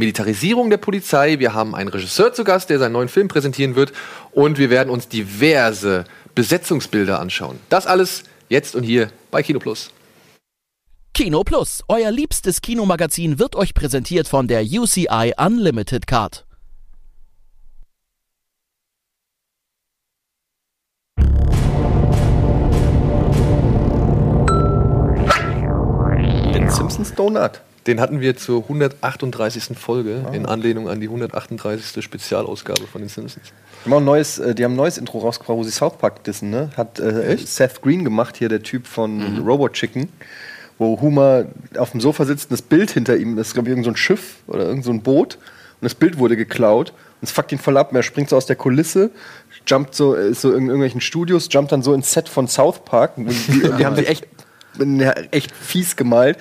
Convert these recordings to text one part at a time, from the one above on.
Militarisierung der Polizei. Wir haben einen Regisseur zu Gast, der seinen neuen Film präsentieren wird. Und wir werden uns diverse Besetzungsbilder anschauen. Das alles jetzt und hier bei Kino Plus. Kino Plus, euer liebstes Kinomagazin, wird euch präsentiert von der UCI Unlimited Card. Den Simpsons Donut. Den hatten wir zur 138. Folge in Anlehnung an die 138. Spezialausgabe von den Simpsons. Die haben, neues, äh, die haben ein neues Intro rausgebracht, wo sie South Park dissen, ne? Hat äh, Seth Green gemacht, hier der Typ von Robot Chicken, wo Homer auf dem Sofa sitzt und das Bild hinter ihm, das ist glaube ich irgendein so ein Schiff oder irgendein so ein Boot und das Bild wurde geklaut und es fuckt ihn voll ab. Und Er springt so aus der Kulisse, jumpt so, äh, ist so in irgendwelchen Studios, jumpt dann so ins Set von South Park. Und Die, die haben sie echt, echt fies gemalt.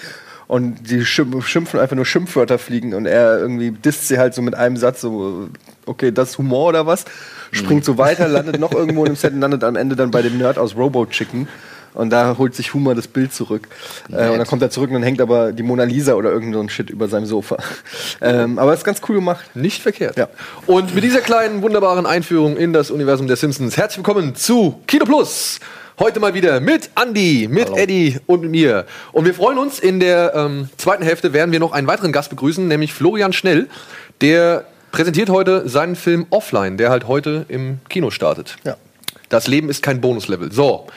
Und die schimpf- schimpfen einfach nur Schimpfwörter fliegen und er irgendwie disst sie halt so mit einem Satz so, okay, das ist Humor oder was? Springt so weiter, landet noch irgendwo im Set und landet am Ende dann bei dem Nerd aus Robot Chicken. Und da holt sich Humor das Bild zurück. Äh, und dann kommt er zurück und dann hängt aber die Mona Lisa oder irgend so ein Shit über seinem Sofa. ähm, aber ist ganz cool gemacht. Nicht verkehrt. Ja. Und mit dieser kleinen, wunderbaren Einführung in das Universum der Simpsons, herzlich willkommen zu Kino Plus. Heute mal wieder mit Andy, mit Eddie und mit mir. Und wir freuen uns, in der ähm, zweiten Hälfte werden wir noch einen weiteren Gast begrüßen, nämlich Florian Schnell. Der präsentiert heute seinen Film Offline, der halt heute im Kino startet. Ja. Das Leben ist kein Bonuslevel. So,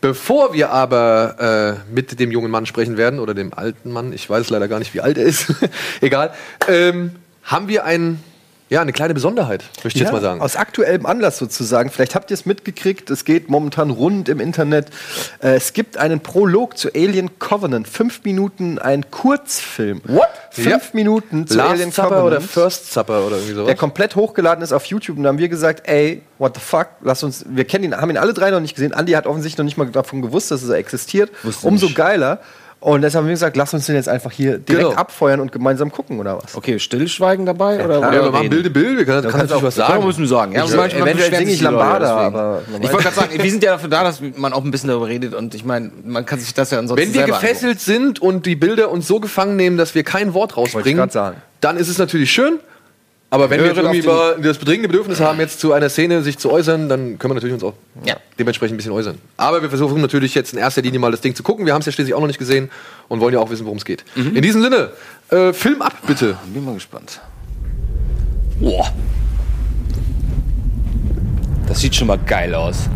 bevor wir aber äh, mit dem jungen Mann sprechen werden, oder dem alten Mann, ich weiß leider gar nicht, wie alt er ist, egal, ähm, haben wir ein, ja, eine kleine Besonderheit, möchte ich jetzt mal sagen. Aus aktuellem Anlass sozusagen. Vielleicht habt ihr es mitgekriegt. Es geht momentan rund im Internet. Äh, es gibt einen Prolog zu Alien Covenant. Fünf Minuten, ein Kurzfilm. What? Fünf Ja. Minuten zu Alien Last Supper oder Covenant. First Supper oder irgendwie sowas? der komplett hochgeladen ist auf YouTube. Und da haben wir gesagt, ey, what the fuck, lass uns, wir kennen ihn, haben ihn alle drei noch nicht gesehen. Andy hat offensichtlich noch nicht mal davon gewusst, dass er existiert. Wusste Umso nicht. geiler. Und deshalb haben wir gesagt, lass uns den jetzt einfach hier direkt Genau. abfeuern und gemeinsam gucken, oder was? Okay, Stillschweigen dabei? oder, klar. oder ja, wir machen? Bilde, Bilde, wir können, natürlich auch- was Ja, sagen. müssen wir sagen. Ja, Ich- manchmal eventuell singe ich Lambada, aber- Ich wollte gerade sagen, wir sind ja dafür da, dass man auch ein bisschen darüber redet und ich meine, man kann sich das ja ansonsten Wenn wir gefesselt sind und die Bilder uns so gefangen nehmen, dass wir kein Wort rausbringen, dann ist es natürlich schön. Aber wenn wir irgendwie mal das bedrängende Bedürfnis haben, jetzt zu einer Szene sich zu äußern, dann können wir natürlich uns auch Ja. dementsprechend ein bisschen äußern. Aber wir versuchen natürlich jetzt in erster Linie mal das Ding zu gucken. Wir haben es ja schließlich auch noch nicht gesehen und wollen ja auch wissen, worum es geht. Mhm. In diesem Sinne, äh, Film ab, bitte. Bin mal gespannt. Boah. Das sieht schon mal geil aus.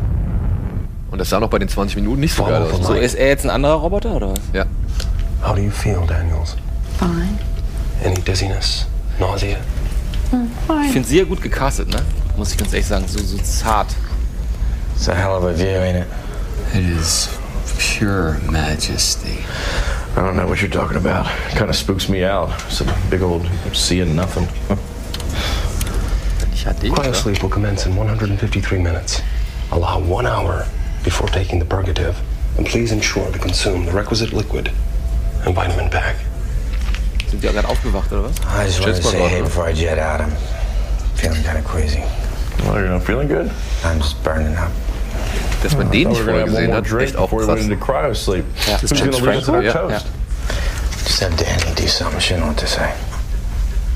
Und das sah noch bei den 20 Minuten nicht so geil aus. So, ist er jetzt ein anderer Roboter oder was? Ja. How do you feel, Daniels? Fine. Any dizziness? Nausea? Ich finde sie ja gut gecastet, ne? Muss ich ganz ehrlich sagen, so, so zart. It's a hell of a view, ain't it? It is pure majesty. I don't know what you're talking about. It Kind of spooks me out. It's a big old sea of nothing. Ich sleep will commence in 153 minutes. Allow one hour before taking the purgative, and please ensure to consume the requisite liquid and vitamin pack. Sind die auch gerade aufgewacht oder was? I just wanted to say hey before I jet out. I'm feeling kind of queasy. Oh, you're not feeling good? I'm just burning up. Dass man den nicht vorher gesehen hat, echt auch before we krass. went into cryosleep. Who's James gonna lead us to Franco? Ja. toast? Just have Danny do something she don't know what to say.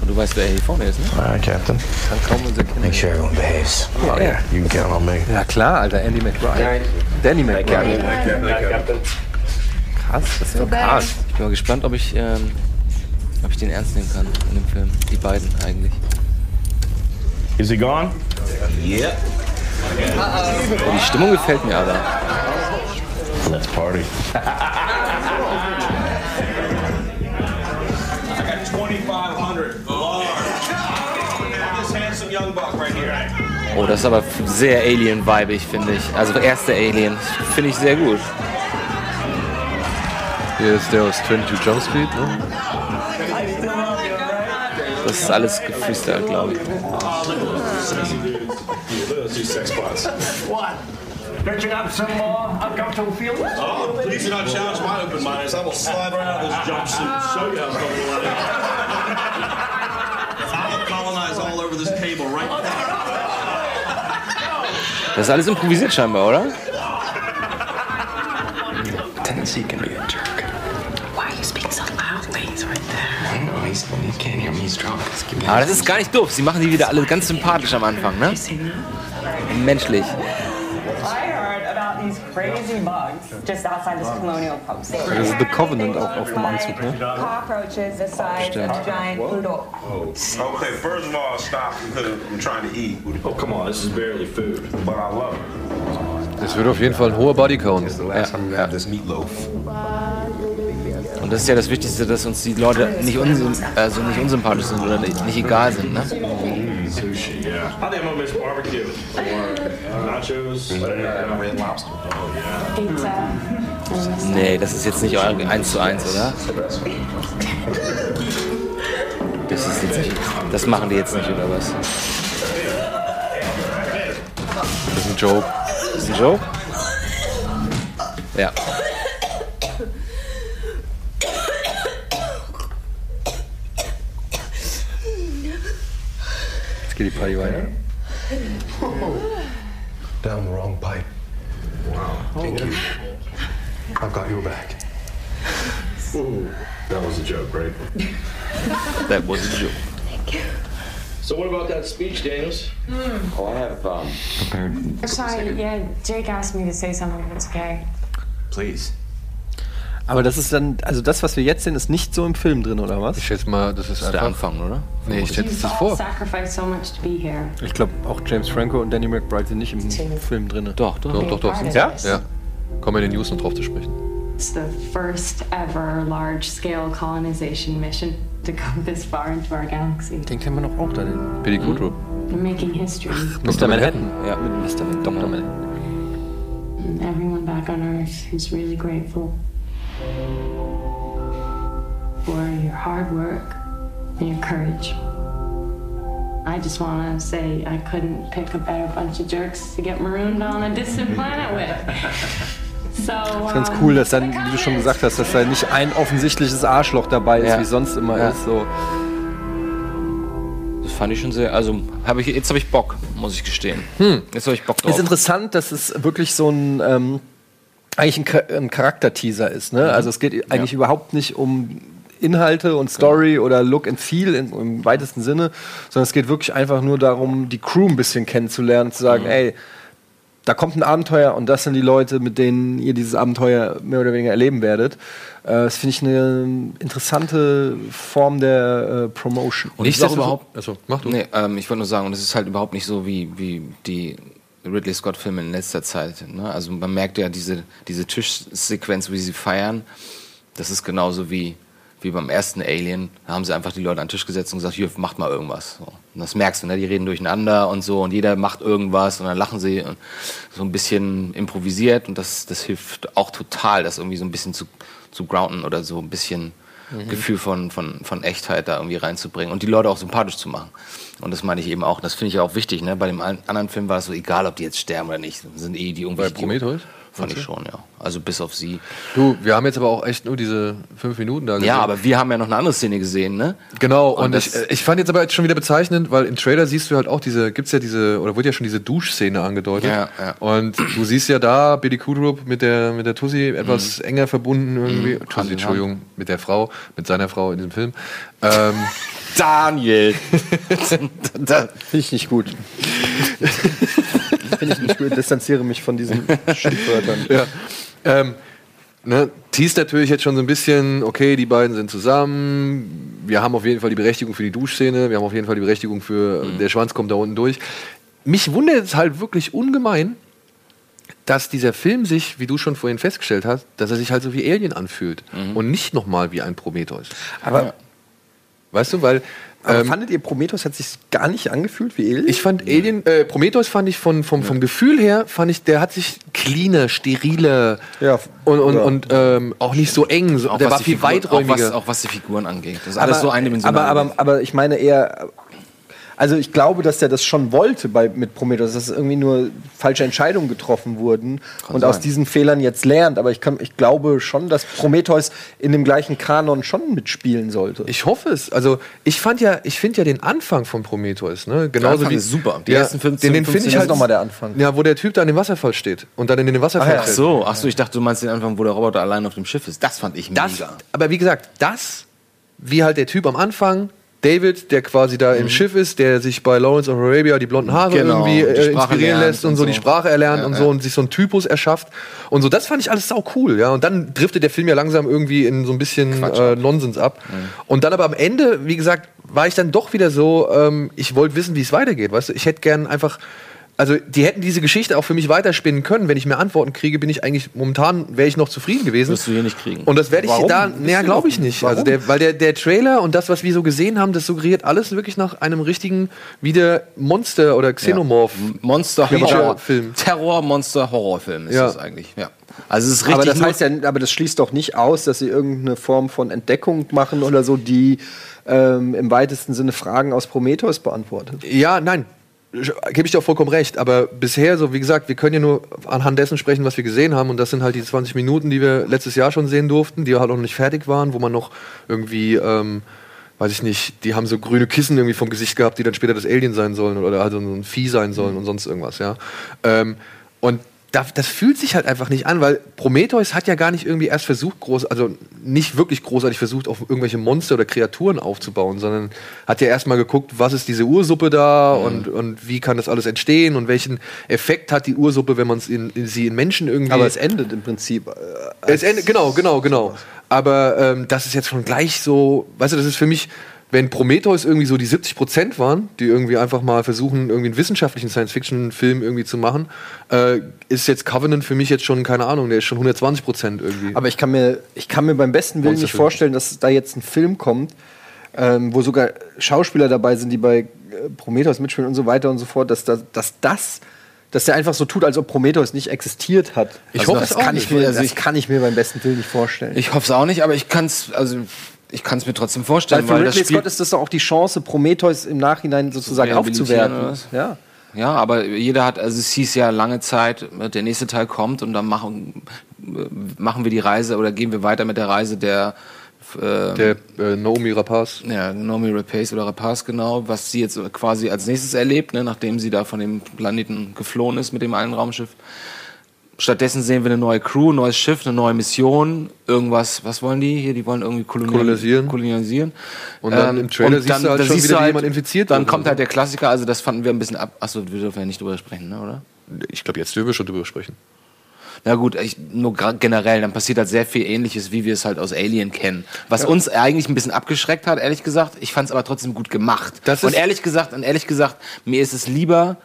Und du weißt, wer hier vorne ist, ne? All right, Captain. Kann kaum unser Kind. Make sure everyone behaves. Oh, yeah. You can count on me. Ja klar, Alter, Andy McBride. Danny McBride. Krass, das ist ja krass. Ich bin mal gespannt, ob ich, ähm, ob ich den ernst nehmen kann in dem Film. Die beiden eigentlich. Is he gone? Oh, die Stimmung gefällt mir aber. Let's party. 2500 large. This handsome young buck right here. Oh, das ist aber sehr Alien-vibig, finde ich. Also erste Alien. Finde ich sehr gut. Hier ist der aus 22 Jump Street, ne? Das ist alles gefreestylt, glaube ich. Das ist alles improvisiert scheinbar, oder? Why are you speaking Aber das ist gar nicht doof. Sie machen die wieder alle ganz sympathisch am Anfang, ne? Menschlich. I heard about these crazy bugs just outside this colonial post. They Das ist The Covenant auch auf dem Anzug, ne? cockroaches the size of a giant poodle. Okay, first of all, stop because I'm trying to eat. Oh, come on, this is barely food. But I love it. Das wird auf jeden Fall ein hoher Bodycount. the Und das ist ja das Wichtigste, dass uns die Leute nicht, unsym also nicht unsympathisch sind oder nicht, nicht egal sind, ne? Nee, das ist jetzt nicht euer 1 zu 1, oder? Das ist jetzt nicht, das machen die jetzt nicht, oder was? Das ist ein Joke. Das ist ein Joke? Ja. Jetzt geht die Party weiter. Down the wrong pipe. Wow. Thank you. I've got your back. Ooh, That was a joke, right? That was a joke. Thank you. So what about that speech, Daniels? Oh, I have um, Sorry, yeah, Jake asked me to say something if it's okay. Please. Aber das ist dann, also das, was wir jetzt sehen, ist nicht so im Film drin, oder was? Ich schätze mal, das ist Das ist der. Anfang, oder? Nee, ich schätze das vor. sacrificed so much to be here. Ich glaube, auch James Franco und Danny McBride sind nicht im Film drin. Doch, doch. Doch, doch, doch. Ja? Ja. Kommen wir in den News noch drauf zu sprechen. It's the first ever large-scale colonization mission to go this far into our galaxy. Den kennen wir noch auch da, den Billy Kudrow. We're making history. Mr. Manhattan. Ja. Mit Mr. Manhattan. Dr. Manhattan. And everyone back on Earth is really grateful for your hard work and your courage. I just want to say I couldn't pick a better bunch of jerks to get marooned on a distant planet with. So, Ganz um, cool, dass dann, wie du schon gesagt hast, dass da nicht ein offensichtliches Arschloch dabei ist, Ja. wie sonst immer Ja. ist. So. Das fand ich schon sehr. Also, hab ich, jetzt habe ich Bock, muss ich gestehen. Jetzt habe ich Bock Ist drauf. interessant, dass es wirklich so ein ähm, eigentlich ein, ein Charakterteaser ist. Ne? Also es geht eigentlich überhaupt nicht um Inhalte und Story oder Look and Feel in, im weitesten Sinne, sondern es geht wirklich einfach nur darum, die Crew ein bisschen kennenzulernen, zu sagen, ey, da kommt ein Abenteuer und das sind die Leute, mit denen ihr dieses Abenteuer mehr oder weniger erleben werdet. Äh, das finde ich eine interessante Form der äh, Promotion. Und auch Nichtsdestotrotz- überhaupt. Also, mach du. Nee, ähm, ich wollte nur sagen, und es ist halt überhaupt nicht so wie, wie die Ridley Scott-Filme in letzter Zeit. Ne? Also man merkt ja diese, diese Tischsequenz, wie sie feiern, das ist genauso wie, wie beim ersten Alien. Da haben sie einfach die Leute an den Tisch gesetzt und gesagt, hier, macht mal irgendwas. So. Und das merkst du, ne? die reden durcheinander und so und jeder macht irgendwas und dann lachen sie und so ein bisschen improvisiert und das, das hilft auch total, das irgendwie so ein bisschen zu, zu grounden oder so ein bisschen Gefühl von, von, von Echtheit da irgendwie reinzubringen und die Leute auch sympathisch zu machen. Und das meine ich eben auch. Das finde ich auch wichtig. Ne? Bei dem anderen Film war es so egal, ob die jetzt sterben oder nicht. Das sind eh die irgendwie. Bei Prometheus? Fand ich schon, ja. Also bis auf sie. Du, wir haben jetzt aber auch echt nur diese fünf Minuten da gesehen. Ja, aber wir haben ja noch eine andere Szene gesehen, ne? Genau, Und und, ich, äh, ich fand jetzt aber jetzt schon wieder bezeichnend, weil im Trailer siehst du halt auch diese, gibt's ja diese, oder wurde ja schon diese Duschszene angedeutet. Ja, ja. Und du siehst ja da Billy Kudrow mit der, mit der Tussi etwas enger verbunden irgendwie. Mhm. Tussi, Entschuldigung, mit der Frau, mit seiner Frau in diesem Film. Ähm, Daniel! Finde ich nicht gut. Finde ich nicht gut. Distanziere mich von diesen Schimpfwörtern. ja. Ähm, ne, teast natürlich jetzt schon so ein bisschen, okay, die beiden sind zusammen, wir haben auf jeden Fall die Berechtigung für die Duschszene, wir haben auf jeden Fall die Berechtigung für, der Schwanz kommt da unten durch. Mich wundert es halt wirklich ungemein, dass dieser Film sich, wie du schon vorhin festgestellt hast, dass er sich halt so wie Alien anfühlt und nicht nochmal wie ein Prometheus. Aber, Weißt du, weil aber ähm, fandet ihr, Prometheus hat sich gar nicht angefühlt wie Alien? ich fand Alien, äh, Prometheus fand ich von, vom, vom Gefühl her, fand ich, der hat sich cleaner, steriler Ja, und, und, ja. und ähm, auch nicht so eng. So, Auch der war viel Figur- weiträumiger. Auch was, auch was die Figuren angeht. Das ist alles so eindimensional. Aber, aber, aber ich meine eher, also ich glaube, dass er das schon wollte bei, mit Prometheus, dass irgendwie nur falsche Entscheidungen getroffen wurden und sein. aus diesen Fehlern jetzt lernt. Aber ich, kann, ich glaube schon, dass Prometheus in dem gleichen Kanon schon mitspielen sollte. Ich hoffe es. Also ich fand ja, ich finde ja den Anfang von Prometheus, ne, genauso Anfang wie ist super. Die ja, ersten 15, den, den finde 15 ich halt ist noch mal der Anfang. Ja, wo der Typ da an dem Wasserfall steht und dann in den Wasserfall Ach ja. Ach so, ach so, ich dachte, du meinst den Anfang, wo der Roboter allein auf dem Schiff ist. Das fand ich Das, mega. aber wie gesagt, das, wie halt der Typ am Anfang, David, der quasi da im Schiff ist, der sich bei Lawrence of Arabia die blonden Haare Genau, irgendwie äh, inspirieren lässt und und so, die. Sprache erlernt Ja, und ja. so und sich so einen Typus erschafft und so. Das fand ich alles sau cool, ja. Und dann driftet der Film ja langsam irgendwie in so ein bisschen äh, Nonsens ab. Und dann aber am Ende, wie gesagt, war ich dann doch wieder so, ähm, ich wollte wissen, wie es weitergeht, weißt du? Ich hätte gern einfach also die hätten diese Geschichte auch für mich weiterspinnen können. Wenn ich mehr Antworten kriege, bin ich eigentlich momentan wäre ich noch zufrieden gewesen. Wirst du hier nicht kriegen. Und das werde ich Warum? da, naja, glaube ich nicht? Also Warum? der, weil der, der Trailer und das, was wir so gesehen haben, das suggeriert alles wirklich nach einem richtigen wieder Monster oder Xenomorph. Monster Creature Horror Film. Terror Monster Horrorfilm ist Ja. das eigentlich. Ja. Also es ist richtig Aber das heißt ja, aber das schließt doch nicht aus, dass sie irgendeine Form von Entdeckung machen oder so, die ähm, im weitesten Sinne Fragen aus Prometheus beantwortet. Ja, nein. Gebe ich dir auch vollkommen recht. Aber bisher, so wie gesagt, wir können ja nur anhand dessen sprechen, was wir gesehen haben. Und das sind halt die 20 Minuten, die wir letztes Jahr schon sehen durften, die halt auch noch nicht fertig waren, wo man noch irgendwie, ähm, weiß ich nicht, die haben so grüne Kissen irgendwie vom Gesicht gehabt, die dann später das Alien sein sollen oder also so ein Vieh sein sollen und sonst irgendwas, ja. Ähm, und das fühlt sich halt einfach nicht an, weil Prometheus hat ja gar nicht irgendwie erst versucht, groß, also nicht wirklich großartig versucht, auf irgendwelche Monster oder Kreaturen aufzubauen, sondern hat ja erstmal geguckt, was ist diese Ursuppe da und, und wie kann das alles entstehen und welchen Effekt hat die Ursuppe, wenn man sie in Menschen irgendwie. Aber es endet im Prinzip. Äh, Es endet, genau, genau, genau. Aber ähm, das ist jetzt schon gleich so, weißt du, das ist für mich, wenn Prometheus irgendwie so die 70 Prozent waren, die irgendwie einfach mal versuchen, irgendwie einen wissenschaftlichen Science-Fiction-Film irgendwie zu machen, äh, ist jetzt Covenant für mich jetzt schon, keine Ahnung, der ist schon 120 Prozent irgendwie. Aber ich kann mir, ich kann mir beim besten Willen nicht vorstellen, dass da jetzt ein Film kommt, ähm, wo sogar Schauspieler dabei sind, die bei äh, Prometheus mitspielen und so weiter und so fort, dass, da, dass das, dass der einfach so tut, als ob Prometheus nicht existiert hat. Ich Also hoffe das es auch kann nicht. ich mir, Also das ich- kann ich mir beim besten Willen nicht vorstellen. ich hoffe es auch nicht, aber ich kann es also ich kann es mir trotzdem weil vorstellen, für weil, Ridley Scott ist das doch auch die Chance, Prometheus im Nachhinein sozusagen aufzuwerten. Ja. Ja, aber jeder hat, also es hieß ja lange Zeit, der nächste Teil kommt und dann machen, machen wir die Reise oder gehen wir weiter mit der Reise der, äh, der äh, Naomi Rapaz. ja, Naomi Rapace oder Rapaz genau, was sie jetzt quasi als nächstes erlebt, ne, nachdem sie da von dem Planeten geflohen ist mit dem einen Raumschiff. Stattdessen sehen wir eine neue Crew, ein neues Schiff, eine neue Mission, irgendwas, was wollen die hier? Die wollen irgendwie Kolonisieren. kolonialisieren. Und dann im Trailer siehst du halt schon wieder, wie jemand infiziert Dann kommt so. halt der Klassiker, also das fanden wir ein bisschen ab. Achso, wir dürfen ja nicht drüber sprechen, ne, oder? Ich glaube, jetzt dürfen wir schon drüber sprechen. Na gut, ich, nur generell, dann passiert halt sehr viel Ähnliches, wie wir es halt aus Alien kennen. Was uns eigentlich ein bisschen abgeschreckt hat, ehrlich gesagt. Ich fand es aber trotzdem gut gemacht. Das und ehrlich gesagt, und ehrlich gesagt, mir ist es lieber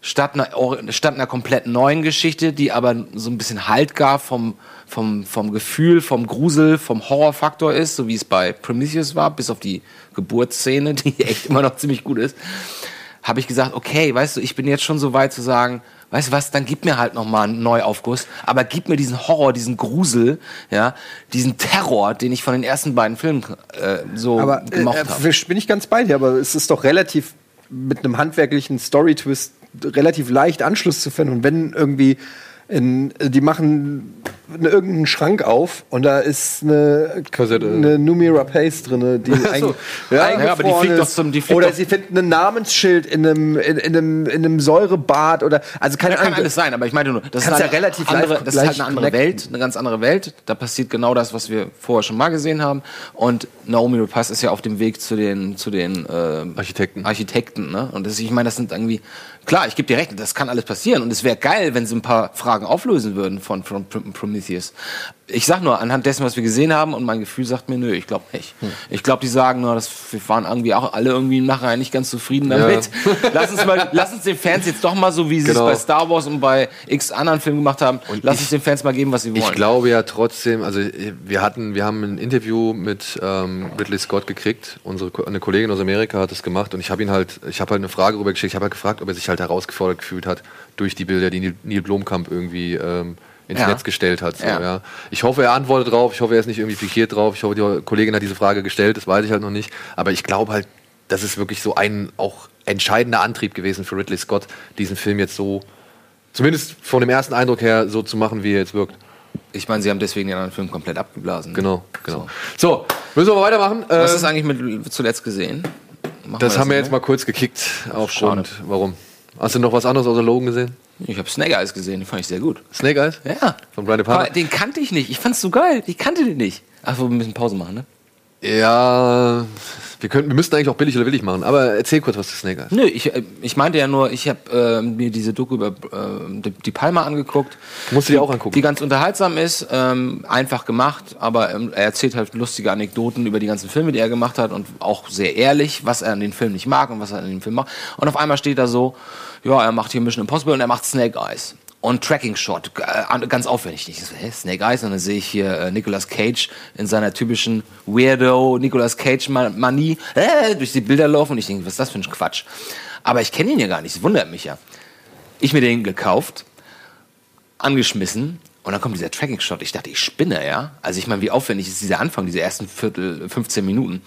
statt einer, statt einer komplett neuen Geschichte, die aber so ein bisschen Halt gab vom, vom, vom Gefühl, vom Grusel, vom Horrorfaktor ist, so wie es bei Prometheus war, bis auf die Geburtsszene, die echt immer noch ziemlich gut ist, habe ich gesagt, okay, weißt du, ich bin jetzt schon so weit zu sagen, weißt du was, dann gib mir halt noch mal einen Neuaufguss, aber gib mir diesen Horror, diesen Grusel, ja, diesen Terror, den ich von den ersten beiden Filmen äh, so Aber äh, gemocht äh, habe. bin ich ganz bei dir, aber es ist doch relativ mit einem handwerklichen Story-Twist relativ leicht Anschluss zu finden. Und wenn irgendwie in, die machen eine, irgendeinen Schrank auf und da ist eine, Kassette. eine Numira Pace drin, die ein, Ja, eingefroren ja, aber die fliegt doch ist. zum- die fliegt Oder sie finden ein Namensschild in einem, in, in einem, in einem Säurebad oder also keine Ja, kann Ahnung. alles sein, aber ich meine nur, das ist halt ja relativ andere, leicht das ist halt eine andere connecten. Welt, eine ganz andere Welt. Da passiert genau das, was wir vorher schon mal gesehen haben. Und Naomi Rapace ist ja auf dem Weg zu den, zu den äh, Architekten. Architekten, ne? Und das, ich meine, das sind irgendwie klar. Ich gebe dir recht, das kann alles passieren. Und es wäre geil, wenn sie ein paar Fragen auflösen würden von, von Pr- Prometheus. Ich sag nur, anhand dessen, was wir gesehen haben, und mein Gefühl sagt mir, nö, ich glaube nicht. Hm. Ich glaube, die sagen nur, das, wir waren irgendwie auch alle irgendwie im Nachhinein nicht ganz zufrieden damit. lass, uns mal, lass uns den Fans jetzt doch mal so, wie sie Genau. es bei Star Wars und bei x anderen Filmen gemacht haben, lass ich- uns den Fans mal geben, was sie wollen. Ich glaube ja trotzdem, also wir hatten, wir haben ein Interview mit ähm, Ridley Scott gekriegt. Unsere eine Kollegin aus Amerika hat es gemacht und ich habe ihn halt, ich habe halt eine Frage rübergeschickt. Ich habe halt gefragt, ob er sich halt herausgefordert gefühlt hat durch die Bilder, die Neil- Neil Blomkamp irgendwie ähm, ins Ja. Netz gestellt hat. So, Ja. ja. Ich hoffe, er antwortet drauf. Ich hoffe, er ist nicht irgendwie pikiert drauf. Ich hoffe, die Kollegin hat diese Frage gestellt. Das weiß ich halt noch nicht. Aber ich glaube halt, das ist wirklich so ein auch entscheidender Antrieb gewesen für Ridley Scott, diesen Film jetzt so, zumindest von dem ersten Eindruck her, so zu machen, wie er jetzt wirkt. Ich meine, sie haben deswegen den anderen Film komplett abgeblasen. Genau, genau. So, müssen wir mal weitermachen. Was Ähm, ist eigentlich mit zuletzt gesehen? Machen das haben wir jetzt mal kurz gekickt aufgrund. Schade. Warum? Hast du noch was anderes außer Logan gesehen? Ich habe Snake Eyes gesehen, den fand ich sehr gut. Snake Eyes? Ja. Von Brian De Aber Palma? den kannte ich nicht. Ich fand's so geil. Ich kannte den nicht. Ach, wir müssen Pause machen, ne? Ja, Wir, könnten, wir müssten eigentlich auch billig oder willig machen, aber erzähl kurz was zu Snake Eyes. Nö, ich, äh, ich meinte ja nur, ich habe äh, mir diese Doku über äh, die, die Palma angeguckt. Musst du dir auch angucken. Die ganz unterhaltsam ist, ähm, einfach gemacht, aber ähm, er erzählt halt lustige Anekdoten über die ganzen Filme, die er gemacht hat und auch sehr ehrlich, was er an den Filmen nicht mag und was er an den Filmen macht. Und auf einmal steht da so, ja, er macht hier Mission Impossible und er macht Snake Eyes. Und Tracking Shot, äh, ganz aufwendig. Ich so, hä, Snake Eyes? Und dann sehe ich hier äh, Nicolas Cage in seiner typischen Weirdo Nicolas Cage Manie äh, durch die Bilder laufen und ich denke, was ist das für ein Quatsch? Aber ich kenne ihn ja gar nicht, das wundert mich ja. Ich mir den gekauft, angeschmissen und dann kommt dieser Tracking-Shot. Ich dachte, ich spinne, ja. Also ich meine, wie aufwendig ist dieser Anfang, diese ersten Viertel, 15 Minuten.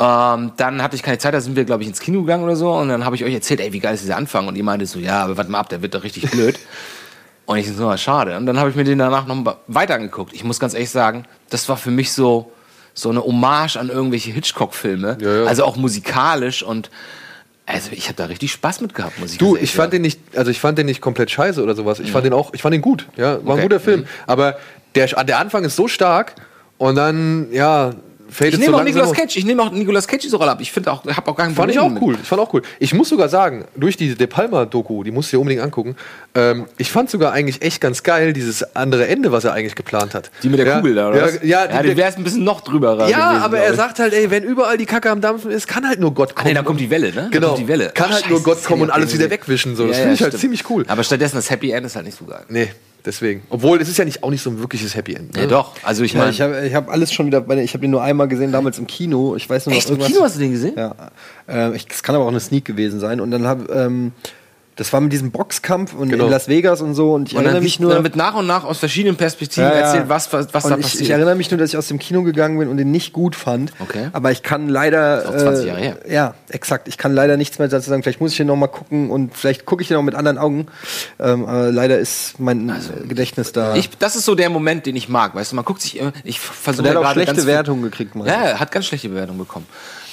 Ähm, dann hatte ich keine Zeit, da sind wir, glaube ich, ins Kino gegangen oder so. Und dann habe ich euch erzählt, ey, wie geil ist dieser Anfang? Und ihr meinte so, ja, aber warte mal ab, der wird doch richtig blöd. und ich so, schade. Und dann habe ich mir den danach noch weiter angeguckt. Ich muss ganz ehrlich sagen, das war für mich so, so eine Hommage an irgendwelche Hitchcock-Filme. Ja, ja. Also auch musikalisch und also ich habe da richtig Spaß mit gehabt, muss ich Du, ich fand den nicht, also ich fand den nicht komplett scheiße oder sowas. Ich fand den auch, ich fand den gut. Ja, war ein Okay. guter Film. Aber der, der Anfang ist so stark und dann, ja, fadet Ich so nehme auch Nicolas. Cage. Ich nehme auch Nicolas Cage diese Rolle ab. Ich finde auch, habe auch gar kein Fand ich auch cool. Ich fand auch cool. Ich muss sogar sagen, durch diese De Palma-Doku, die musst du dir unbedingt angucken, ähm, ich fand sogar eigentlich echt ganz geil, dieses andere Ende, was er eigentlich geplant hat. Die mit der ja, Kugel da, oder? Ja, was? ja, ja die, du wärst ein bisschen noch drüber ja gewesen, aber er sagt halt, ey, wenn überall die Kacke am Dampfen ist, kann halt nur Gott Ah, kommen. nee, dann kommt die Welle, ne? Dann Genau. kommt die Welle. Kann Ach, halt nur scheiße, Gott das kommen und alles wieder wegwischen. So. Das Ja, finde ich halt ziemlich cool. Aber stattdessen das Happy End ist halt nicht so geil. Nee, deswegen. Obwohl, es ist ja nicht, auch nicht so ein wirkliches Happy End. Ne? Ja, doch. Also ich Ja, meine, ich habe ich hab alles schon wieder, ich habe den nur einmal gesehen, damals im Kino. Ich weiß nur noch echt im irgendwas. Kino hast du den gesehen? Ja, äh, ich, das kann aber auch eine Sneak gewesen sein. Und dann habe, ähm, das war mit diesem Boxkampf und Genau. in Las Vegas und so. Und ich Und erinnere mich nur. dann wird nach und nach aus verschiedenen Perspektiven Ja, ja. erzählt, was, was, was da ich, passiert. ich erinnere mich nur, dass ich aus dem Kino gegangen bin und den nicht gut fand. Okay. Aber ich kann leider. Ist auch 20 Jahre her. Ja, exakt. Ich kann leider nichts mehr dazu sagen. Vielleicht muss ich den noch mal gucken und vielleicht gucke ich den auch mit anderen Augen. Ähm, aber leider ist mein äh, Gedächtnis da. ich, das ist so der Moment, den ich mag. Weißt du, man guckt sich immer, ich versuche der hat auch gerade schlechte Wertungen gekriegt, Mann. Ja, er hat ganz schlechte Bewertungen bekommen.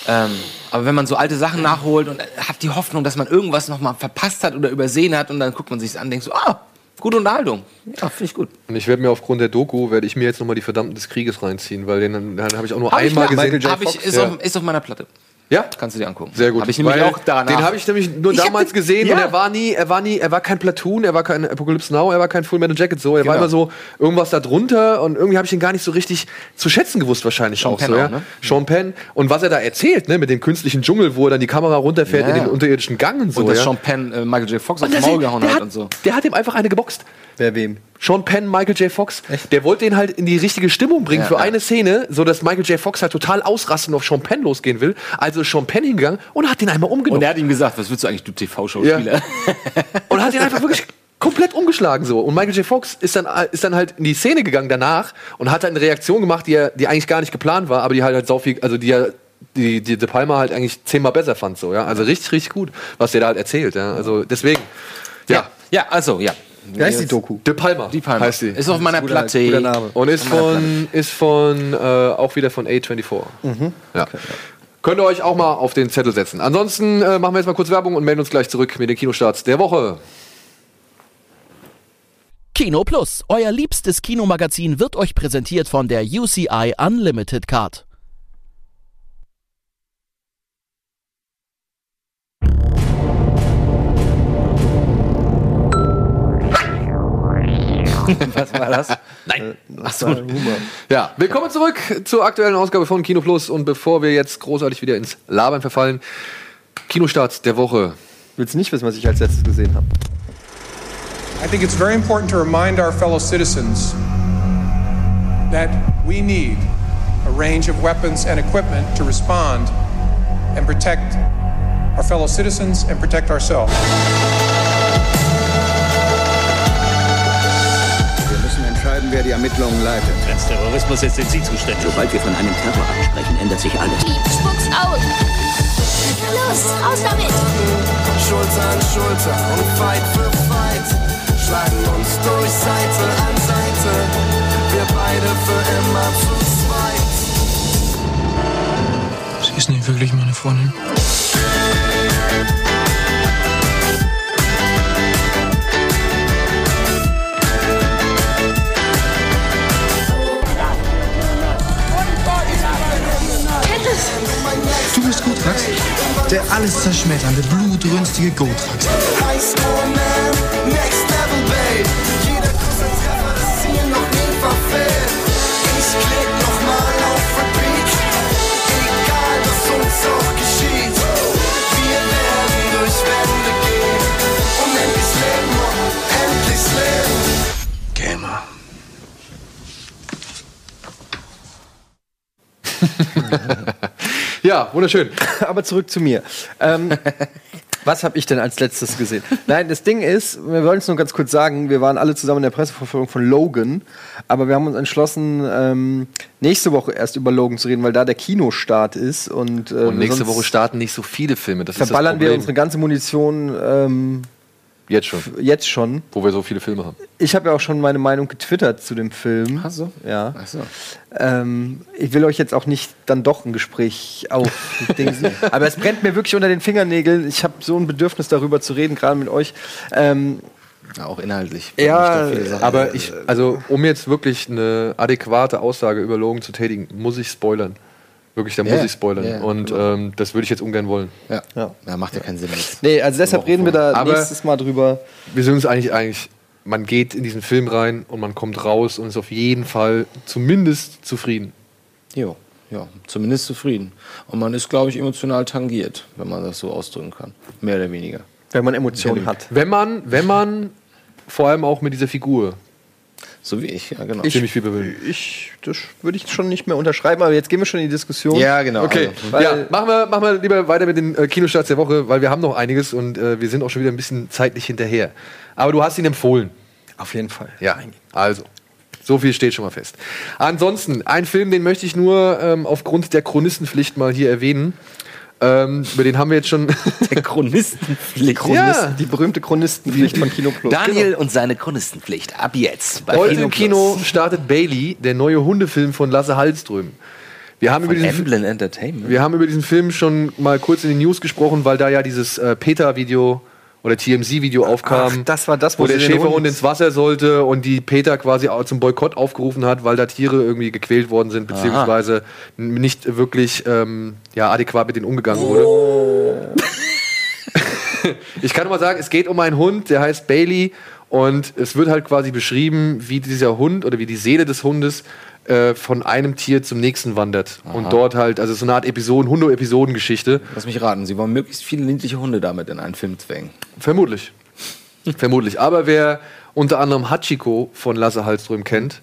Ähm, aber wenn man so alte Sachen nachholt und hat die Hoffnung, dass man irgendwas noch mal verpasst hat oder übersehen hat und dann guckt man sich an und denkt so, ah, gute Unterhaltung. Ja, finde ich gut. Und ich werde mir aufgrund der Doku, werde ich mir jetzt nochmal die Verdammten des Krieges reinziehen, weil den, den habe ich auch nur Hab einmal gesehen. Michael J. Hab ich, Fox, ist, ja. auf, ist auf meiner Platte. Ja? Kannst du dir angucken. Sehr gut. Habe ich nämlich auch danach. Den habe ich nämlich nur Ich hab damals den- gesehen und Ja. er war nie, er war nie, er war kein Platoon, er war kein Apocalypse Now, er war kein Full Metal Jacket so, er war Genau. immer so irgendwas da drunter und irgendwie habe ich ihn gar nicht so richtig zu schätzen gewusst wahrscheinlich Sean auch Penn so, auch, ja. ne? Sean Penn und was er da erzählt, ne, mit dem künstlichen Dschungel, wo er dann die Kamera runterfährt Ja, in den unterirdischen Gang und so, und dass ja. Sean Penn äh, Michael J. Fox Und aufs Maul gehauen der hat hat und so. Der hat ihm einfach eine geboxt. Wer wem? Sean Penn, Michael J. Fox, der wollte ihn halt in die richtige Stimmung bringen Ja, für ja. eine Szene, so dass Michael J. Fox halt total ausrasten und auf Sean Penn losgehen will. Also ist Sean Penn hingegangen und hat den einmal Und umgenommen. er hat ihm gesagt, was willst du eigentlich, du TV-Schauspieler? Und hat ihn einfach wirklich komplett umgeschlagen so. Und Michael J. Fox ist dann, ist dann halt in die Szene gegangen danach und hat halt eine Reaktion gemacht, die, er, die eigentlich gar nicht geplant war, aber die halt halt sau viel, also die er die, die De Palma halt eigentlich zehnmal besser fand so, ja. Also richtig, richtig gut, was der da halt erzählt, ja. Also deswegen, ja. Ja, also, ja. Wie heißt die Doku? De Palma, Die Palma. heißt die. Ist auf meiner Platte. guter Name. Und ist von, ist von äh, auch wieder von A24. Ja. Könnt ihr euch auch mal auf den Zettel setzen. Ansonsten äh, machen wir jetzt mal kurz Werbung und melden uns gleich zurück mit den Kinostarts der Woche. Kino Plus, euer liebstes Kinomagazin wird euch präsentiert von der UCI Unlimited Card. Was war das? Nein. Achso. Humor. Ja, willkommen zurück zur aktuellen Ausgabe von Kino Plus. Und bevor wir jetzt großartig wieder ins Labern verfallen, Kinostarts der Woche. Willst du nicht wissen, was ich als letztes gesehen habe? I think it's very important to remind our fellow citizens that we need a range of weapons and equipment to respond and protect our fellow citizens and protect ourselves. Entscheiden, wer die Ermittlungen leitet. Als Terrorismus jetzt sind Sie zuständig. Sobald wir von einem Terrorakt sprechen, ändert sich alles. Spuck's aus! Los, raus damit! Schulter an Schulter und Fight für Fight. Schlagen uns durch Seite an Seite. Wir beide für immer zu zweit. Sie ist nicht wirklich meine Freundin. Der alles zerschmetternde, blutrünstige Gotrat. Ja, wunderschön. Aber zurück zu mir. Ähm, was habe ich denn als letztes gesehen? Nein, das Ding ist, wir wollen es nur ganz kurz sagen, wir waren alle zusammen in der Presseverführung von Logan, aber wir haben uns entschlossen, ähm, nächste Woche erst über Logan zu reden, weil da der Kinostart ist. Und, äh, Und nächste Woche starten nicht so viele Filme. Das verballern wir unsere ganze Munition ähm, Jetzt schon. jetzt schon. Wo wir so viele Filme haben. Ich habe ja auch schon meine Meinung getwittert zu dem Film. Ach so. Ja. Ach so. Ähm, ich will euch jetzt auch nicht dann doch ein Gespräch aufdingsen. Aber es brennt mir wirklich unter den Fingernägeln. Ich habe so ein Bedürfnis darüber zu reden, gerade mit euch. Ähm, Ja, auch inhaltlich. Ja. Aber ich, also um jetzt wirklich eine adäquate Aussage über Logan zu tätigen, muss ich spoilern. Wirklich, da Ja, muss ich spoilern. ja, Und genau. ähm, das würde ich jetzt ungern wollen. Ja. Ja. ja, macht ja keinen Sinn jetzt. nee, also deshalb reden wir da Aber- nächstes Mal drüber. Wir sind uns eigentlich eigentlich, man geht in diesen Film rein und man kommt raus und ist auf jeden Fall zumindest zufrieden. Jo, ja, zumindest zufrieden. Und man ist, glaube ich, emotional tangiert, wenn man das so ausdrücken kann. Mehr oder weniger. Wenn man Emotionen hat. Wenn man, wenn man vor allem auch mit dieser Figur So wie ich, ja, genau. ziemlich viel bewegt. Ich, das würde ich schon nicht mehr unterschreiben, aber jetzt gehen wir schon in die Diskussion. ja, genau. Okay, Also, Weil- ja, machen wir, machen wir lieber weiter mit den äh, Kinostarts der Woche, weil wir haben noch einiges und äh, wir sind auch schon wieder ein bisschen zeitlich hinterher. Aber du hast ihn empfohlen. Auf jeden Fall. Ja, also. So viel steht schon mal fest. Ansonsten, ein Film, den möchte ich nur ähm, aufgrund der Chronistenpflicht mal hier erwähnen. Ähm, über den haben wir jetzt schon. der Chronistenpflicht. Ja. Die berühmte Chronistenpflicht von Kino Plus. Daniel und seine Chronistenpflicht. Ab jetzt. Bei Heute Kino im Kino Plus. startet Bailey, der neue Hundefilm von Lasse Hallström. Wir haben, über diesen, Emblem Entertainment. wir haben über diesen Film schon mal kurz in den News gesprochen, weil da ja dieses äh, PETA-Video oder TMZ-Video aufkam. Ach, das war das, wo wo der Schäferhund Hund- ins Wasser sollte und die PETA quasi zum Boykott aufgerufen hat, weil da Tiere irgendwie gequält worden sind, beziehungsweise n- nicht wirklich ähm, ja, adäquat mit denen umgegangen wurde. ich kann nur mal sagen, es geht um einen Hund, der heißt Bailey und es wird halt quasi beschrieben, wie dieser Hund oder wie die Seele des Hundes äh, von einem Tier zum nächsten wandert. Und dort halt, also so eine Art Episoden, Hunde-Episodengeschichte. Lass mich raten, Sie wollen möglichst viele niedliche Hunde damit in einen Film zwängen. Vermutlich. Vermutlich. Aber wer unter anderem Hachiko von Lasse Hallström kennt,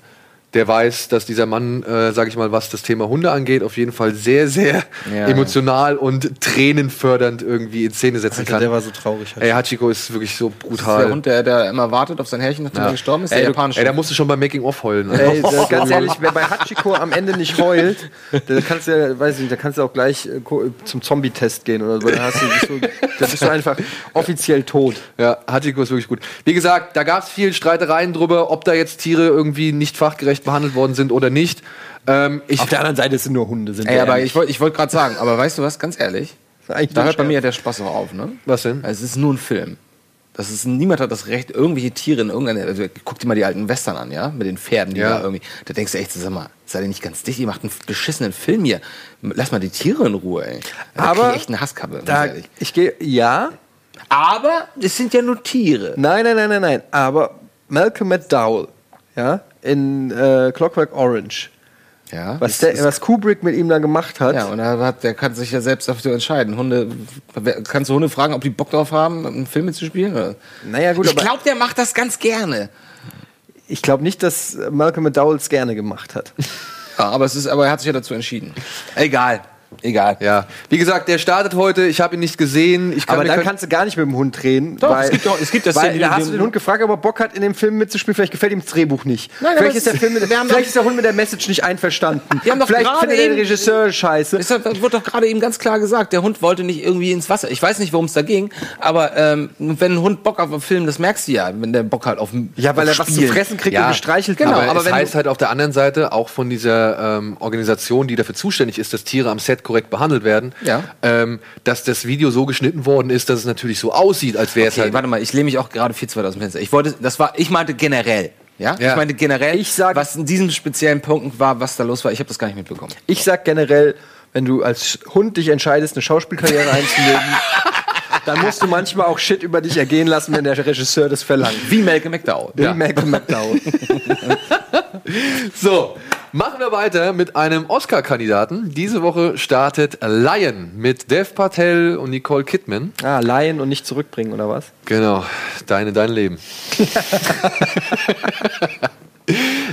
der weiß, dass dieser Mann, äh, sag ich mal, was das Thema Hunde angeht, auf jeden Fall sehr, sehr Ja, emotional und tränenfördernd irgendwie in Szene setzen Alter, kann. der war so traurig. Ey, Hachiko ist wirklich so Das ist der brutal. Hund, der, der immer wartet auf sein Herrchen, nachdem Ja. er gestorben ist, ey, der japanische. ey, da musst du schon beim Making-of heulen. Ey, da, ganz ehrlich, wer bei Hachiko am Ende nicht heult, da kannst du ja, weiß ich nicht, da kannst du auch gleich äh, zum Zombie-Test gehen oder so. Da, hast du, bist du, da bist du einfach offiziell tot. Ja, Hachiko ist wirklich gut. Wie gesagt, da gab es viel Streitereien drüber, ob da jetzt Tiere irgendwie nicht fachgerecht behandelt worden sind oder nicht. Ähm, ich, Auf der anderen Seite sind nur Hunde. Sind Ey, aber ehrlich. ich wollte ich wollt gerade sagen, aber weißt du was, ganz ehrlich, da hört bei mir der Spaß auch auf, ne? was denn? Es ist nur ein Film. Das ist, niemand hat das Recht, irgendwelche Tiere in irgendeiner. Also, guck dir mal die alten Western an, ja? Mit den Pferden, die Ja. da irgendwie. Da denkst du echt, sag mal, seid ihr nicht ganz dicht? Ihr macht einen beschissenen Film hier. Lass mal die Tiere in Ruhe, ey. Da Aber ich echt eine Hasskappe, ganz Da, ehrlich. ich gehe, ja, Aber es sind ja nur Tiere. nein, nein, nein, nein, nein, aber Malcolm McDowell, ja, in äh, Clockwork Orange, Ja. was, der, was Kubrick mit ihm da gemacht hat, Ja, und er hat, der kann sich ja selbst dafür entscheiden. Hunde, kannst du Hunde fragen, ob die Bock drauf haben, einen Film mitzuspielen? Oder? naja gut, Ich glaube, der macht das ganz gerne. ich glaube nicht, dass Malcolm McDowell es gerne gemacht hat. Ja, aber es ist, aber er hat sich ja dazu entschieden. Egal, egal. Ja, wie gesagt, der startet heute. Ich habe ihn nicht gesehen. Ich kann aber kein- kannst du gar nicht mit dem Hund reden. Doch, weil, es gibt doch- es gibt das weil, da hast du den Hund gefragt, ob er Bock hat, in dem Film mitzuspielen. Vielleicht gefällt ihm das Drehbuch nicht. Nein, vielleicht, ist der ist- Film mit, vielleicht ist der Hund mit der Message nicht einverstanden. Wir haben doch vielleicht findet eben- Regisseur scheiße. Deshalb wird doch gerade eben ganz klar gesagt, der Hund wollte nicht irgendwie ins Wasser. Ich weiß nicht, worum es da ging, aber ähm, wenn ein Hund Bock auf einen Film, das merkst du ja, wenn der Bock hat auf Ja, weil auf er was zu fressen kriegt Ja, und gestreichelt genau, wird. aber, aber es wenn heißt du- halt auf der anderen Seite auch von dieser ähm, Organisation, die dafür zuständig ist, dass Tiere am Set korrekt behandelt werden, Ja. ähm, dass das Video so geschnitten worden ist, dass es natürlich so aussieht, als wäre es Okay, halt. warte mal, ich lehne mich auch gerade viel zu weit aus dem Fenster. Ich wollte, das war, ich meinte generell. Ja? Ja. Ich meinte generell, Ich sag- was in diesem speziellen Punkt war, was da los war, ich habe das gar nicht mitbekommen. Ich sag generell, wenn du als Hund dich entscheidest, eine Schauspielkarriere einzulegen, dann musst du manchmal auch Shit über dich ergehen lassen, wenn der Regisseur das verlangt. Wie Malcolm McDowell. Wie Malcolm McDowell. So, machen wir weiter mit einem Oscar-Kandidaten. Diese Woche startet Lion mit Dev Patel und Nicole Kidman. Ah, Laien und nicht zurückbringen, oder was? Genau, deine, dein Leben.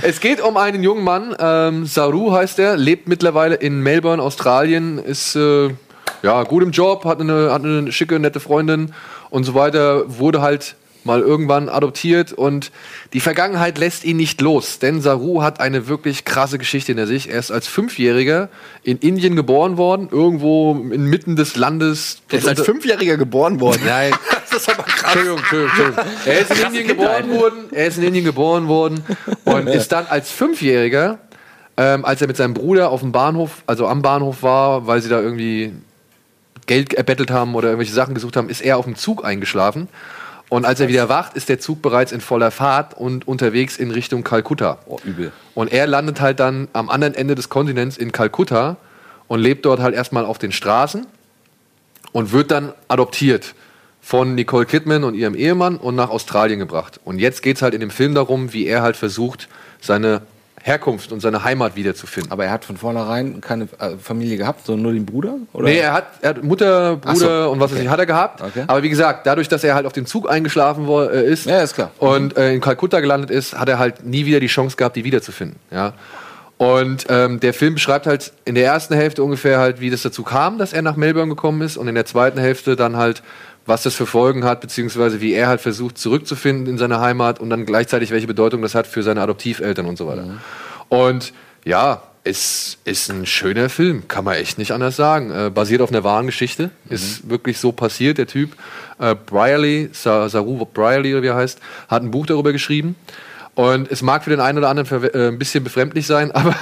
es geht um einen jungen Mann, ähm, Saru heißt er, lebt mittlerweile in Melbourne, Australien, ist äh, ja gut im Job, hat eine, hat eine schicke, nette Freundin und so weiter, wurde halt mal irgendwann adoptiert und die Vergangenheit lässt ihn nicht los, denn Saru hat eine wirklich krasse Geschichte hinter sich. Er ist als Fünfjähriger in Indien geboren worden, irgendwo inmitten des Landes. Der ist als Fünfjähriger geboren worden. Nein. Das ist aber krass. Entschuldigung, Entschuldigung, Entschuldigung. Er ist in Indien geboren worden, er ist in Indien geboren worden und ist dann als Fünfjähriger, ähm, als er mit seinem Bruder auf dem Bahnhof, also am Bahnhof war, weil sie da irgendwie Geld erbettelt haben oder irgendwelche Sachen gesucht haben, ist er auf dem Zug eingeschlafen. Und als er wieder wacht, ist der Zug bereits in voller Fahrt und unterwegs in Richtung Kalkutta. Oh, übel. Und er landet halt dann am anderen Ende des Kontinents in Kalkutta und lebt dort halt erstmal auf den Straßen und wird dann adoptiert von Nicole Kidman und ihrem Ehemann und nach Australien gebracht. Und jetzt geht es halt in dem Film darum, wie er halt versucht, seine Herkunft und seine Heimat wiederzufinden. Aber er hat von vornherein keine äh, Familie gehabt, sondern nur den Bruder? Oder? Nee, er hat, er hat Mutter, Bruder so, und was weiß okay. ich, hat er gehabt. Okay. Aber wie gesagt, dadurch, dass er halt auf dem Zug eingeschlafen äh, ist, Ja, ist und äh, in Kalkutta gelandet ist, hat er halt nie wieder die Chance gehabt, die wiederzufinden. Ja. Und ähm, der Film beschreibt halt in der ersten Hälfte ungefähr halt, wie das dazu kam, dass er nach Melbourne gekommen ist, und in der zweiten Hälfte dann halt, was das für Folgen hat, beziehungsweise wie er halt versucht zurückzufinden in seine Heimat und dann gleichzeitig welche Bedeutung das hat für seine Adoptiveltern und so weiter. Und ja, es ist ein schöner Film, kann man echt nicht anders sagen. Äh, basiert auf einer wahren Geschichte, ist wirklich so passiert. Der Typ, äh, Brierley, Sa Saru Brierley oder wie er heißt, hat ein Buch darüber geschrieben. Und es mag für den einen oder anderen äh, ein bisschen befremdlich sein, aber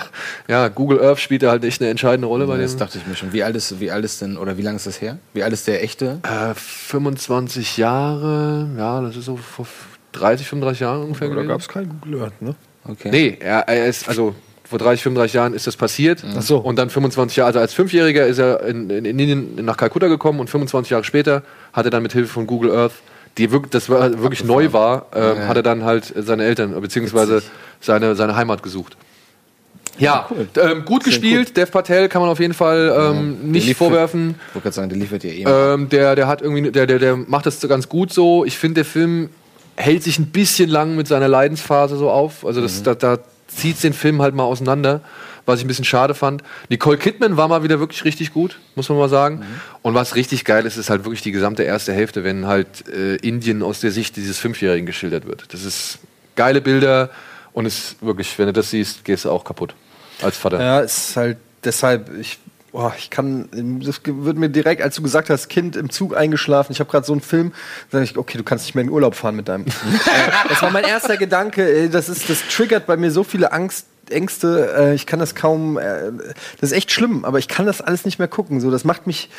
ja, Google Earth spielt da halt echt eine entscheidende Rolle bei das dachte ich mir schon. Wie alt ist, wie alt ist denn, oder wie lange ist das her? Wie alt ist der echte? Äh, 25 Jahre, ja, das ist so vor 30, 35 Jahren ungefähr. Da gewesen. gab es kein Google Earth, ne? Okay. Nee, er, er ist, also vor 30, 35 Jahren ist das passiert. Ach so. Und dann 25 Jahre, also als Fünfjähriger ist er in, in Indien nach Kalkutta gekommen und 25 Jahre später hat er dann mit Hilfe von Google Earth, die wirklich, das war, wirklich neu war, ähm, Ja. hat er dann halt seine Eltern, beziehungsweise seine, seine Heimat gesucht. Ja, ähm, gut gespielt. Dev Patel kann man auf jeden Fall ähm, Der nicht vorwerfen. Ich wollte gerade sagen, der liefert ja eh. Ähm, der, der hat irgendwie, der, der, der macht das ganz gut so. Ich finde, der Film hält sich ein bisschen lang mit seiner Leidensphase so auf. Also das, da, da zieht den Film halt mal auseinander, was ich ein bisschen schade fand. Nicole Kidman war mal wieder wirklich richtig gut, muss man mal sagen. Und was richtig geil ist, ist halt wirklich die gesamte erste Hälfte, wenn halt äh, Indien aus der Sicht dieses Fünfjährigen geschildert wird. Das ist geile Bilder und ist wirklich, wenn du das siehst, gehst du auch kaputt als Vater. Ja, es ist halt deshalb, ich, boah, ich kann, das wird mir direkt, als du gesagt hast, Kind im Zug eingeschlafen, ich habe gerade so einen Film, da sag ich, okay, du kannst nicht mehr in den Urlaub fahren mit deinem. Äh, das war mein erster Gedanke, ey, das ist, das triggert bei mir so viele Angst. Ängste, äh, ich kann das kaum, äh, das ist echt schlimm, aber ich kann das alles nicht mehr gucken. So, das macht mich,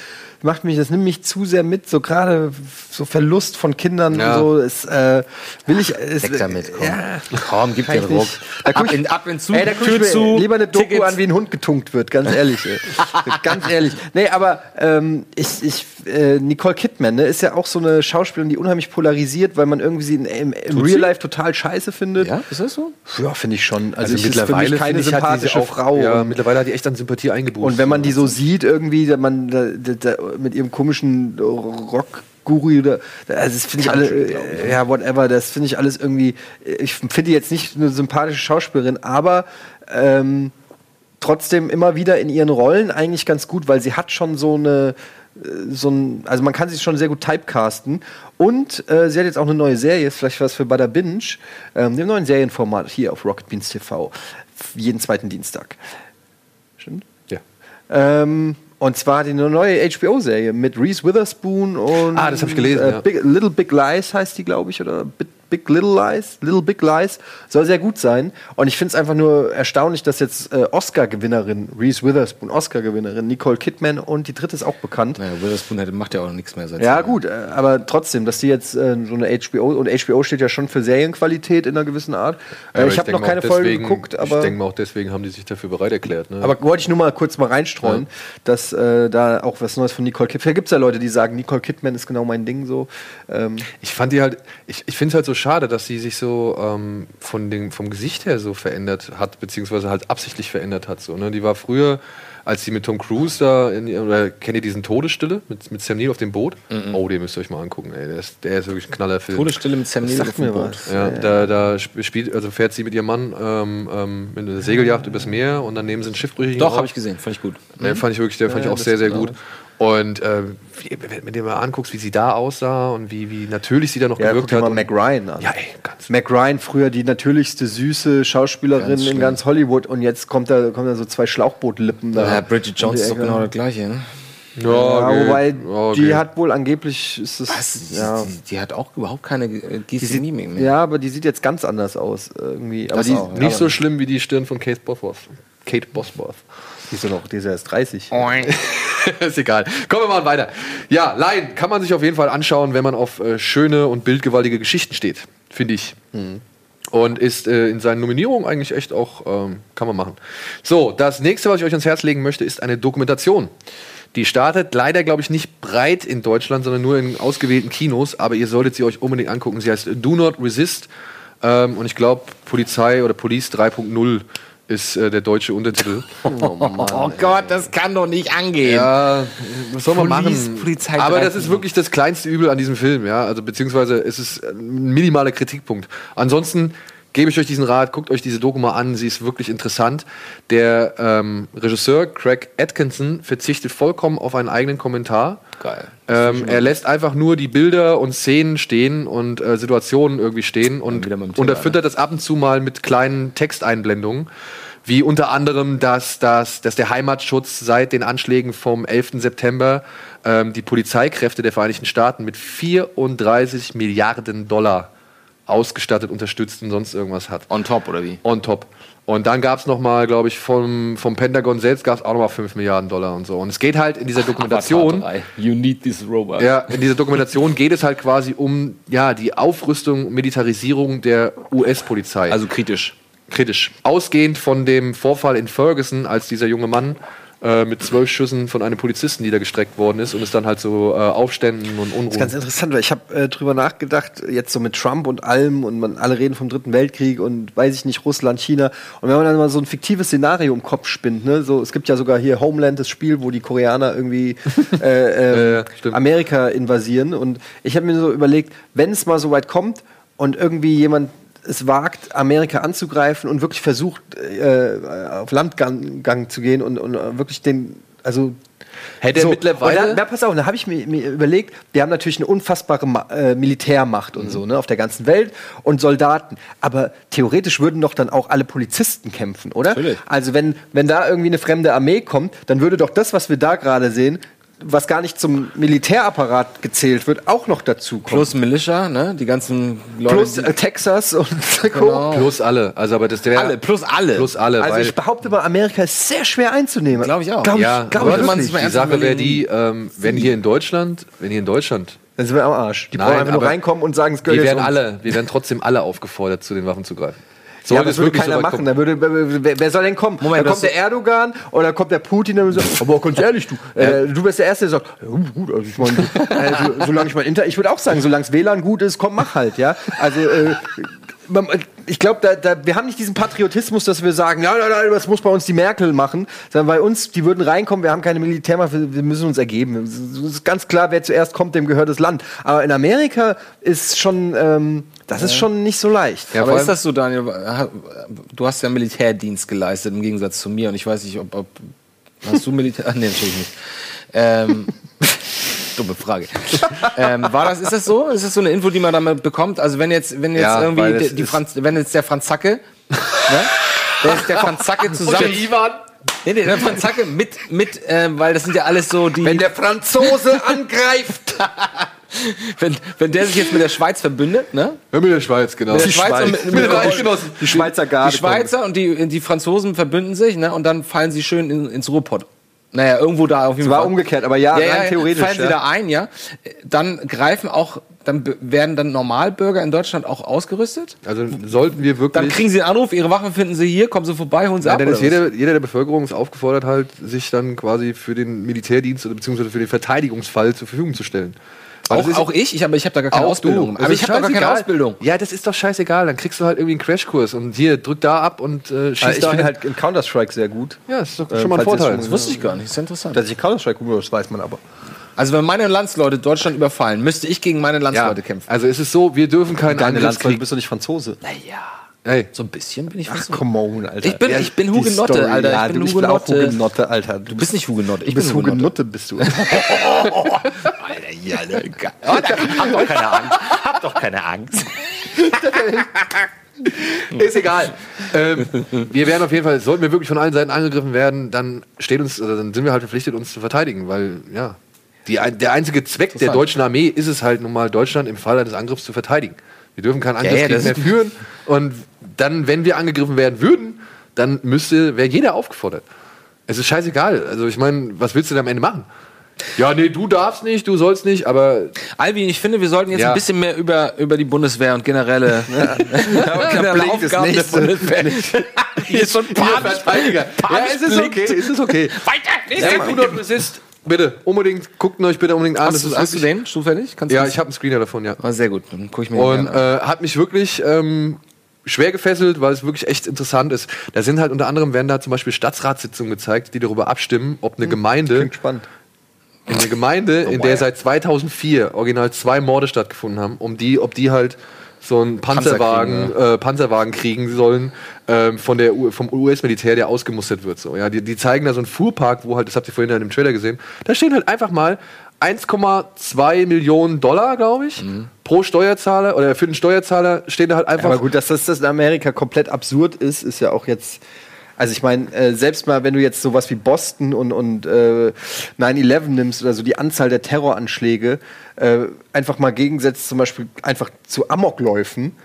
macht mich, das nimmt mich zu sehr mit. So gerade so Verlust von Kindern, Ja. so, ist, äh, will ich. Es, Weg damit, komm. Ja, Komm, gib ich Ruck. Da Ab in, ab in zu, Ey, da guck ich zu. lieber eine Doku Tickets. an, wie ein Hund getunkt wird, ganz ehrlich. ey. ganz ehrlich. Nee, aber ähm, ich, ich, äh, Nicole Kidman ne, ist ja auch so eine Schauspielerin, die unheimlich polarisiert, weil man irgendwie sie in, im, im Real sie? Life total scheiße findet. Ja, ist das so? Ja, finde ich schon. Also, Also ich ist für keine sympathische auch- Frau. Ja, mittlerweile hat die echt an Sympathie eingebußt. und wenn man die so sieht, irgendwie, man da, da, mit ihrem komischen Rock-Guru oder also das finde ich alle, äh, ja, whatever, das finde ich alles irgendwie, ich finde jetzt nicht eine sympathische Schauspielerin, aber ähm, trotzdem immer wieder in ihren Rollen eigentlich ganz gut, weil sie hat schon so eine äh, so ein, also man kann sie schon sehr gut typecasten und äh, sie hat jetzt auch eine neue Serie, ist vielleicht was für Bada Binge, ähm, dem neuen Serienformat hier auf Rocket Beans TV, jeden zweiten Dienstag. Stimmt? Ja. Ähm, und zwar die neue HBO-Serie mit Reese Witherspoon und Ah, das hab ich gelesen, äh, ja. Big, Little Big Lies heißt die, glaube ich, oder Bit, Big Little Lies, Little Big Lies, soll sehr gut sein. Und ich finde es einfach nur erstaunlich, dass jetzt äh, Oscar-Gewinnerin, Reese Witherspoon, Oscar-Gewinnerin, Nicole Kidman und die dritte ist auch bekannt. Naja, Witherspoon hätte, macht ja auch nichts mehr seit Ja, gut, äh, aber trotzdem, dass die jetzt äh, so eine HBO und HBO steht ja schon für Serienqualität in einer gewissen Art. Äh, Aber ich habe denke noch keine auch Folge deswegen- geguckt, aber. Ich denke mal auch deswegen haben die sich dafür bereit erklärt. Ne? Aber wollte ich nur mal kurz mal reinstreuen, dass äh, da auch was Neues von Nicole Kidman. Vielleicht gibt es ja Leute, die sagen, Nicole Kidman ist genau mein Ding so. Ähm, Ich fand die halt, ich, ich finde es halt so schade, dass sie sich so ähm, von dem, vom Gesicht her so verändert hat, beziehungsweise halt absichtlich verändert hat. So, ne? Die war früher, als sie mit Tom Cruise da, in, oder kennt ihr diesen Todesstille mit, mit Sam Neill auf dem Boot? Oh, den müsst ihr euch mal angucken, ey. Der ist, der ist wirklich ein Knallerfilm. Todesstille mit Sam Neill sagt auf dem mir Boot. was. Ja, Ja. da, da sp- spielt, also fährt sie mit ihrem Mann ähm, ähm, mit einer Segeljacht übers Meer und dann nehmen sie einen Schiffbrüchigen Doch, habe ich gesehen, fand ich gut. Den fand ich wirklich, der fand Ja, ich auch sehr, sehr ist gut. Und äh, wenn du dir mal anguckst, wie sie da aussah und wie, wie natürlich sie da noch ja, gewirkt hat. mal Mac Ryan an. Ja, ey, ganz. Mac Ryan, früher die natürlichste, süße Schauspielerin Ganz in ganz Hollywood und jetzt kommt da, kommen da so zwei Schlauchbootlippen da. Ja, Bridget Jones ist doch genau das gleiche, ne? Ja, okay. wobei Ja, die okay. hat wohl angeblich ist es Was? Die, ja. die, die hat auch überhaupt keine äh, Die Gestik mehr. ja, aber die sieht jetzt ganz anders aus irgendwie. Aber Das die, auch, ja. Nicht so schlimm wie die Stirn von Kate Bosworth. Kate Bosworth. Die ist ja noch, die ist ja erst 30. ist egal. Kommen wir mal weiter. Ja, Lion kann man sich auf jeden Fall anschauen, wenn man auf äh, schöne und bildgewaltige Geschichten steht, finde ich. Und ist äh, in seinen Nominierungen eigentlich echt auch, ähm, kann man machen. So, das nächste, was ich euch ans Herz legen möchte, ist eine Dokumentation. Die startet leider, glaube ich, nicht breit in Deutschland, sondern nur in ausgewählten Kinos, aber ihr solltet sie euch unbedingt angucken. Sie heißt Do Not Resist ähm, und ich glaube, Polizei oder Police 3.0 ist äh, der deutsche Untertitel. Oh Gott, das kann doch nicht angehen. Ja, was soll man machen? Polizei Aber 3.0. das ist wirklich das kleinste Übel an diesem Film, ja. Also beziehungsweise es ist ein minimaler Kritikpunkt. Ansonsten gebe ich euch diesen Rat, guckt euch diese Doku mal an, sie ist wirklich interessant. Der ähm, Regisseur Craig Atkinson verzichtet vollkommen auf einen eigenen Kommentar. Geil. Ähm, er lässt einfach nur die Bilder und Szenen stehen und äh, Situationen irgendwie stehen und wieder beim Thema, unterfüttert das ab und zu mal mit kleinen Texteinblendungen. Wie unter anderem, dass, dass, dass der Heimatschutz seit den Anschlägen vom 11. September ähm, die Polizeikräfte der Vereinigten Staaten mit 34 Milliarden Dollar ausgestattet, unterstützt und sonst irgendwas hat. On top, oder wie? On top. Und dann gab es nochmal, glaube ich, vom, vom Pentagon selbst gab es auch nochmal 5 Milliarden Dollar und so. Und es geht halt in dieser Dokumentation. Avatar 3. You need this robot. Ja, in dieser Dokumentation geht es halt quasi um ja, die Aufrüstung, Militarisierung der US-Polizei. Also kritisch. kritisch. Ausgehend von dem Vorfall in Ferguson, als dieser junge Mann äh, mit zwölf Schüssen von einem Polizisten niedergestreckt worden ist und es dann halt so äh, Aufständen und Das ist ganz Unruhen. interessant, weil ich habe äh, drüber nachgedacht, jetzt so mit Trump und allem und man alle reden vom Dritten Weltkrieg und weiß ich nicht, Russland, China. Und wenn man dann mal so ein fiktives Szenario im Kopf spinnt, ne, so es gibt ja sogar hier Homeland, das Spiel, wo die Koreaner irgendwie äh, ähm, Ja. Amerika invasieren. Und ich habe mir so überlegt, wenn es mal so weit kommt und irgendwie jemand es wagt, Amerika anzugreifen und wirklich versucht, äh, auf Landgang Gang zu gehen und, und wirklich den, also Hätte er mittlerweile- Und na, pass auf, da habe ich mir, mir überlegt, wir haben natürlich eine unfassbare Ma äh, Militärmacht und so, ne, auf der ganzen Welt und Soldaten. Aber theoretisch würden doch dann auch alle Polizisten kämpfen, oder? Natürlich. Also wenn, wenn da irgendwie eine fremde Armee kommt, dann würde doch das, was wir da gerade sehen, was gar nicht zum Militärapparat gezählt wird, auch noch dazu kommen. Plus Militia, ne? Die ganzen Leute. Plus äh, Texas und Genau. Plus alle. Also, aber das der, alle, plus alle. Plus alle. Also weil, ich behaupte mal, Amerika ist sehr schwer einzunehmen. Glaub ich auch. Glaub ich, ja, glaub aber ich man die Sache wäre die, ähm, wenn hier in Deutschland, wenn hier in Deutschland, Dann sind wir am Arsch. Die Nein, brauchen einfach nur reinkommen und sagen, es gehört wir werden uns. alle, wir werden trotzdem alle aufgefordert, zu den Waffen zu greifen. Ja, aber es das würde keiner so machen. kommen. Da würde, wer, wer soll denn kommen? Moment, da das kommt der Erdogan oder kommt der Putin und sagt, aber ganz ehrlich, du, äh, du bist der Erste, der sagt, ja, gut, also ich meine, äh, so, solange ich mein Inter, ich würde auch sagen, solange es WLAN gut ist, komm, mach halt, ja. Also äh, ich glaube, da, da, wir haben nicht diesen Patriotismus, dass wir sagen, ja, nein, nein, das muss bei uns die Merkel machen, sondern bei uns, die würden reinkommen, wir haben keine Militärmacht, wir wir müssen uns ergeben. Es ist ganz klar, wer zuerst kommt, dem gehört das Land. Aber in Amerika ist schon, ähm, das ist schon nicht so leicht. Ja, Aber ist das so, Daniel? Du hast ja Militärdienst geleistet im Gegensatz zu mir und ich weiß nicht, ob. ob hast du Militär? Ach, nee, natürlich nicht. Ähm, dumme Frage. ähm, war das, ist das so? Ist das so eine Info, die man damit bekommt? Also wenn jetzt, wenn jetzt Ja, irgendwie die, die ist- Franz, wenn jetzt der Franzacke, ne? Wenn jetzt der Franzacke zusammen. Ivan? Nee, nee, der Franzacke mit, mit, äh, weil das sind ja alles so die. Wenn der Franzose angreift. wenn, wenn der sich jetzt mit der Schweiz verbündet, ne? Ja, mit der Schweiz, genau. Mit der Schweiz, und mit, mit, Mit mit Eidgenossen. Die Schweizer Garde. Die Schweizer und die, die Franzosen verbünden sich, ne? Und dann fallen sie schön in, ins Ruhrpott. Naja, irgendwo da auf jeden Es war Fall. umgekehrt, aber ja, rein theoretisch, Fallen sie ja. da ein, ja. Dann greifen auch, dann werden dann Normalbürger in Deutschland auch ausgerüstet. Also sollten wir wirklich. Dann kriegen sie einen Anruf, ihre Waffe finden sie hier, kommen sie vorbei, holen sie Ja, ab. dann oder ist jeder, jeder der Bevölkerung ist aufgefordert, halt, sich dann quasi für den Militärdienst oder beziehungsweise für den Verteidigungsfall zur Verfügung zu stellen. Auch, ist- auch ich, ich, aber ich habe da gar keine Ausbildung. du. Aber ich habe da gar keine. Ausbildung. Ja, das ist doch scheißegal. Dann kriegst du halt irgendwie einen Crashkurs und hier, drück da ab und äh, schieß Ah, ich da bin hin. halt in Counter-Strike sehr gut. Ja, das ist doch Äh, schon mal ein Vorteil. Das wusste ich gar nicht, das ist interessant. Dass ich Counter-Strike gut bin, das weiß man aber. Also wenn meine Landsleute Deutschland überfallen, müsste ich gegen meine ja, Landsleute kämpfen. also es ist so, wir dürfen keinen Deine Landsleute Angriffskrieg. bist du nicht Franzose. Naja, Hey, so ein bisschen bin ich Ach, so. come on, Alter. Ich bin- ich bin Hugenotte, Story, Alter, ich Ja, bin du bist auch Hugenotte. Hugenotte, Alter. Du bist nicht Hugenotte, ich bin Hugenotte. Hugenotte, bist du. Alter, Jalle. Oh, da, hab doch keine Angst. Hab doch keine Angst. ist egal. ähm, wir werden auf jeden Fall, sollten wir wirklich von allen Seiten angegriffen werden, dann steht uns, also dann sind wir halt verpflichtet, uns zu verteidigen, weil ja, die, der einzige Zweck der deutschen Armee ist es halt nun mal, Deutschland im Fall eines Angriffs zu verteidigen. Wir dürfen keinen ja, Angriffskrieg das mehr führen und dann, wenn wir angegriffen werden würden, dann müsste, wäre jeder aufgefordert. Es ist scheißegal. Also ich meine, was willst du denn am Ende machen? Ja, nee, du darfst nicht, du sollst nicht, aber Albin, ich finde, wir sollten jetzt Ja. ein bisschen mehr über, über die Bundeswehr und generelle, generelle blinkt das Aufgaben der. Bundeswehr. Hier ist so ein panisch, Verteidiger. Ja, es ist okay, es ist okay. Weiter! Ja, Food Not Resist, bitte, unbedingt, guckt euch bitte unbedingt an. Hast, du, hast du den zufällig? Kannst Ja, ich habe einen Screener davon, ja. Ah, sehr gut, dann gucke ich mir Und den an. äh, hat mich wirklich ähm, schwer gefesselt, weil es wirklich echt interessant ist. Da sind halt unter anderem werden da zum Beispiel Stadtratssitzungen gezeigt, die darüber abstimmen, ob eine Gemeinde Klingt spannend. in der Gemeinde, in der seit 2004 original zwei Morde stattgefunden haben, um die, ob die halt so einen Panzerwagen, äh, Panzerwagen kriegen sollen ähm, von der U vom US-Militär, der ausgemustert wird. So, ja, die, die zeigen da so einen Fuhrpark, wo halt, das habt ihr vorhin in dem Trailer gesehen, da stehen halt einfach mal 1,2 Millionen Dollar, glaube ich, pro Steuerzahler oder für den Steuerzahler stehen da halt einfach. Aber gut, dass das, das in Amerika komplett absurd ist, ist ja auch jetzt. Also ich meine, äh, selbst mal, wenn du jetzt sowas wie Boston und, und äh, 9-11 nimmst oder so, die Anzahl der Terroranschläge, äh, einfach mal gegensetzt zum Beispiel einfach zu Amokläufen,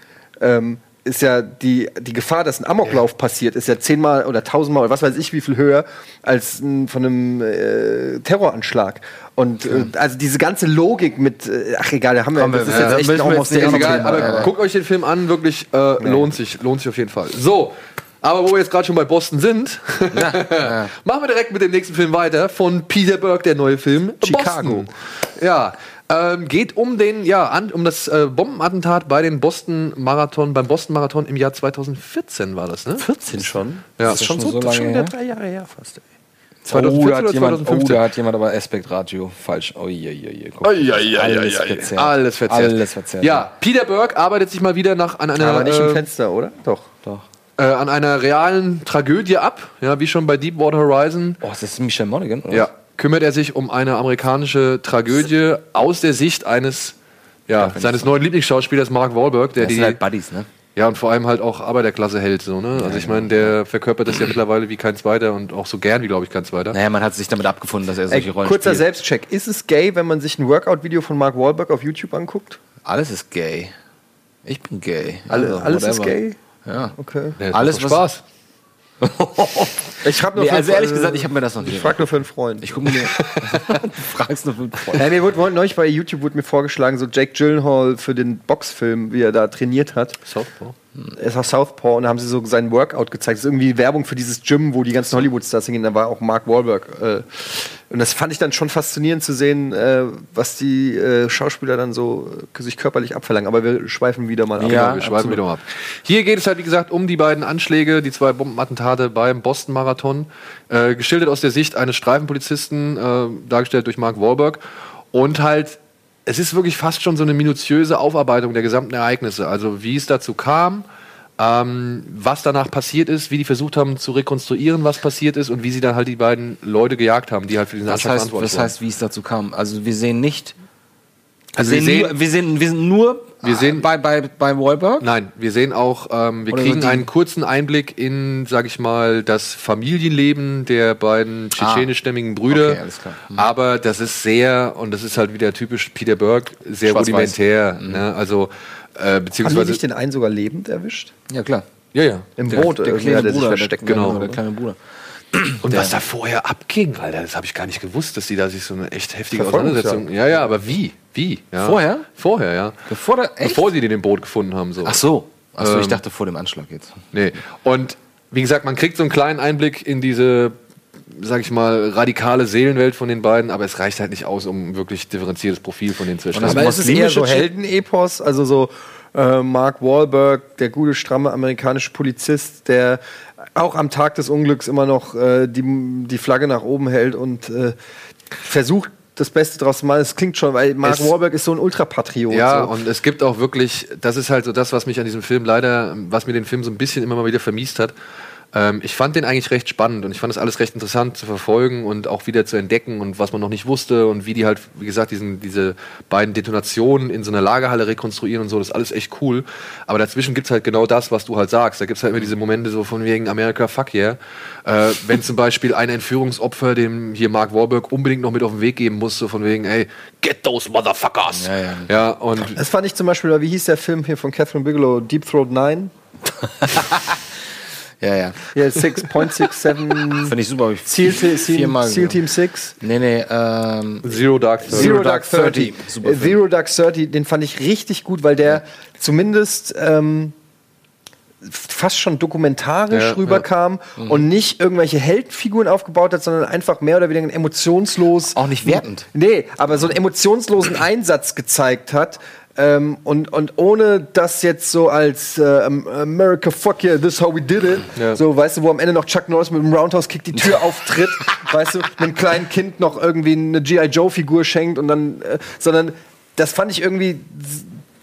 ähm, ist ja die, die Gefahr, dass ein Amoklauf passiert, ist ja zehnmal oder tausendmal oder was weiß ich wie viel höher als ein, von einem äh, Terroranschlag. Und äh, also diese ganze Logik mit, äh, ach egal, da haben wir, Komm, das ist ja, jetzt echt aus jetzt der egal, Thema, aber ja. guckt euch den Film an, wirklich äh, lohnt sich, lohnt sich auf jeden Fall. So, aber wo wir jetzt gerade schon bei Boston sind, machen wir direkt mit dem nächsten Film weiter von Peter Burke, der neue Film Chicago. Boston. Ja, ähm, geht um den, ja, an, um das äh, Bombenattentat bei den Boston Marathon, beim Boston Marathon im Jahr 2014 war das, ne? 14 schon? Ja, Das ist schon so lange schon her? wieder drei Jahre her fast. Ey. 2014 oh, da hat oder jemand, 2015? Oh, da hat jemand aber Aspektratio falsch. Oh, je, je, je. Guck, Ai, ai, ai, alles verzerrt. Alles verzerrt. Alles verzerrt. Ja, Peter Burke arbeitet sich mal wieder nach an einer Aber nicht äh, im Fenster, oder? Doch. Doch. Äh, an einer realen Tragödie ab, ja, wie schon bei Deepwater Horizon. Oh, ist das Michelle Monaghan? Oder? Ja, kümmert er sich um eine amerikanische Tragödie aus der Sicht eines ja, wenn seines neuen Lieblingsschauspielers Mark Wahlberg, der Das die sind halt Buddies, ne? ja und vor allem halt auch Arbeiterklasse hält so, ne? Also ich meine, der verkörpert das ja mittlerweile wie kein zweiter und auch so gern wie glaube ich kein zweiter. Naja, man hat sich damit abgefunden, dass er solche Ey, Rollen kurzer spielt. Selbstcheck. Ist es gay, wenn man sich ein Workout-Video von Mark Wahlberg auf YouTube anguckt? Alles ist gay. Ich bin gay. Alle, Also, alles ist whatever. gay? Ja. Okay. Ja, Alles, was- Spaß. Ich frag nur Nee, also ehrlich gesagt, ich habe mir das noch nicht Ich frag nur für einen Freund. Ich gucke mir du fragst nur für einen Freund. Ja, mir wurde neulich bei YouTube wurde mir vorgeschlagen, so Jake Gyllenhaal für den Boxfilm, wie er da trainiert hat. Southpaw. Er ist aus Southpaw und da haben sie so seinen Workout gezeigt. Das ist irgendwie Werbung für dieses Gym, wo die ganzen Hollywood-Stars hingehen. Da war auch Mark Wahlberg. Äh, und das fand ich dann schon faszinierend zu sehen, äh, was die äh, Schauspieler dann so sich körperlich abverlangen. Aber wir schweifen wieder mal ab. Ja, wir schweifen wieder mal ab. Hier geht es halt, wie gesagt, um die beiden Anschläge, die zwei Bombenattentate beim Boston-Marathon. Geschildert aus der Sicht eines Streifenpolizisten, dargestellt durch Mark Wahlberg. Und halt, es ist wirklich fast schon so eine minutiöse Aufarbeitung der gesamten Ereignisse. Also, wie es dazu kam, ähm, was danach passiert ist, wie die versucht haben zu rekonstruieren, was passiert ist und wie sie dann halt die beiden Leute gejagt haben, die halt für diesen Was Anschlag heißt, verantwortlich was heißt, wie es dazu kam? Also wir sehen nicht Also wir, wir sehen sehen- nur, wir, sehen, wir sind nur Wir sehen- bei, bei, bei Wahlberg. Nein, wir sehen auch, ähm, wir Oder kriegen einen kurzen Einblick in, sag ich mal, das Familienleben der beiden tschetschenischstämmigen Brüder. Ah. Okay, alles klar. Mhm. Aber das ist sehr, und das ist halt wieder typisch Peter Burke, sehr rudimentär. Mhm. Ne? Also, äh, Haben die beziehungsweise. nicht den einen sogar lebend erwischt? Ja, klar. ja, ja. Im Der- Boot Der irgendwie kleine hat er sich Bruder, versteckt. der, genau. der kleine Bruder. Und Der- was da vorher abging, Alter, das habe ich gar nicht gewusst, dass die da sich so eine echt heftige. Auseinandersetzung. Ja, ja, aber wie? Wie? Ja. Vorher? Vorher, ja. Bevor der, echt? Bevor sie den im Boot gefunden haben. So. Ach so. Ach so, ich Ähm, dachte vor dem Anschlag jetzt. Nee. Und wie gesagt, man kriegt so einen kleinen Einblick in diese, sag ich mal, radikale Seelenwelt von den beiden, aber es reicht halt nicht aus, um ein wirklich differenziertes Profil von denen zu erstellen. Aber ist es eher so Heldenepos, also so äh, Mark Wahlberg, der gute, stramme amerikanische Polizist, der auch am Tag des Unglücks immer noch äh, die, die Flagge nach oben hält und äh, versucht, das Beste draus zu machen. Es klingt schon, weil Mark Es- Wahlberg ist so ein Ultrapatriot. Ja, so. und es gibt auch wirklich, das ist halt so das, was mich an diesem Film leider, was mir den Film so ein bisschen immer mal wieder vermiest hat. Ähm, ich fand den eigentlich recht spannend und ich fand das alles recht interessant zu verfolgen und auch wieder zu entdecken und was man noch nicht wusste und wie die halt, wie gesagt, diesen, diese beiden Detonationen in so einer Lagerhalle rekonstruieren und so, das ist alles echt cool. Aber dazwischen gibt's halt genau das, was du halt sagst. Da gibt's halt immer diese Momente so von wegen America, fuck yeah. Äh, wenn zum Beispiel ein Entführungsopfer dem hier Mark Warburg unbedingt noch mit auf den Weg geben muss, so von wegen, ey, get those motherfuckers. Ja, ja. Ja, und Das fand ich zum Beispiel, wie hieß der Film hier von Catherine Bigelow, Deep Throat 9? Ja, ja. Ja, 6.67. Finde ich super. ich viermal gesehen. Team 6. Nee, nee, ähm, Zero Dark Thirty. Zero Dark 30. Super. Zero Dark 30, den fand ich richtig gut, weil der zumindest ähm, fast schon dokumentarisch Ja, rüberkam und nicht irgendwelche Heldenfiguren aufgebaut hat, sondern einfach mehr oder weniger emotionslos. Auch nicht wertend. Nee, aber so einen emotionslosen Einsatz gezeigt hat. Ähm, und, und ohne das jetzt so als äh, America fuck yeah, this is how we did it, Ja. so weißt du, wo am Ende noch Chuck Norris mit dem Roundhouse Kick die Tür auftritt, weißt du, einem kleinen Kind noch irgendwie eine G.I. Joe Figur schenkt und dann, äh, sondern das fand ich irgendwie,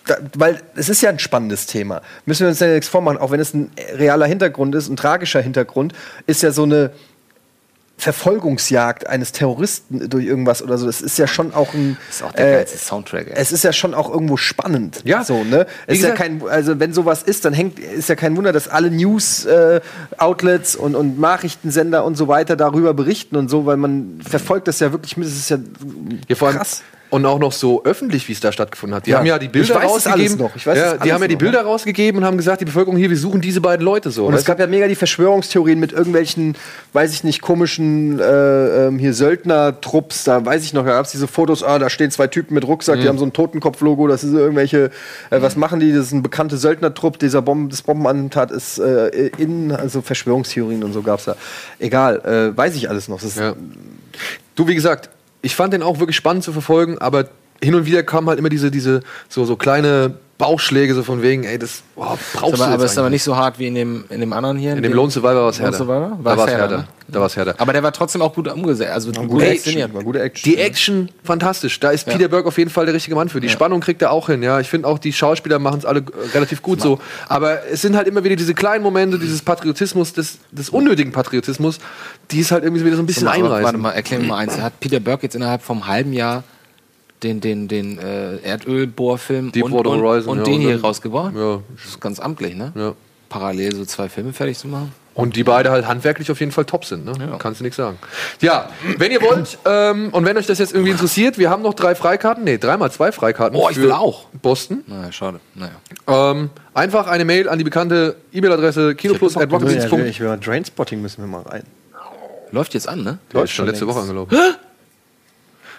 da, weil es ist ja ein spannendes Thema. Müssen wir uns ja nichts vormachen, auch wenn es ein realer Hintergrund ist, ein tragischer Hintergrund, ist ja so eine Verfolgungsjagd eines Terroristen durch irgendwas oder so. Das ist ja schon auch ein. Das ist auch der geilste Soundtrack, ey. Es ist ja schon auch irgendwo spannend. Ja. so ne. Es ist ja kein, also wenn sowas ist, dann hängt, ist ja kein Wunder, dass alle News äh, und, und Nachrichtensender und so weiter darüber berichten und so, weil man verfolgt das ja wirklich mit. Das ist ja Ja, krass. Und auch noch so öffentlich, wie es da stattgefunden hat. Die Ja. haben ja die Bilder rausgegeben. noch. Ich weiß ja, die haben ja die noch, Bilder ja. rausgegeben und haben gesagt, die Bevölkerung hier, wir suchen diese beiden Leute so. Und es gab ja mega die Verschwörungstheorien mit irgendwelchen, weiß ich nicht, komischen äh, ähm, hier Söldner-Trupps. Da weiß ich noch, da gab es diese Fotos, ah, da stehen zwei Typen mit Rucksack, Mhm. die haben so ein Totenkopf-Logo, das ist irgendwelche, äh, was machen die? Das ist ein bekannter Söldnertrupp, dieser Bomben, das Bombenattentat ist äh, in, also Verschwörungstheorien und so gab's da. Egal, äh, weiß ich alles noch. Ja. Du, wie gesagt, ich fand den auch wirklich spannend zu verfolgen, aber hin und wieder kamen halt immer diese, diese so, so kleine Bauchschläge, so von wegen, ey, das oh, brauchst aber, du aber ist aber nicht so hart wie in dem, in dem anderen hier. In dem Lone Survivor war es härter. Survivor? Da war es härter, ne? Da war es härter. Aber der war trotzdem auch gut umgesetzt. Also gut gute. Action, war gute Action. Die Action, fantastisch. Da ist Ja. Peter Burke auf jeden Fall der richtige Mann für. Die Spannung kriegt er auch hin. Ja, ich finde auch, die Schauspieler machen es alle äh, relativ gut so. Aber es sind halt immer wieder diese kleinen Momente, dieses Patriotismus, des, des unnötigen Patriotismus, die es halt irgendwie wieder so ein bisschen einreißen. Warte mal, erklär mir mal eins. Hat Peter Burke jetzt innerhalb vom halben Jahr den, den, den äh, Erdölbohrfilm und, und, Horizon, und ja, den und hier dann- rausgebracht? Ja. Das ist ganz amtlich, ne? Ja. Parallel so zwei Filme fertig zu machen. Und die beide halt handwerklich auf jeden Fall top sind, ne? Ja. Kannst du nichts sagen. Ja, wenn ihr wollt, ähm, und wenn euch das jetzt irgendwie interessiert, wir haben noch drei Freikarten, nee, dreimal zwei Freikarten. Oh, ich für will auch. Boston. Naja, schade. Naja. Ähm, einfach eine Mail an die bekannte E-Mail-Adresse ja, kinoplus.rockbeats.de. ich will mal Drainspotting müssen wir mal rein. Läuft jetzt an, ne? Ist schon letzte längst. Woche angelaufen.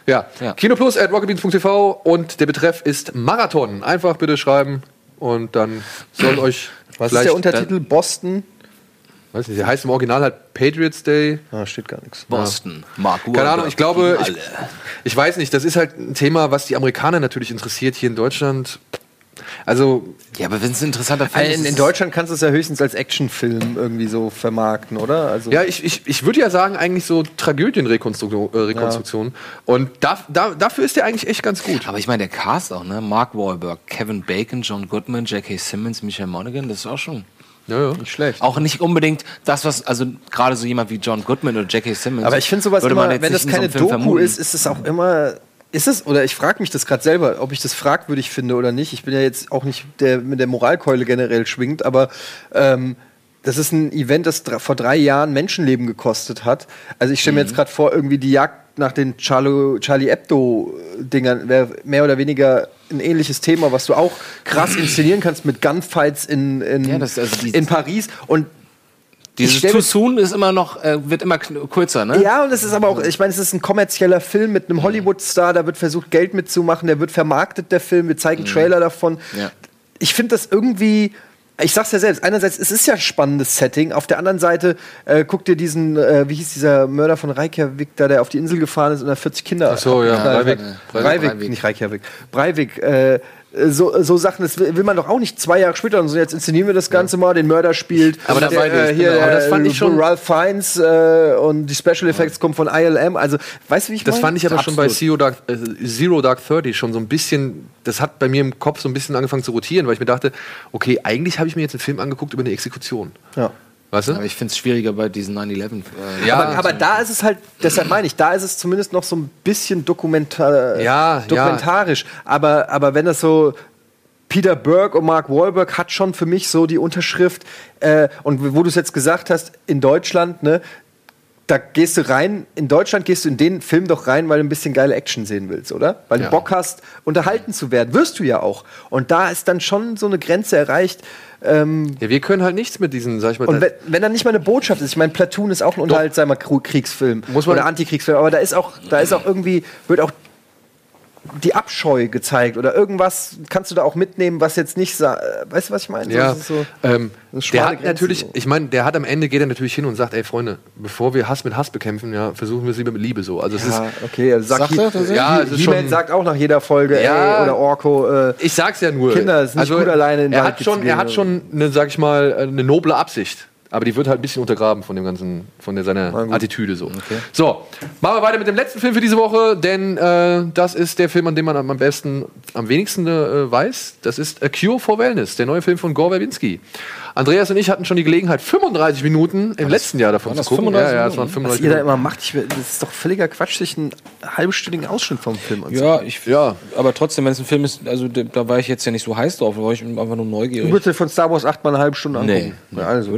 Ja, Ja. Kinoplus at rocketbeans.tv und der Betreff ist Marathon. Einfach bitte schreiben und dann soll euch Was ist der Untertitel? Boston? weiß nicht, der heißt im Original halt Patriots Day. Ah, steht gar nichts. Boston. Mark Keine Ahnung, ich glaube, ich, ich weiß nicht, das ist halt ein Thema, was die Amerikaner natürlich interessiert hier in Deutschland. Also, Ja, aber wenn es ein interessanter Film ist. In, in Deutschland kannst du es ja höchstens als Actionfilm irgendwie so vermarkten, oder? Also ja, ich, ich, ich würde ja sagen, eigentlich so Tragödienrekonstruktion. Äh, Rekonstruktion. Und da, da, dafür ist der eigentlich echt ganz gut. Aber ich meine, der Cast auch, ne? Mark Wahlberg, Kevin Bacon, John Goodman, J.K. Simmons, Michael Monaghan, das ist auch schon. Ja, ja. nicht schlecht. Auch nicht unbedingt das, was, also gerade so jemand wie John Goodman oder J.K. Simmons. Aber ich finde sowas immer, wenn das in so keine Film Doku vermuten. ist, ist es auch immer Ist es, oder ich frage mich das gerade selber, ob ich das fragwürdig finde oder nicht. Ich bin ja jetzt auch nicht der mit der Moralkeule generell schwingt, aber ähm, das ist ein Event, das vor drei Jahren Menschenleben gekostet hat. Also ich stelle mir jetzt gerade vor, irgendwie die Jagd nach den Charlo, Charlie Hebdo-Dingern wäre mehr oder weniger ein ähnliches Thema, was du auch krass inszenieren kannst mit Gunfights in, in, Ja, also in Paris. Und Dieses Too Soon ist immer noch, äh, wird immer kürzer, ne? ja, und es ist aber auch, ich meine, es ist ein kommerzieller Film mit einem Hollywood-Star, da wird versucht, Geld mitzumachen, der wird vermarktet, der Film, wir zeigen Trailer davon. Ja. Ich finde das irgendwie. Ich sag's ja selbst, einerseits, es ist ja ein spannendes Setting, auf der anderen Seite, äh, guck dir diesen, äh, wie hieß dieser Mörder von Reykjavik, da, der auf die Insel gefahren ist und da 40 Kinder. Ach so, ja, Breivik. Breivik. Breivik, Breivik. nicht Reykjavik. Breivik, äh, so, so Sachen, das will will man doch auch nicht zwei Jahre später und so, jetzt inszenieren wir das Ganze mal, den Mörder spielt. Aber der, äh, hier, genau. Aber das äh, fand ich schon- Ralph Fiennes äh, und die Special Effects kommen von ILM, also, weißt du, wie ich Das meine? fand ich aber schon bei Absolut. Zero Dark, äh, Zero Dark 30 schon so ein bisschen, das hat bei mir im Kopf so ein bisschen angefangen zu rotieren, weil ich mir dachte, okay, eigentlich habe ich mir jetzt einen Film angeguckt über eine Exekution. Ja. Weißt du? Aber ich finde es schwieriger bei diesen 9-11. Äh, Ja, aber, aber da ist es halt, deshalb meine ich, da ist es zumindest noch so ein bisschen dokumentar Ja, dokumentarisch. Aber, aber wenn das so Peter Berg und Mark Wahlberg hat schon für mich so die Unterschrift, äh, und wo du es jetzt gesagt hast, in Deutschland, ne, da gehst du rein, in Deutschland gehst du in den Film doch rein, weil du ein bisschen geile Action sehen willst, oder? Weil Ja. du Bock hast, unterhalten zu werden. Wirst du ja auch. Und da ist dann schon so eine Grenze erreicht. Ähm, ja, wir können halt nichts mit diesen, sag ich mal, und wenn, wenn da nicht mal eine Botschaft ist, ich meine, Platoon ist auch ein unterhaltsamer Kriegsfilm Muss man- oder Antikriegsfilm, aber da ist auch, da ist auch irgendwie, wird auch die Abscheu gezeigt oder irgendwas kannst du da auch mitnehmen, was jetzt nicht, weißt du, was ich meine? Ja, das ist so, ähm, der hat natürlich, so. ich meine, der hat am Ende geht er natürlich hin und sagt, ey Freunde, bevor wir Hass mit Hass bekämpfen, ja, versuchen wir es lieber mit Liebe so. Also es Ja, ist, okay, also sagt, Sagt er tatsächlich? Ja, es ist schon- sagt auch nach jeder Folge, Ja. ey, oder Orko, äh, ich sag's ja nur. Also Kinder, es ist nicht gut, alleine in er Wald hat schon, er hat schon, eine, sag ich mal, eine noble Absicht. Aber die wird halt ein bisschen untergraben von dem ganzen, von der, seiner Attitüde so. So, machen wir weiter mit dem letzten Film für diese Woche, denn äh, das ist der Film, an dem man am besten, am wenigsten äh, weiß. Das ist A Cure for Wellness, der neue Film von Gore Verbinski. Andreas und ich hatten schon die Gelegenheit, 35 Minuten im letzten Jahr davon waren zu das gucken. 35 ja, ja, es waren was 35 ihr da Minuten. immer macht, ich, will- das ist doch völliger Quatsch, sich einen halbstündigen Ausschnitt vom Film anzusehen. Ja, ich, Ja. aber trotzdem, wenn es ein Film ist, also da, war ich jetzt ja nicht so heiß drauf, da war ich einfach nur neugierig. Du würdest von Star Wars 8 mal eine halbe Stunde Nee. angucken. Ja, also.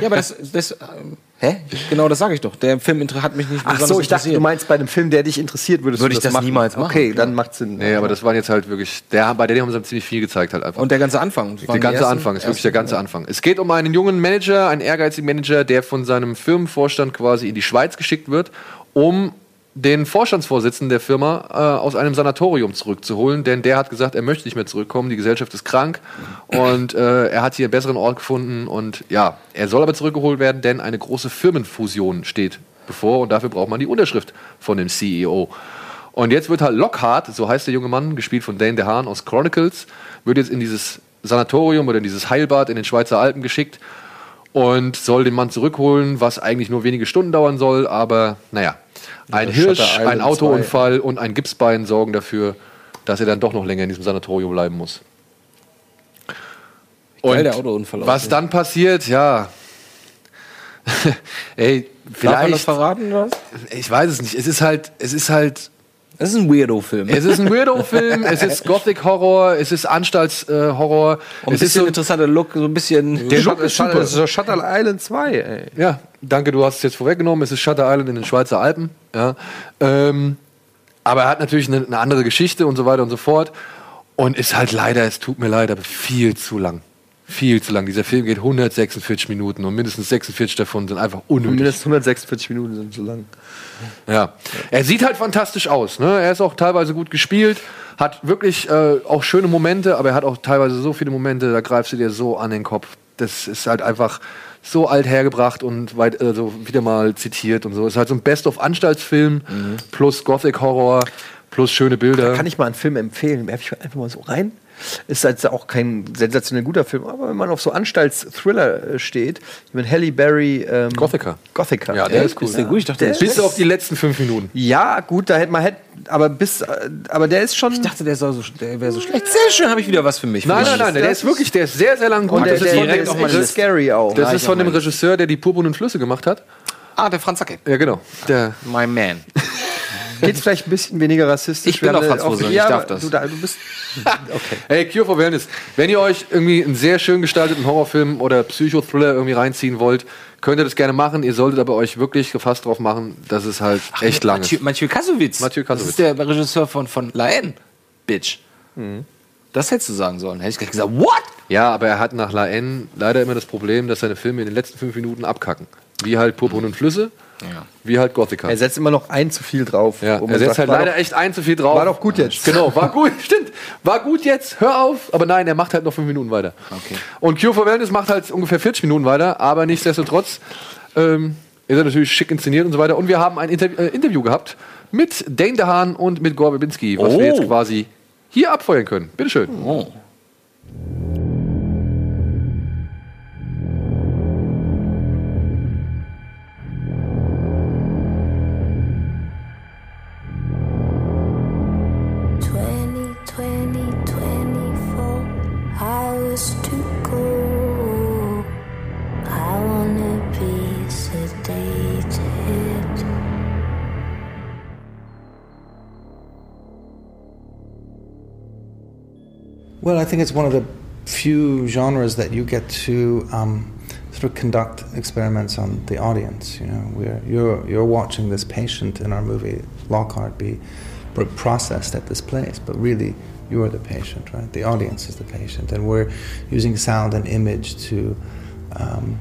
Ja, aber das, das ähm, hä? Genau, das sage ich doch. Der Film hat mich nicht Ach so, ich dachte, du meinst bei einem Film, der dich interessiert, würdest Würde du ich das niemals machen, Okay, dann macht Sinn. Nee, aber das waren jetzt halt wirklich, der, bei der haben sie ziemlich viel gezeigt halt einfach. Und der ganze Anfang. das Der ganze ersten- Anfang, ist wirklich der ganze Anfang. Es geht um einen jungen Manager, einen ehrgeizigen Manager, der von seinem Firmenvorstand quasi in die Schweiz geschickt wird, um den Vorstandsvorsitzenden der Firma äh, aus einem Sanatorium zurückzuholen, denn der hat gesagt, er möchte nicht mehr zurückkommen, die Gesellschaft ist krank und äh, er hat hier einen besseren Ort gefunden und ja, er soll aber zurückgeholt werden, denn eine große Firmenfusion steht bevor und dafür braucht man die Unterschrift von dem CEO. Und jetzt wird halt Lockhart, so heißt der junge Mann, gespielt von Dane DeHaan aus Chronicles, wird jetzt in dieses Sanatorium oder in dieses Heilbad in den Schweizer Alpen geschickt und soll den Mann zurückholen, was eigentlich nur wenige Stunden dauern soll, aber naja, ein Hirsch, ein Autounfall und ein Gipsbein sorgen dafür, dass er dann doch noch länger in diesem Sanatorium bleiben muss. Geil, der Autounfall was aussieht. dann passiert, ja. Ey, Darf man das vielleicht. verraten, was? Ich weiß es nicht. Es ist halt, es ist halt Das ist ein Weirdo-Film. Es ist ein Weirdo-Film, es ist Gothic-Horror, es ist Anstalts-Horror. Und ein es ist so, interessanter Look, so ein bisschen. der Look ist super. Das ist Shutter Island 2, ey. Ja, danke, du hast es jetzt vorweggenommen. Es ist Shutter Island in den Schweizer Alpen. Ja. Ähm, aber er hat natürlich eine, eine andere Geschichte und so weiter und so fort. Und ist halt leider, es tut mir leid, aber viel zu lang. Viel zu lang. Dieser Film geht 146 Minuten und mindestens 46 davon sind einfach Und unnötig. mindestens 146 Minuten sind so lang. Ja. Er sieht halt fantastisch aus. Ne? Er ist auch teilweise gut gespielt, hat wirklich äh, auch schöne Momente, aber er hat auch teilweise so viele Momente, da greifst du dir so an den Kopf. Das ist halt einfach so alt hergebracht und weit, äh, so wieder mal zitiert und so. Ist halt so ein Best-of-Anstaltsfilm plus Gothic-Horror plus schöne Bilder. Kann ich mal einen Film empfehlen? Werfe ich einfach mal so rein. Ist jetzt auch kein sensationell guter Film, aber wenn man auf so Anstalts-Thriller äh, steht, mit Halle Berry. Ähm, Gothica. Gothica. Ja, der ist cool. Ist der gut? Ich dachte, Der der ist- Bis auf die letzten fünf Minuten. Ja, gut, da hätte man hätte, aber bis, äh, aber der ist schon. Ich dachte, der, soll so, der wäre so schlecht. Sehr schön, habe ich wieder was für mich. Nein, nein, nein, der ist wirklich, der ist sehr, sehr lang gut. und der, das ist der, der meine echt Liste. scary auch. das Ja, ist von auch dem. Regisseur, der die Purpurnen Flüsse gemacht hat. Ah, der Franz Zacke. Ja, genau. Der, My man. Geht's vielleicht ein bisschen weniger rassistisch? Ich bin eine- Franzose, auch- ich darf das. Du, da- du bist. Okay. Hey, Cure for Wellness. Wenn ihr euch irgendwie einen sehr schön gestalteten Horrorfilm oder Psychothriller irgendwie reinziehen wollt, könnt ihr das gerne machen. Ihr solltet aber euch wirklich gefasst drauf machen, dass es halt echt lang ist. Mathieu, Mathieu Kassowitz. Mathieu Das Kassowitz. ist der Regisseur von, von La Haine. Bitch. Mhm. Das hättest du sagen sollen. Hätte ich gleich gesagt, what? Ja, aber er hat nach La N leider immer das Problem, dass seine Filme in den letzten fünf Minuten abkacken. Wie halt Purpurn und Flüsse, Ja. wie halt Gothica. Er setzt immer noch ein zu viel drauf. Ja, er setzt sagt, halt war leider doch- echt ein zu viel drauf. War doch gut jetzt. Genau, war gut, stimmt. War gut jetzt, hör auf. Aber nein, er macht halt noch fünf Minuten weiter. Okay. Und Cure for Wellness macht halt ungefähr 40 Minuten weiter, aber nichtsdestotrotz ähm, ist er natürlich schick inszeniert und so weiter. Und wir haben ein Inter äh, Interview gehabt mit Dane DeHaan und mit Gore Verbinski, was Oh. wir jetzt quasi hier abfeuern können. Bitteschön. Oh. Well, I think it's one of the few genres that you get to um, sort of conduct experiments on the audience. You know, we're, you're you're watching this patient in our movie Lockhart be processed at this place, but really you're the patient, right? The audience is the patient, and we're using sound and image to um,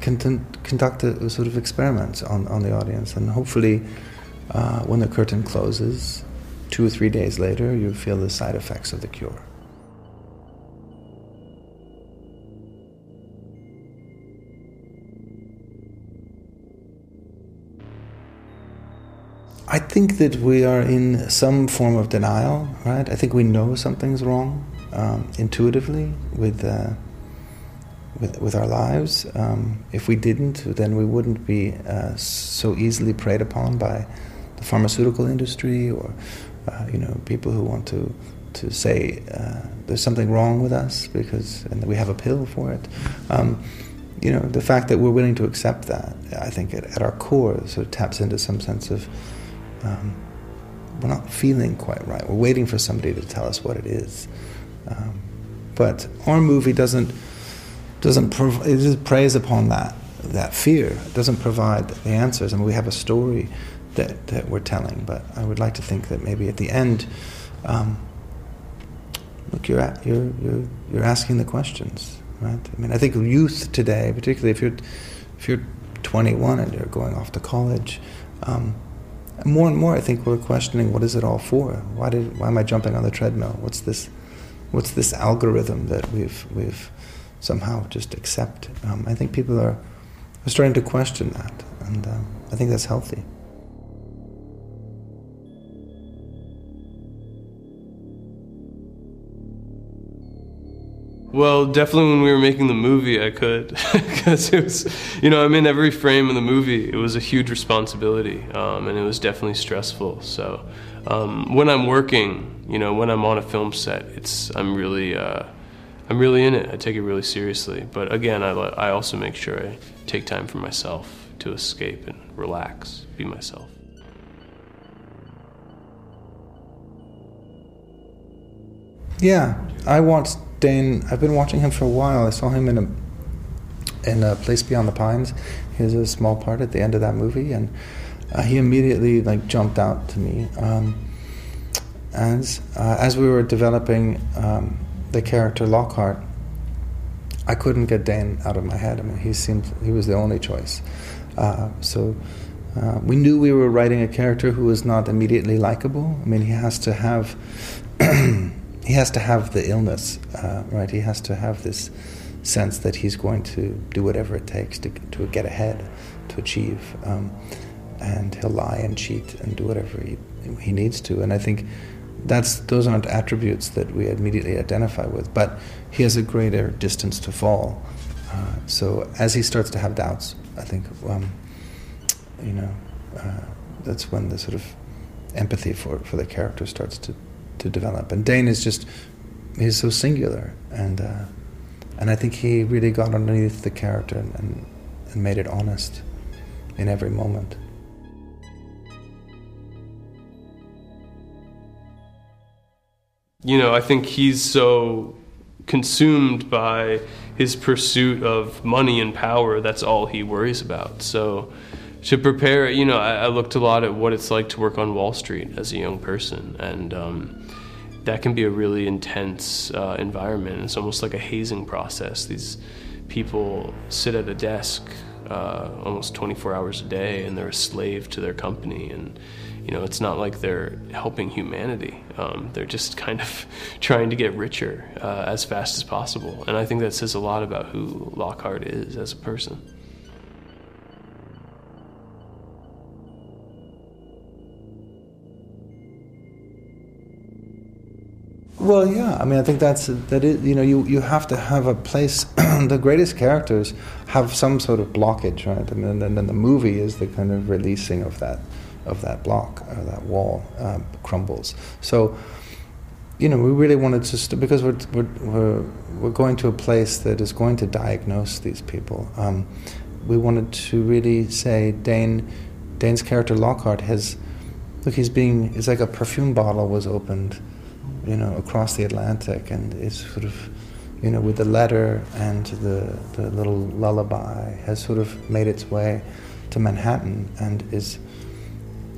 con- conduct a, a sort of experiment on, on the audience, and hopefully, uh, when the curtain closes, two or three days later, you feel the side effects of the cure. I think that we are in some form of denial, right? I think we know something's wrong um, intuitively with, uh, with with our lives. Um, if we didn't, then we wouldn't be uh, so easily preyed upon by the pharmaceutical industry or uh, you know people who want to to say uh, there's something wrong with us because and we have a pill for it. Um, you know, the fact that we're willing to accept that, I think at, at our core, sort of taps into some sense of um, we're not feeling quite right. We're waiting for somebody to tell us what it is. Um, but our movie doesn't doesn't prov- it just preys upon that that fear. It doesn't provide the answers. I mean, we have a story that, that we're telling, but I would like to think that maybe at the end, um, look, you're, at, you're you're you're asking the questions, right? I mean, I think youth today, particularly if you're if you're 21 and you're going off to college. Um, more and more, I think we're questioning what is it all for? Why did why am I jumping on the treadmill? What's this? What's this algorithm that we've we've somehow just accept? Um, I think people are, are starting to question that, and um, I think that's healthy. Well, definitely when we were making the movie, I could. Because it was, you know, I'm in every frame of the movie. It was a huge responsibility, um, and it was definitely stressful. So um, when I'm working, you know, when I'm on a film set, it's, I'm really, uh, I'm really in it. I take it really seriously. But again, I, I also make sure I take time for myself to escape and relax, be myself. Yeah, I watched Dane. I've been watching him for a while. I saw him in a in a Place Beyond the Pines. He has a small part at the end of that movie, and uh, he immediately like jumped out to me. Um, as uh, as we were developing um, the character Lockhart, I couldn't get Dane out of my head. I mean, he seemed he was the only choice. Uh, so. Uh, we knew we were writing a character who was not immediately likable. I mean, he has to have he has to have the illness, uh, right? He has to have this sense that he's going to do whatever it takes to, to get ahead, to achieve. Um, and he'll lie and cheat and do whatever he, he needs to. And I think that's those aren't attributes that we immediately identify with. But he has a greater distance to fall. Uh, so as he starts to have doubts, I think, um, you know, uh, that's when the sort of empathy for, for the character starts to to develop. And Dane is just he's so singular, and uh, and I think he really got underneath the character and, and made it honest in every moment. You know, I think he's so consumed by his pursuit of money and power. That's all he worries about. So to prepare, you know, I, I looked a lot at what it's like to work on Wall Street as a young person, and um, that can be a really intense uh, environment. It's almost like a hazing process. These people sit at a desk uh, almost 24 hours a day, and they're a slave to their company, and you know, it's not like they're helping humanity. Um, they're just kind of trying to get richer uh, as fast as possible. And I think that says a lot about who Lockhart is as a person. Well, yeah. I mean, I think that's that. Is, you know, you, you have to have a place. the greatest characters have some sort of blockage, right? And then, then the movie is the kind of releasing of that of that block or that wall um, crumbles. So, you know, we really wanted to because we're, we're we're we're going to a place that is going to diagnose these people. Um, we wanted to really say Dane Dane's character Lockhart has look he's being it's like a perfume bottle was opened you know, across the Atlantic, and it's sort of, you know, with the letter and the the little lullaby has sort of made its way to Manhattan and is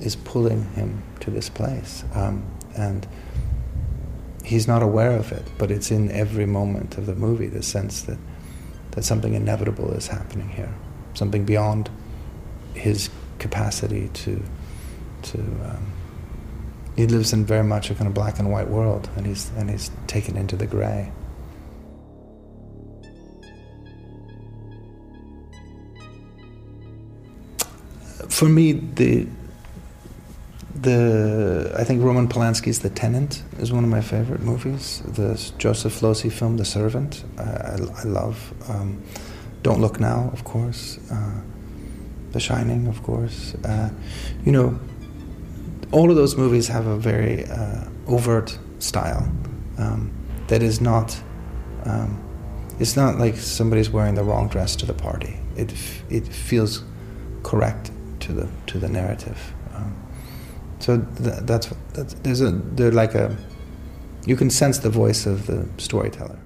is pulling him to this place, um, and he's not aware of it, but it's in every moment of the movie. The sense that that something inevitable is happening here, something beyond his capacity to to um, he lives in very much a kind of black and white world, and he's and he's taken into the gray. For me, the the I think Roman Polanski's The Tenant is one of my favorite movies. The Joseph Losey film, The Servant, I, I, I love. Um, Don't Look Now, of course. Uh, the Shining, of course. Uh, you know, all of those movies have a very uh, overt style um, that is not. Um, it's not like somebody's wearing the wrong dress to the party. It it feels correct to the to the narrative. Um, so th- that's, that's there's a they're like a you can sense the voice of the storyteller.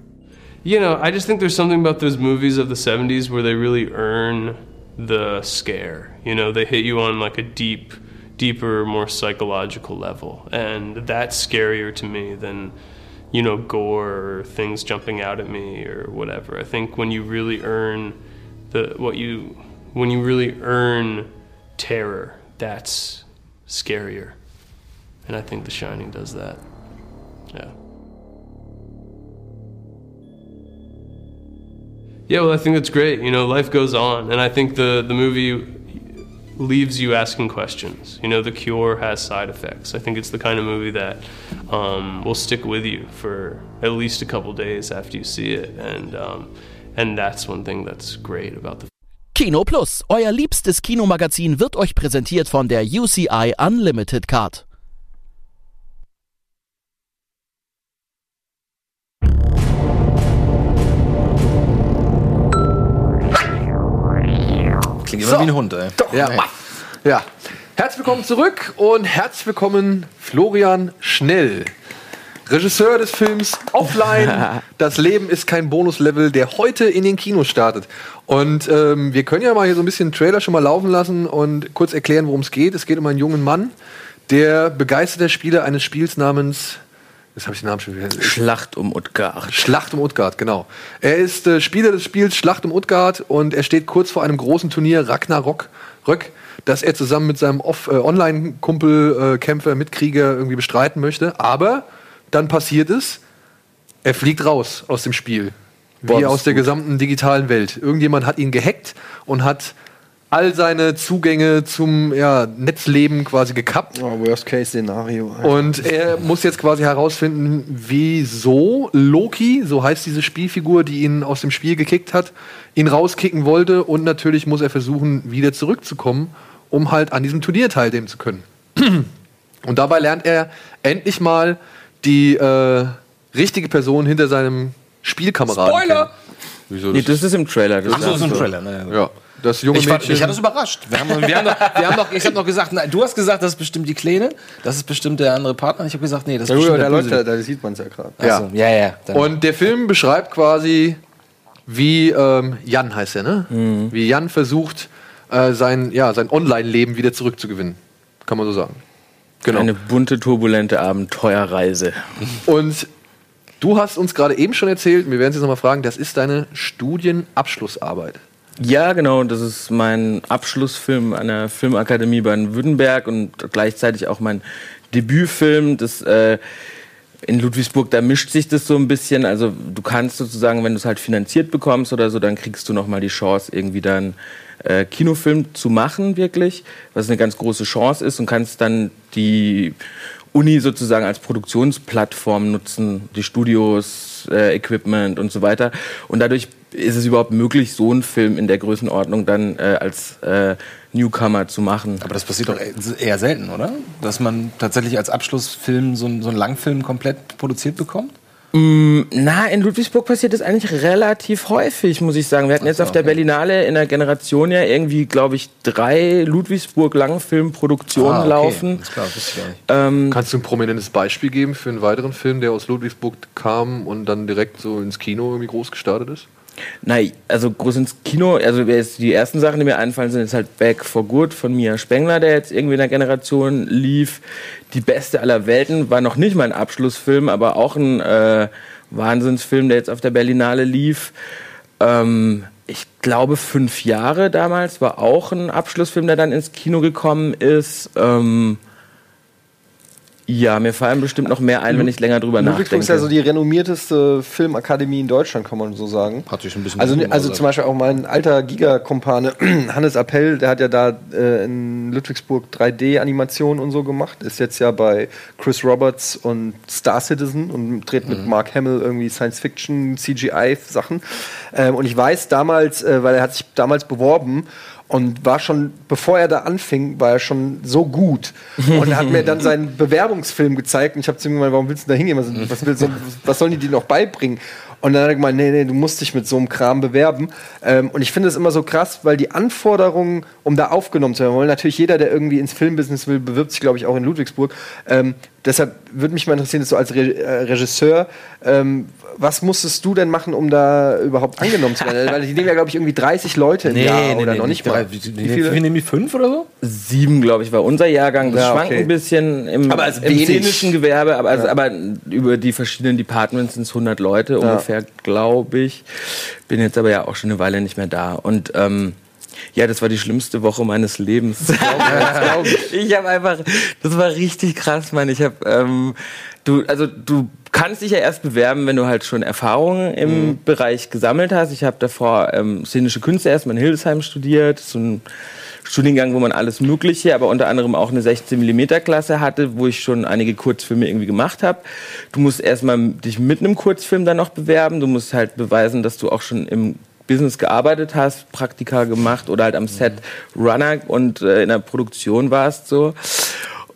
You know, I just think there's something about those movies of the 70s where they really earn the scare. You know, they hit you on like a deep deeper, more psychological level. And that's scarier to me than, you know, gore or things jumping out at me or whatever. I think when you really earn the what you when you really earn terror, that's scarier. And I think The Shining does that. Yeah. Yeah, well, I think that's great. You know, life goes on, and I think the the movie leaves you asking questions. You know, The Cure has side effects. I think it's the kind of movie that um, will stick with you for at least a couple days after you see it, and um, and that's one thing that's great about the. Kino Plus, euer liebstes Kinomagazin, wird euch präsentiert von der UCI Unlimited Card. Klingt immer So. wie ein Hund, ey. Doch, ja. ja. Herzlich willkommen zurück und herzlich willkommen Florian Schnell. Regisseur des Films Offline, das Leben ist kein Bonuslevel, der heute in den Kinos startet. Und ähm, wir können ja mal hier so ein bisschen Trailer schon mal laufen lassen und kurz erklären, worum es geht. Es geht um einen jungen Mann, der begeisterter Spieler eines Spiels namens Jetzt habe ich den Namen schon wieder. Schlacht um Utgard. Schlacht um Utgard, genau. Er ist äh, Spieler des Spiels Schlacht um Utgard und er steht kurz vor einem großen Turnier Ragnarok, Röck, das er zusammen mit seinem Off- äh, Online-Kumpel, äh, Kämpfer, Mitkrieger irgendwie bestreiten möchte. Aber dann passiert es, er fliegt raus aus dem Spiel. Boah, wie aus der gut. gesamten digitalen Welt. Irgendjemand hat ihn gehackt und hat all seine Zugänge zum ja, Netzleben quasi gekappt. Oh, Worst-Case-Szenario. Und er muss jetzt quasi herausfinden, wieso Loki, so heißt diese Spielfigur, die ihn aus dem Spiel gekickt hat, ihn rauskicken wollte. Und natürlich muss er versuchen, wieder zurückzukommen, um halt an diesem Turnier teilnehmen zu können. Und dabei lernt er endlich mal die äh, richtige Person hinter seinem Spielkameraden Spoiler! kennen. Wieso? Nee, das ist im Trailer. Das ist im im Trailer, ne? Ja. Das junge ich, Mädchen. mich hat das überrascht. Wir haben, wir haben, doch, wir haben doch, ich habe noch gesagt, nein, du hast gesagt, das ist bestimmt die Kleine, das ist bestimmt der andere Partner. Ich habe gesagt, nee, das ist Ja, bestimmt da, der läuft, Böse. da, da sieht man es ja gerade. Ja, ja. Dann. Und der Film beschreibt quasi, wie ähm, Jan heißt er, ne? Mhm. Wie Jan versucht, äh, sein, ja, sein Online-Leben wieder zurückzugewinnen. Kann man so sagen. Genau. Eine bunte, turbulente Abenteuerreise. Und du hast uns gerade eben schon erzählt, wir werden es jetzt nochmal fragen, das ist deine Studienabschlussarbeit. Ja, genau. Das ist mein Abschlussfilm an der Filmakademie Baden-Württemberg und gleichzeitig auch mein Debütfilm. Das äh, in Ludwigsburg, da mischt sich das so ein bisschen. Also du kannst sozusagen, wenn du es halt finanziert bekommst oder so, dann kriegst du noch mal die Chance, irgendwie dann äh, Kinofilm zu machen, wirklich, was eine ganz große Chance ist und kannst dann die Uni sozusagen als Produktionsplattform nutzen, die Studios, äh, Equipment und so weiter. Und dadurch ist es überhaupt möglich, so einen Film in der Größenordnung dann äh, als äh, Newcomer zu machen. Aber das passiert doch eher selten, oder? Dass man tatsächlich als Abschlussfilm so, einen- so einen Langfilm komplett produziert bekommt? Mm, Na, in Ludwigsburg passiert das eigentlich relativ häufig, muss ich sagen. Wir hatten jetzt auf der Berlinale in der Generation ja irgendwie, glaube ich, drei Ludwigsburg-Langfilmproduktionen Ah, okay. laufen. Ist klar, nicht. Ähm, Kannst du ein prominentes Beispiel geben für einen weiteren Film, der aus Ludwigsburg kam und dann direkt so ins Kino irgendwie groß gestartet ist? Nein, also groß ins Kino, also die ersten Sachen, die mir einfallen, sind jetzt halt Back for Good von Mia Spengler, der jetzt irgendwie in der Generation lief. Die beste aller Welten war noch nicht mein Abschlussfilm, aber auch ein äh, Wahnsinnsfilm, der jetzt auf der Berlinale lief. Ähm, ich glaube, fünf Jahre damals war auch ein Abschlussfilm, der dann ins Kino gekommen ist. Ähm, ja, mir fallen bestimmt noch mehr ein, wenn ich länger drüber Ludwigsburg nachdenke. ist ja so die renommierteste Filmakademie in Deutschland, kann man so sagen. Hat sich ein bisschen Also, also zum Beispiel auch mein alter Giga-Kumpane Hannes Appell, der hat ja da äh, in Ludwigsburg 3D-Animationen und so gemacht. Ist jetzt ja bei Chris Roberts und Star Citizen und dreht mit Mark Hamill irgendwie Science-Fiction, CGI-Sachen. Ähm, und ich weiß damals, äh, weil er hat sich damals beworben und war schon, bevor er da anfing, war er schon so gut. Und hat mir dann seinen Bewerbungsfilm gezeigt und ich habe zu ihm gemeint, warum willst du da hingehen? Was, was, du, was sollen die dir noch beibringen? Und dann hat er gemeint, nee, nee, du musst dich mit so einem Kram bewerben. Ähm, und ich finde es immer so krass, weil die Anforderungen, um da aufgenommen zu werden, weil natürlich jeder, der irgendwie ins Filmbusiness will, bewirbt sich, glaube ich, auch in Ludwigsburg. Ähm, deshalb würde mich mal interessieren, dass du als Re äh, Regisseur, ähm, was musstest du denn machen, um da überhaupt angenommen zu werden? weil die nehmen ja, glaube ich, irgendwie 30 Leute im Jahr oder noch nicht mal. Wie, wie, wie nehmen die fünf oder so? Sieben, glaube ich, war unser Jahrgang. Das Ja, schwankt okay. ein bisschen im, Aber also im szenischen Gewerbe, aber, also, aber über die verschiedenen Departments sind es 100 Leute ungefähr, glaube ich. Bin jetzt aber ja auch schon eine Weile nicht mehr da. Und ähm, ja, das war die schlimmste Woche meines Lebens. ich habe einfach, das war richtig krass, Mann. Ich habe, ähm, du, also du kannst dich ja erst bewerben, wenn du halt schon Erfahrungen im Bereich gesammelt hast. Ich habe davor ähm, szenische Künste erstmal in Hildesheim studiert, so ein Studiengang, wo man alles Mögliche, aber unter anderem auch eine 16 mm Klasse hatte, wo ich schon einige Kurzfilme irgendwie gemacht habe. Du musst erstmal dich mit einem Kurzfilm dann noch bewerben. Du musst halt beweisen, dass du auch schon im Business gearbeitet hast, Praktika gemacht oder halt am Set Runner und äh, in der Produktion warst so.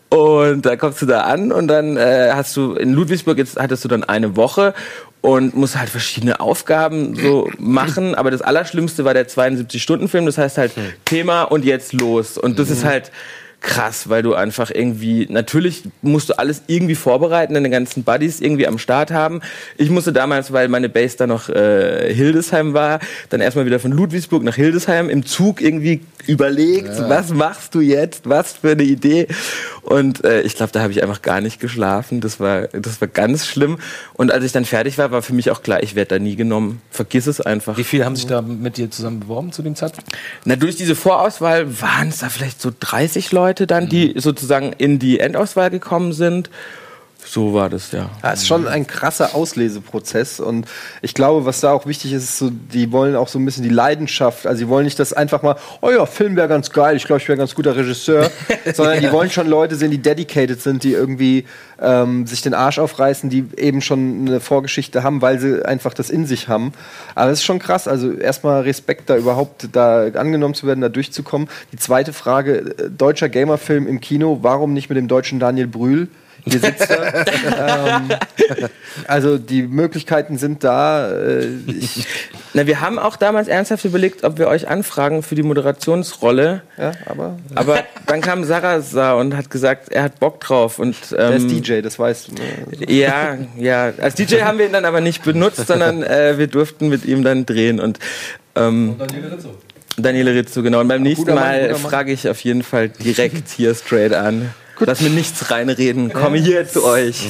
Und da kommst du da an und dann äh, hast du in Ludwigsburg jetzt hattest du dann eine Woche und musst halt verschiedene Aufgaben so machen. Aber das Allerschlimmste war der 72-Stunden-Film. Das heißt halt Thema und jetzt los. Und das ist halt krass, weil du einfach irgendwie, natürlich musst du alles irgendwie vorbereiten, deine ganzen Buddies irgendwie am Start haben. Ich musste damals, weil meine Base da noch äh, Hildesheim war, dann erstmal wieder von Ludwigsburg nach Hildesheim im Zug irgendwie überlegt, was machst du jetzt, was für eine Idee. Und äh, ich glaube, da habe ich einfach gar nicht geschlafen. Das war, das war ganz schlimm. Und als ich dann fertig war, war für mich auch klar, ich werde da nie genommen. Vergiss es einfach. Wie viele haben sich da mit dir zusammen beworben zu dem Zeitpunkt? Na, durch diese Vorauswahl waren es da vielleicht so 30 Leute dann, die sozusagen in die Endauswahl gekommen sind. So war das, ja. Ja, es ist schon ein krasser Ausleseprozess und ich glaube, was da auch wichtig ist, ist so, die wollen auch so ein bisschen die Leidenschaft. Also, die wollen nicht das einfach mal, oh ja, Film wäre ganz geil, ich glaube, ich wäre ein ganz guter Regisseur, sondern die wollen schon Leute sehen, die dedicated sind, die irgendwie ähm, sich den Arsch aufreißen, die eben schon eine Vorgeschichte haben, weil sie einfach das in sich haben. Aber es ist schon krass. Also, erstmal Respekt, da überhaupt da angenommen zu werden, da durchzukommen. Die zweite Frage: äh, deutscher Gamerfilm im Kino, warum nicht mit dem deutschen Daniel Brühl? Hier sitzt er. ähm, also die Möglichkeiten sind da. Äh, ich, Na, wir haben auch damals ernsthaft überlegt, ob wir euch anfragen für die Moderationsrolle. ja, aber Aber dann kam Sarasa und hat gesagt, er hat Bock drauf. Und, der ist ähm, DJ, das weißt du. Ne? Ja, ja. Als DJ haben wir ihn dann aber nicht benutzt, sondern äh, wir durften mit ihm dann drehen. Und ähm, Daniele Rizzo, genau. Und beim nächsten Mal frage ich auf jeden Fall direkt hier straight an. Lass mir nichts reinreden. Komme hier zu euch.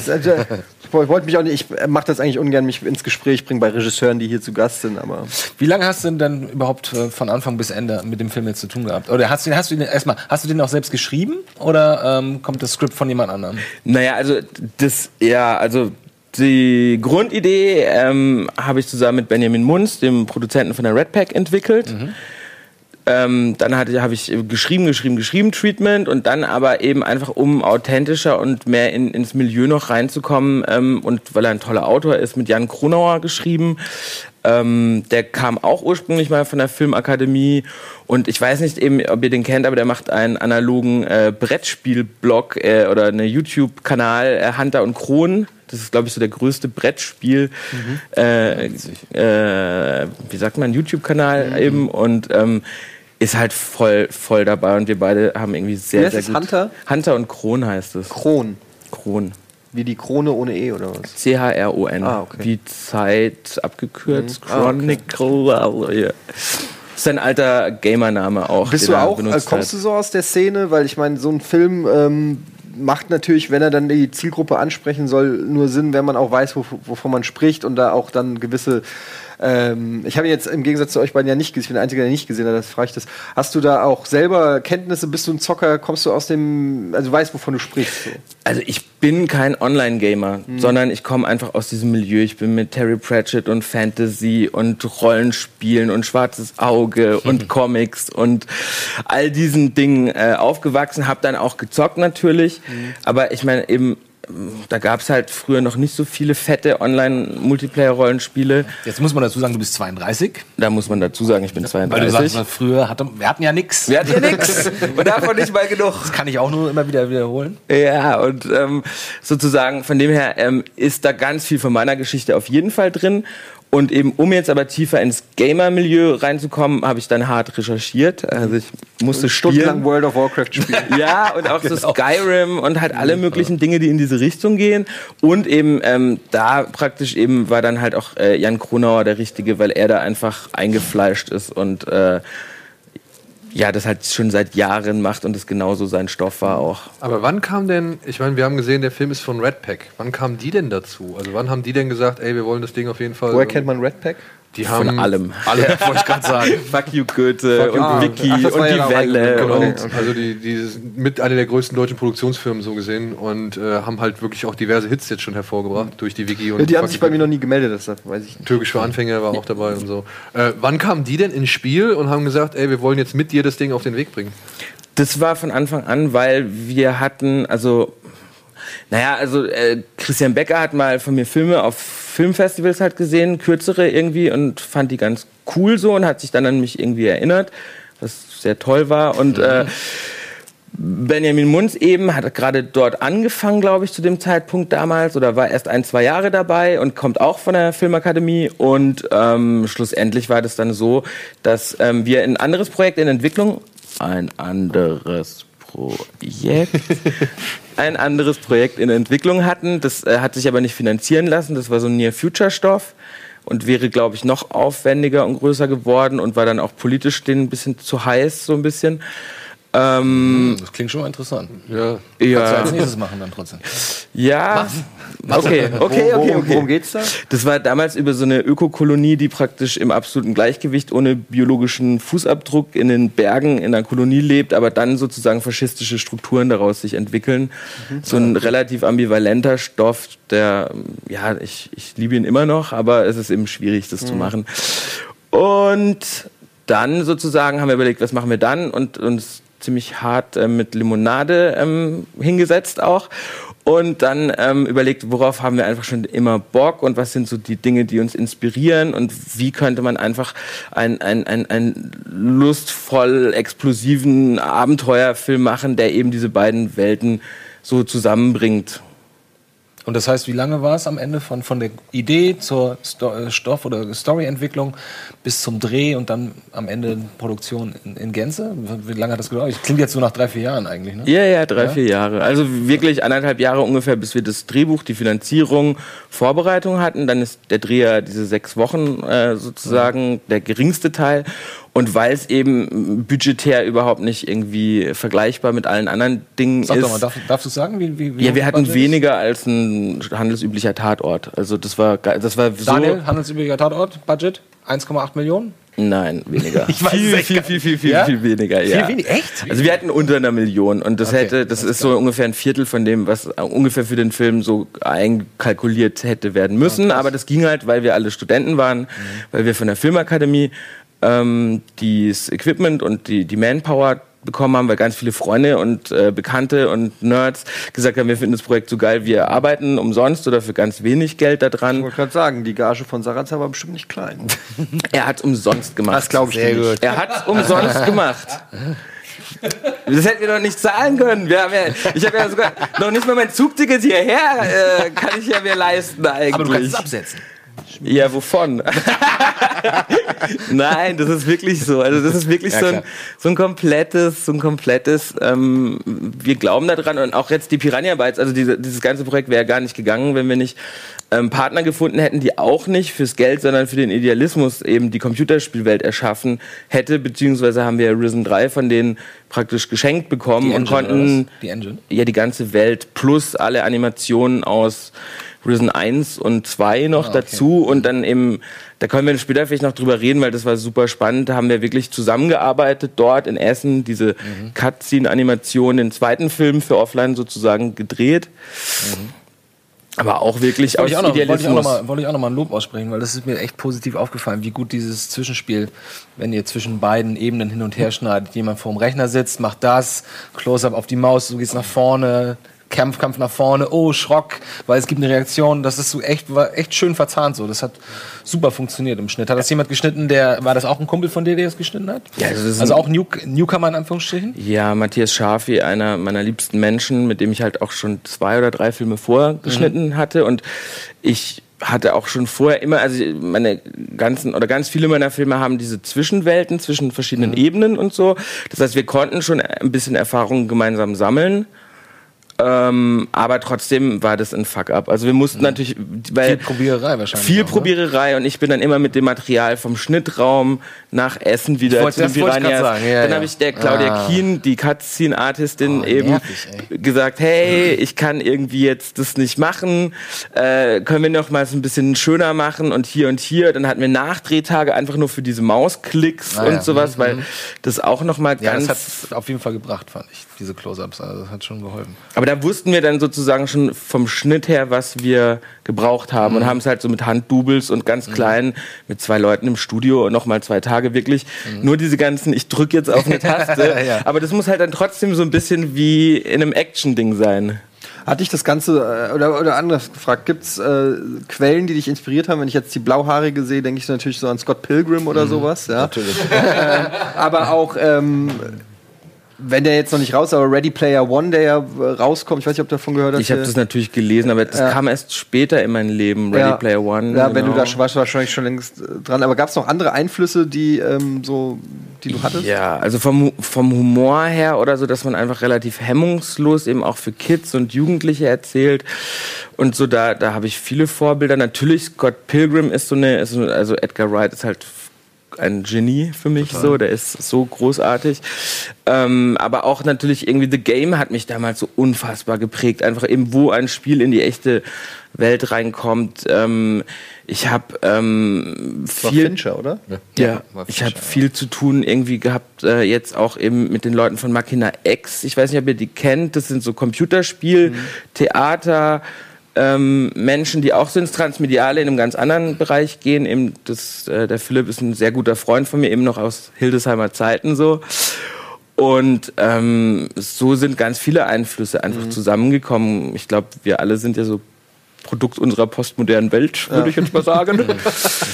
Ich wollte mich auch nicht, ich mache das eigentlich ungern, mich ins Gespräch bringen bei Regisseuren, die hier zu Gast sind, aber Wie lange hast du denn dann überhaupt äh, von Anfang bis Ende mit dem Film jetzt zu tun gehabt? Oder hast du, hast du den erstmal, hast du den auch selbst geschrieben oder ähm, kommt das Skript von jemand anderem? Naja, also das, ja, also die Grundidee ähm, habe ich zusammen mit Benjamin Munz, dem Produzenten von der Red Pack, entwickelt. Ähm, dann habe ich geschrieben, geschrieben, geschrieben, Treatment und dann aber eben einfach, um authentischer und mehr in, ins Milieu noch reinzukommen ähm, und weil er ein toller Autor ist, mit Jan Kronauer geschrieben. Ähm, der kam auch ursprünglich mal von der Filmakademie und ich weiß nicht eben, ob ihr den kennt, aber der macht einen analogen äh, Brettspiel-Blog äh, oder einen YouTube-Kanal äh, Hunter und Kron. Das ist, glaube ich, so der größte Brettspiel, äh, äh, wie sagt man, YouTube-Kanal eben und ähm, ist halt voll, voll dabei und wir beide haben irgendwie sehr, Wie sehr gut. Hunter? Hunter und Kron heißt es. Kron. Kron. Wie die Krone ohne E oder was? C-H-R-O-N. Ah, okay. Wie Zeit abgekürzt. Mhm. Ah, okay. Chronicle. ja. Ist ein alter Gamer-Name auch. Bist du auch, äh, benutzt kommst du so aus der Szene? Weil ich meine, so ein Film ähm, macht natürlich, wenn er dann die Zielgruppe ansprechen soll, nur Sinn, wenn man auch weiß, wov wovon man spricht und da auch dann gewisse. Ähm, ich habe ihn jetzt im Gegensatz zu euch beiden ja nicht gesehen, ich bin der Einzige, der nicht gesehen hat, das frage ich das. Hast du da auch selber Kenntnisse? Bist du ein Zocker? Kommst du aus dem. Also du weißt, wovon du sprichst? So. Also ich bin kein Online-Gamer, Mhm. sondern ich komme einfach aus diesem Milieu. Ich bin mit Terry Pratchett und Fantasy und Rollenspielen und Schwarzes Auge und Comics und all diesen Dingen äh, aufgewachsen. Habe dann auch gezockt natürlich, aber ich meine eben da gab es halt früher noch nicht so viele fette Online-Multiplayer-Rollenspiele. Jetzt muss man dazu sagen, du bist 32. Da muss man dazu sagen, ich bin Weil du 32. sagst, früher hatte, wir hatten ja nichts. Wir hatten ja nix. Und davon nicht mal genug. Das kann ich auch nur immer wieder wiederholen. Ja, und ähm, sozusagen von dem her ähm, ist da ganz viel von meiner Geschichte auf jeden Fall drin. Und eben, um jetzt aber tiefer ins Gamer-Milieu reinzukommen, habe ich dann hart recherchiert. Also ich musste Stundenlang. World of Warcraft spielen. Ja, und auch so Genau. Skyrim und halt alle möglichen Dinge, die in diese Richtung gehen. Und eben ähm, da praktisch eben war dann halt auch äh, Jan Kronauer der Richtige, weil er da einfach eingefleischt ist und äh, ja, das halt schon seit Jahren macht und es genauso sein Stoff war auch. Aber wann kam denn, ich meine, wir haben gesehen, der Film ist von Red Pack. Wann kamen die denn dazu? Also wann haben die denn gesagt, ey, wir wollen das Ding auf jeden Fall. Woher kennt man Red Pack? Die haben Von allem. Alle, wollte ich gerade sagen. Fuck you Goethe Fuck you, und das war und ja die Welle eingebunden, und genau. Also die, die sind mit einer der größten deutschen Produktionsfirmen so gesehen und äh, haben halt wirklich auch diverse Hits jetzt schon hervorgebracht durch die Wiki und Ja, die haben Fuck sich bei mir noch nie gemeldet, das weiß ich nicht. Türkisch für Anfänger war auch dabei und so. Äh, wann kamen die denn ins Spiel und haben gesagt, ey, wir wollen jetzt mit dir das Ding auf den Weg bringen? Das war von Anfang an, weil wir hatten, also, naja, also äh, Christian Becker hat mal von mir Filme auf Filmfestivals halt gesehen, kürzere irgendwie und fand die ganz cool so und hat sich dann an mich irgendwie erinnert, was sehr toll war und äh, Benjamin Munz eben hat gerade dort angefangen, glaube ich, zu dem Zeitpunkt damals oder war erst ein, zwei Jahre dabei und kommt auch von der Filmakademie. Und ähm, schlussendlich war das dann so, dass ähm, wir ein anderes Projekt in Entwicklung, ein anderes Projekt, ein anderes Projekt in Entwicklung hatten. Das äh, hat sich aber nicht finanzieren lassen. Das war so ein Near-Future-Stoff und wäre, glaube ich, noch aufwendiger und größer geworden und war dann auch politisch denen ein bisschen zu heiß, so ein bisschen. Ähm, Das klingt schon mal interessant. Ja. Kannst du ja, als nächstes machen dann trotzdem. ja, okay, okay, okay, Worum- okay. worum geht's da? Das war damals über so eine Ökokolonie, die praktisch im absoluten Gleichgewicht ohne biologischen Fußabdruck in den Bergen in einer Kolonie lebt, aber dann sozusagen faschistische Strukturen daraus sich entwickeln. So ein relativ ambivalenter Stoff, der, ja, ich, ich liebe ihn immer noch, aber es ist eben schwierig, das zu machen. Und dann sozusagen haben wir überlegt, was machen wir dann und uns ziemlich hart äh, mit Limonade ähm, hingesetzt auch und dann ähm, überlegt, worauf haben wir einfach schon immer Bock und was sind so die Dinge, die uns inspirieren und wie könnte man einfach ein, ein, ein, ein lustvoll explosiven Abenteuerfilm machen, der eben diese beiden Welten so zusammenbringt. Und das heißt, wie lange war es am Ende von, von der Idee zur Sto äh, Stoff- oder Storyentwicklung bis zum Dreh und dann am Ende Produktion in, in Gänze? Wie lange hat das gedauert? Klingt jetzt so nach drei, vier Jahren eigentlich, ne? Ja, ja, drei, vier Jahre. Also wirklich anderthalb Jahre ungefähr, bis wir das Drehbuch, die Finanzierung, Vorbereitung hatten. Dann ist der Dreh ja diese sechs Wochen äh, sozusagen der geringste Teil. Und weil es eben budgetär überhaupt nicht irgendwie vergleichbar mit allen anderen Dingen Sag ist. doch mal, darf, darfst du sagen, wie, wie, wie ja, wir hatten ist? weniger als ein handelsüblicher Tatort. Also das war, das war so. Daniel, handelsüblicher Tatort, Budget? 1,8 Millionen? Nein, weniger. Ich weiß viel, viel, viel, viel, viel, Ja? viel weniger. Viel ja. weniger? Echt? Also wir hatten unter einer Million und das Okay, hätte, das ist so ungefähr ein Viertel von dem, was äh, ungefähr für den Film so einkalkuliert hätte werden müssen. Aber das ging halt, weil wir alle Studenten waren, weil wir von der Filmakademie ähm, das Equipment und die, die Manpower bekommen haben, weil ganz viele Freunde und äh, Bekannte und Nerds gesagt haben, wir finden das Projekt so geil, wir arbeiten umsonst oder für ganz wenig Geld daran. Ich wollte gerade sagen, die Gage von Sarazza war bestimmt nicht klein. Er hat umsonst gemacht. Das glaube ich Sehr dir gut. nicht. Er hat umsonst gemacht. Das hätten wir doch nicht zahlen können. Wir haben ja, ich habe ja sogar noch nicht mal mein Zugticket hierher, äh, kann ich ja mir leisten eigentlich. Aber du kannst es absetzen. Ja, wovon? Nein, das ist wirklich so. Also das ist wirklich Ja, so, ein, klar. so ein komplettes, so ein komplettes. Ähm, wir glauben daran und auch jetzt die Piranha Bytes. Also diese, dieses ganze Projekt wäre gar nicht gegangen, wenn wir nicht ähm, Partner gefunden hätten, die auch nicht fürs Geld, sondern für den Idealismus eben die Computerspielwelt erschaffen hätte. Beziehungsweise haben wir Risen 3 von denen praktisch geschenkt bekommen und Engine, oder konnten? Die Engine? ja die ganze Welt plus alle Animationen aus Risen 1 und 2 noch Ah, okay. dazu und dann eben, da können wir später vielleicht noch drüber reden, weil das war super spannend, da haben wir wirklich zusammengearbeitet dort in Essen, diese Mhm. Cutscene-Animation, den zweiten Film für Offline sozusagen gedreht. Aber auch wirklich aus ich, auch noch, wollte, ich auch Idealismus. noch wollte ich auch noch mal ein Lob aussprechen, weil das ist mir echt positiv aufgefallen, wie gut dieses Zwischenspiel, wenn ihr zwischen beiden Ebenen hin und her schneidet, jemand vorm Rechner sitzt, macht das, Close-up auf die Maus, du gehst nach vorne, Kampf, Kampf nach vorne, oh, Schrock, weil es gibt eine Reaktion, das ist so echt, war echt schön verzahnt so, das hat super funktioniert im Schnitt. Hat das jemand geschnitten, der, war das auch ein Kumpel von dir, der das geschnitten hat? Ja, also also auch New, Newcomer in Anführungsstrichen? Ja, Matthias Schafi, einer meiner liebsten Menschen, mit dem ich halt auch schon zwei oder drei Filme vorgeschnitten Mhm. hatte. Und ich hatte auch schon vorher immer, also meine ganzen oder ganz viele meiner Filme haben diese Zwischenwelten zwischen verschiedenen Ebenen und so. Das heißt, wir konnten schon ein bisschen Erfahrung gemeinsam sammeln. Ähm, aber trotzdem war das ein Fuck-up. Also wir mussten natürlich, weil Viel Probiererei wahrscheinlich. viel auch, ne? Probiererei und ich bin dann immer mit dem Material vom Schnittraum nach Essen wieder wollte- zu Piranhas. sagen, ja, dann ja. habe ich der Claudia Ah. Kien, die Cutscene-Artistin, Oh, eben nervig, gesagt, hey, ich kann irgendwie jetzt das nicht machen, äh, können wir noch mal so ein bisschen schöner machen und hier und hier. Dann hatten wir Nachdrehtage einfach nur für diese Mausklicks Ah, ja. und sowas, Mhm. weil das auch noch mal Ja, ganz das hat auf jeden Fall gebracht, fand ich, diese Close-Ups. Also das hat schon geholfen. aber da wussten wir dann sozusagen schon vom Schnitt her, was wir gebraucht haben Mhm. und haben es halt so mit Handdoubles und ganz klein mit zwei Leuten im Studio und nochmal zwei Tage wirklich nur diese ganzen, ich drücke jetzt auf eine Taste. Mhm. Ja. Aber das muss halt dann trotzdem so ein bisschen wie in einem Action-Ding sein. Hat dich das Ganze, äh, oder, oder anders gefragt, gibt es äh, Quellen, die dich inspiriert haben? Wenn ich jetzt die Blauhaarige sehe, denke ich natürlich so an Scott Pilgrim oder sowas. Ja? Natürlich. ähm, aber auch, ähm, wenn der jetzt noch nicht raus ist, aber Ready Player One, der ja äh, rauskommt, ich weiß nicht, ob du davon gehört hast. Ich habe hier. das natürlich gelesen, aber das Ja. kam erst später in mein Leben, Ready Ja. Player One. Ja, wenn du genau. da warst, du wahrscheinlich schon längst äh, dran. Aber gab es noch andere Einflüsse, die ähm, so, die du hattest? Ja, also vom, vom Humor her oder so, dass man einfach relativ hemmungslos eben auch für Kids und Jugendliche erzählt. Und so, da, da habe ich viele Vorbilder. Natürlich, Scott Pilgrim ist so eine, ist so, also Edgar Wright ist halt ein Genie für mich Total. so, der ist so großartig. Ähm, aber auch natürlich irgendwie The Game hat mich damals so unfassbar geprägt. Einfach eben, wo ein Spiel in die echte Welt reinkommt. Ähm, ich habe ähm, war viel Fincher, oder? ja, war ich habe viel zu tun irgendwie gehabt, äh, jetzt auch eben mit den Leuten von Machina X. Ich weiß nicht, ob ihr die kennt. Das sind so Computerspiel, Theater, ähm, Menschen, die auch so ins Transmediale in einem ganz anderen Bereich gehen. Eben das, äh, der Philipp ist ein sehr guter Freund von mir, eben noch aus Hildesheimer Zeiten so. Und ähm, so sind ganz viele Einflüsse einfach zusammengekommen. Ich glaube, wir alle sind ja so Produkt unserer postmodernen Welt, würde Ja. ich jetzt mal sagen.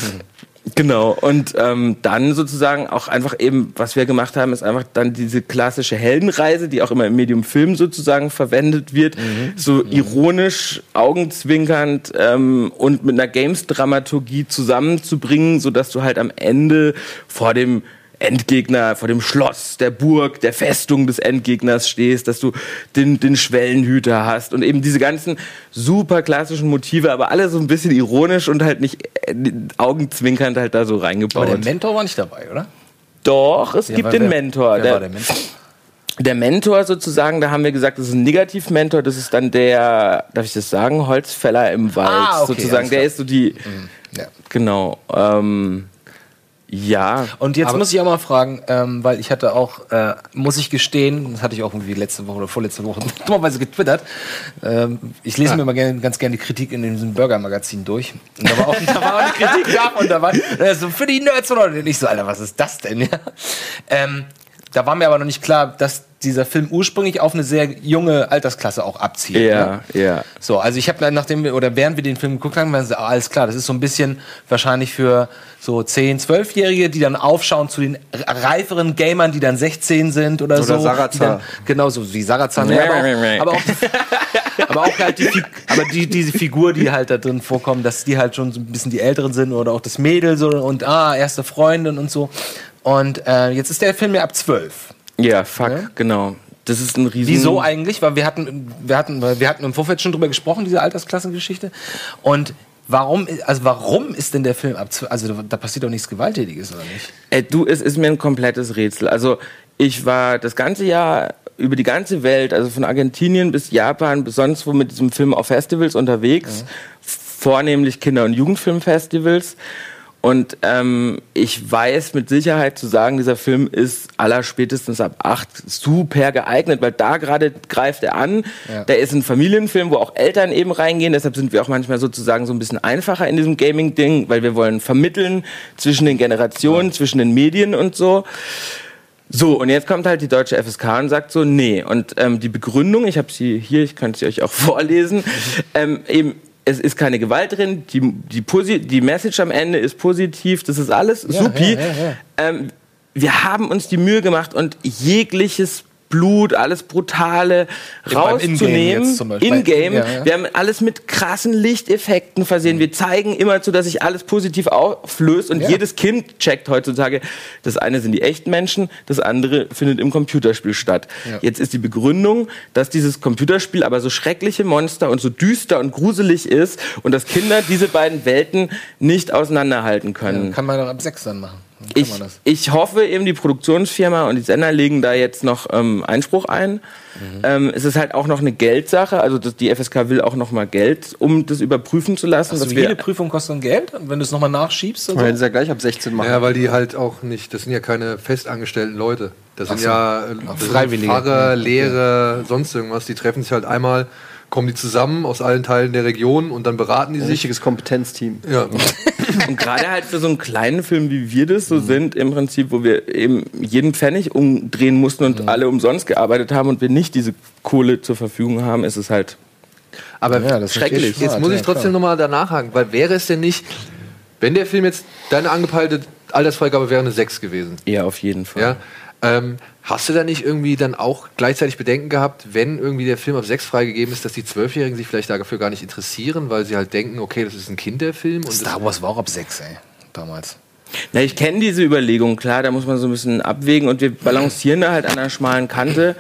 Genau, und ähm, dann sozusagen auch einfach eben, was wir gemacht haben, ist einfach dann diese klassische Heldenreise, die auch immer im Medium Film sozusagen verwendet wird, so ironisch, augenzwinkernd ähm, und mit einer Games-Dramaturgie zusammenzubringen, sodass du halt am Ende vor dem Endgegner, vor dem Schloss, der Burg, der Festung des Endgegners stehst, dass du den, den Schwellenhüter hast und eben diese ganzen super klassischen Motive, aber alle so ein bisschen ironisch und halt nicht äh, augenzwinkernd halt da so reingebaut. Aber der Mentor war nicht dabei, oder? Doch, es Ja, gibt den wer- Mentor. wer war der Mentor? Der Mentor sozusagen, da haben wir gesagt, das ist ein Negativ-Mentor, das ist dann der, darf ich das sagen, Holzfäller im Wald Ah, okay, sozusagen. Der ist so die, Ja. genau, ähm, ja. Und jetzt muss ich auch mal fragen, ähm, weil ich hatte auch, äh, muss ich gestehen, das hatte ich auch irgendwie letzte Woche oder vorletzte Woche dummerweise getwittert. Ähm, ich lese Ah. mir immer gerne, ganz gerne die Kritik in diesem Burger-Magazin durch. Und da war auch, da war auch eine Kritik da und da war äh, so für die Nerds oder und ich so, Alter, was ist das denn? Ja? Ähm, da war mir aber noch nicht klar, dass dieser Film ursprünglich auf eine sehr junge Altersklasse auch abzielt. Ja, ne? ja. So, also ich habe dann, nachdem wir, oder während wir den Film geguckt haben, waren sie, ah, alles klar, das ist so ein bisschen wahrscheinlich für so 10, 12-Jährige, die dann aufschauen zu den reiferen Gamern, die dann 16 sind oder, Oder so. Dann- Genau, so wie Sarazar. ne, aber, auch, aber, auch, aber auch halt die, aber die, diese Figur, die halt da drin vorkommen, dass die halt schon so ein bisschen die Älteren sind oder auch das Mädel so und ah, erste Freundin und so. Und äh, jetzt ist der Film ja ab 12. Ja, fuck, genau. Das ist ein riesen... Wieso eigentlich? Weil wir hatten, wir hatten, wir hatten im Vorfeld schon drüber gesprochen, diese Altersklassengeschichte. Und warum, also warum ist denn der Film ab 12? Also da, passiert doch nichts Gewalttätiges, oder nicht? Äh, du, es ist mir ein komplettes Rätsel. Also ich war das ganze Jahr über die ganze Welt, also von Argentinien bis Japan bis sonst wo mit diesem Film auf Festivals unterwegs, vornehmlich Kinder- und Jugendfilmfestivals. Und ähm, ich weiß mit Sicherheit zu sagen, dieser Film ist aller spätestens ab acht super geeignet, weil da gerade greift er an. Ja. Der ist ein Familienfilm, wo auch Eltern eben reingehen. Deshalb sind wir auch manchmal sozusagen so ein bisschen einfacher in diesem Gaming-Ding, weil wir wollen vermitteln zwischen den Generationen, zwischen den Medien und so. So, und jetzt kommt halt die deutsche FSK und sagt so, nee. Und ähm, die Begründung, ich habe sie hier, ich könnte sie euch auch vorlesen, ähm, eben, es ist keine Gewalt drin, die, die, Posi die Message am Ende ist positiv, das ist alles Ja, supi. ja, ja. Ähm, wir haben uns die Mühe gemacht und jegliches Blut, alles Brutale In-Game rauszunehmen. In-Game. Ja, ja. Wir haben alles mit krassen Lichteffekten versehen. Wir zeigen immer zu, dass sich alles positiv auflöst und Ja. jedes Kind checkt heutzutage, das eine sind die echten Menschen, das andere findet im Computerspiel statt. Jetzt ist die Begründung, dass dieses Computerspiel aber so schreckliche Monster und so düster und gruselig ist und dass Kinder diese beiden Welten nicht auseinanderhalten können. Kann man doch ab 6 dann machen. Ich, ich hoffe eben, die Produktionsfirma und die Sender legen da jetzt noch ähm, Einspruch ein. Ähm, es ist halt auch noch eine Geldsache, also das, die FSK will auch noch mal Geld, um das überprüfen zu lassen. Also jede Prüfung kostet dann Geld, und wenn du es nochmal nachschiebst. Und Man hätte so? es ja gleich ab 16 machen. Ja, weil die halt auch nicht, das sind ja keine festangestellten Leute. Das sind so. ja das sind Freiwillige. Pfarrer, Ja, okay. Lehrer, sonst irgendwas. Die treffen sich halt einmal, kommen die zusammen aus allen Teilen der Region und dann beraten die Ein sich. richtiges Kompetenzteam. Ja. und gerade halt für so einen kleinen Film, wie wir das so sind, im Prinzip, wo wir eben jeden Pfennig umdrehen mussten und alle umsonst gearbeitet haben und wir nicht diese Kohle zur Verfügung haben, ist es halt Aber Ja, schrecklich. ich. jetzt Ja, muss ja, ich trotzdem klar. nochmal danach haken, weil wäre es denn nicht, wenn der Film jetzt deine angepeilte Altersfreigabe wäre eine 6 gewesen, Ja, auf jeden Fall. ja, ähm, hast du da nicht irgendwie dann auch gleichzeitig Bedenken gehabt, wenn irgendwie der Film auf 6 freigegeben ist, dass die Zwölfjährigen sich vielleicht dafür gar nicht interessieren, weil sie halt denken, okay, das ist ein Kinderfilm und Star Wars war auch ab 6, ey. Damals. Na, ich kenne diese Überlegung, klar, da muss man so ein bisschen abwägen und wir balancieren da halt an einer schmalen Kante.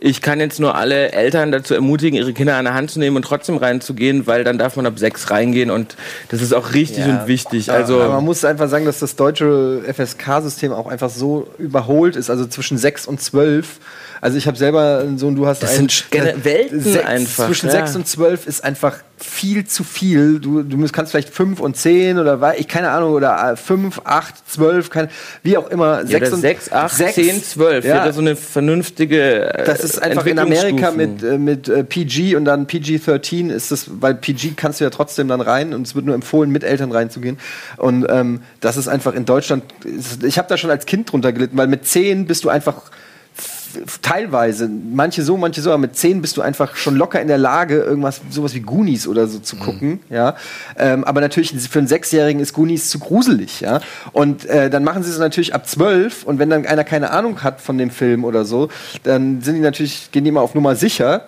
Ich kann jetzt nur alle Eltern dazu ermutigen, ihre Kinder an der Hand zu nehmen und trotzdem reinzugehen, weil dann darf man ab sechs reingehen und das ist auch richtig Ja. und wichtig. Aber man Also muss einfach sagen, dass das deutsche FSK-System auch einfach so überholt ist. Also zwischen 6 und 12. Also ich habe selber einen Sohn, du hast Das einen. sind gene- Welten einfach, Zwischen ja. 6 und 12 ist einfach viel zu viel. Du, du musst- kannst vielleicht 5 und 10 oder ich keine Ahnung oder 5, 8, 12, keine, wie auch immer. ja, Sechs und- 6, 8, sechs, 10, 12 ja. wäre so eine vernünftige äh, Das ist einfach in Amerika mit, äh, mit äh, PG und dann PG-13 ist das, weil PG kannst du ja trotzdem dann rein und es wird nur empfohlen, mit Eltern reinzugehen. Und ähm, das ist einfach in Deutschland, ich habe da schon als Kind drunter gelitten, weil mit 10 bist du einfach teilweise, manche so, manche so, aber mit zehn bist du einfach schon locker in der Lage, irgendwas, sowas wie Goonies oder so Mhm. zu gucken, ja. Ähm, aber natürlich für einen Sechsjährigen ist Goonies zu gruselig, ja. Und äh, dann machen sie es natürlich ab zwölf und wenn dann einer keine Ahnung hat von dem Film oder so, dann sind die natürlich, gehen die immer auf Nummer sicher.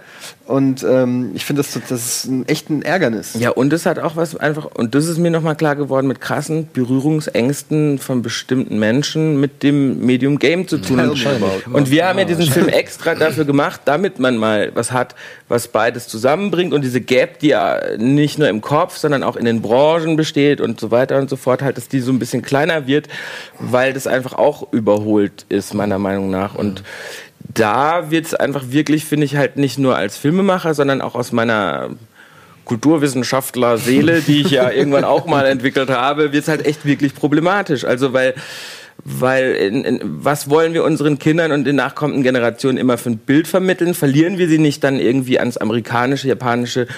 Und ähm, ich finde, das, das ist ein, echt ein Ärgernis. Ja, und es hat auch was einfach, und das ist mir nochmal klar geworden, mit krassen Berührungsängsten von bestimmten Menschen mit dem Medium Game zu tun. Und, und wir haben ja diesen Film extra dafür gemacht, damit man mal was hat, was beides zusammenbringt und diese Gap, die ja nicht nur im Kopf, sondern auch in den Branchen besteht und so weiter und so fort, halt, dass die so ein bisschen kleiner wird, weil das einfach auch überholt ist, meiner Meinung nach. Und da wird es einfach wirklich, finde ich, halt nicht nur als Filmemacher, sondern auch aus meiner Kulturwissenschaftler Seele, die ich ja irgendwann auch mal entwickelt habe, wird es halt echt wirklich problematisch. Also weil weil in, in, was wollen wir unseren Kindern und den nachkommenden Generationen immer für ein Bild vermitteln? Verlieren wir sie nicht dann irgendwie ans amerikanische, japanische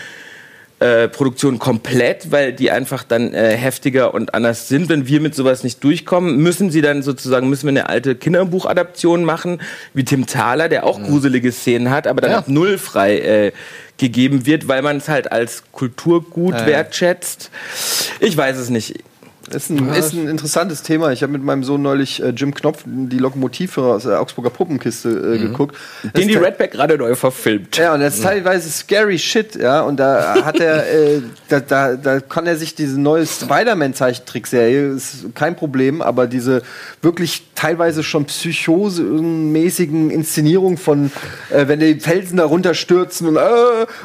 äh, Produktion komplett, weil die einfach dann äh, heftiger und anders sind. Wenn wir mit sowas nicht durchkommen, müssen sie dann sozusagen, müssen wir eine alte Kinderbuchadaption machen, wie Tim Thaler, der auch gruselige Szenen hat, aber dann Ja. ab null frei äh, gegeben wird, weil man es halt als Kulturgut ja. wertschätzt. Ich weiß es nicht. Ist ein, ist ein interessantes Thema. Ich habe mit meinem Sohn neulich äh, Jim Knopf, die Lokomotivführer aus der Augsburger Puppenkiste, äh, geguckt. Das Den die Redback gerade neu verfilmt. Ja, und das ist teilweise scary shit, ja. Und da hat er, äh, da, da, da kann er sich diese neue Spider-Man-Zeichentrickserie, ist kein Problem, aber diese wirklich teilweise schon psychosemäßigen Inszenierungen von, äh, wenn die Felsen da runterstürzen und, äh,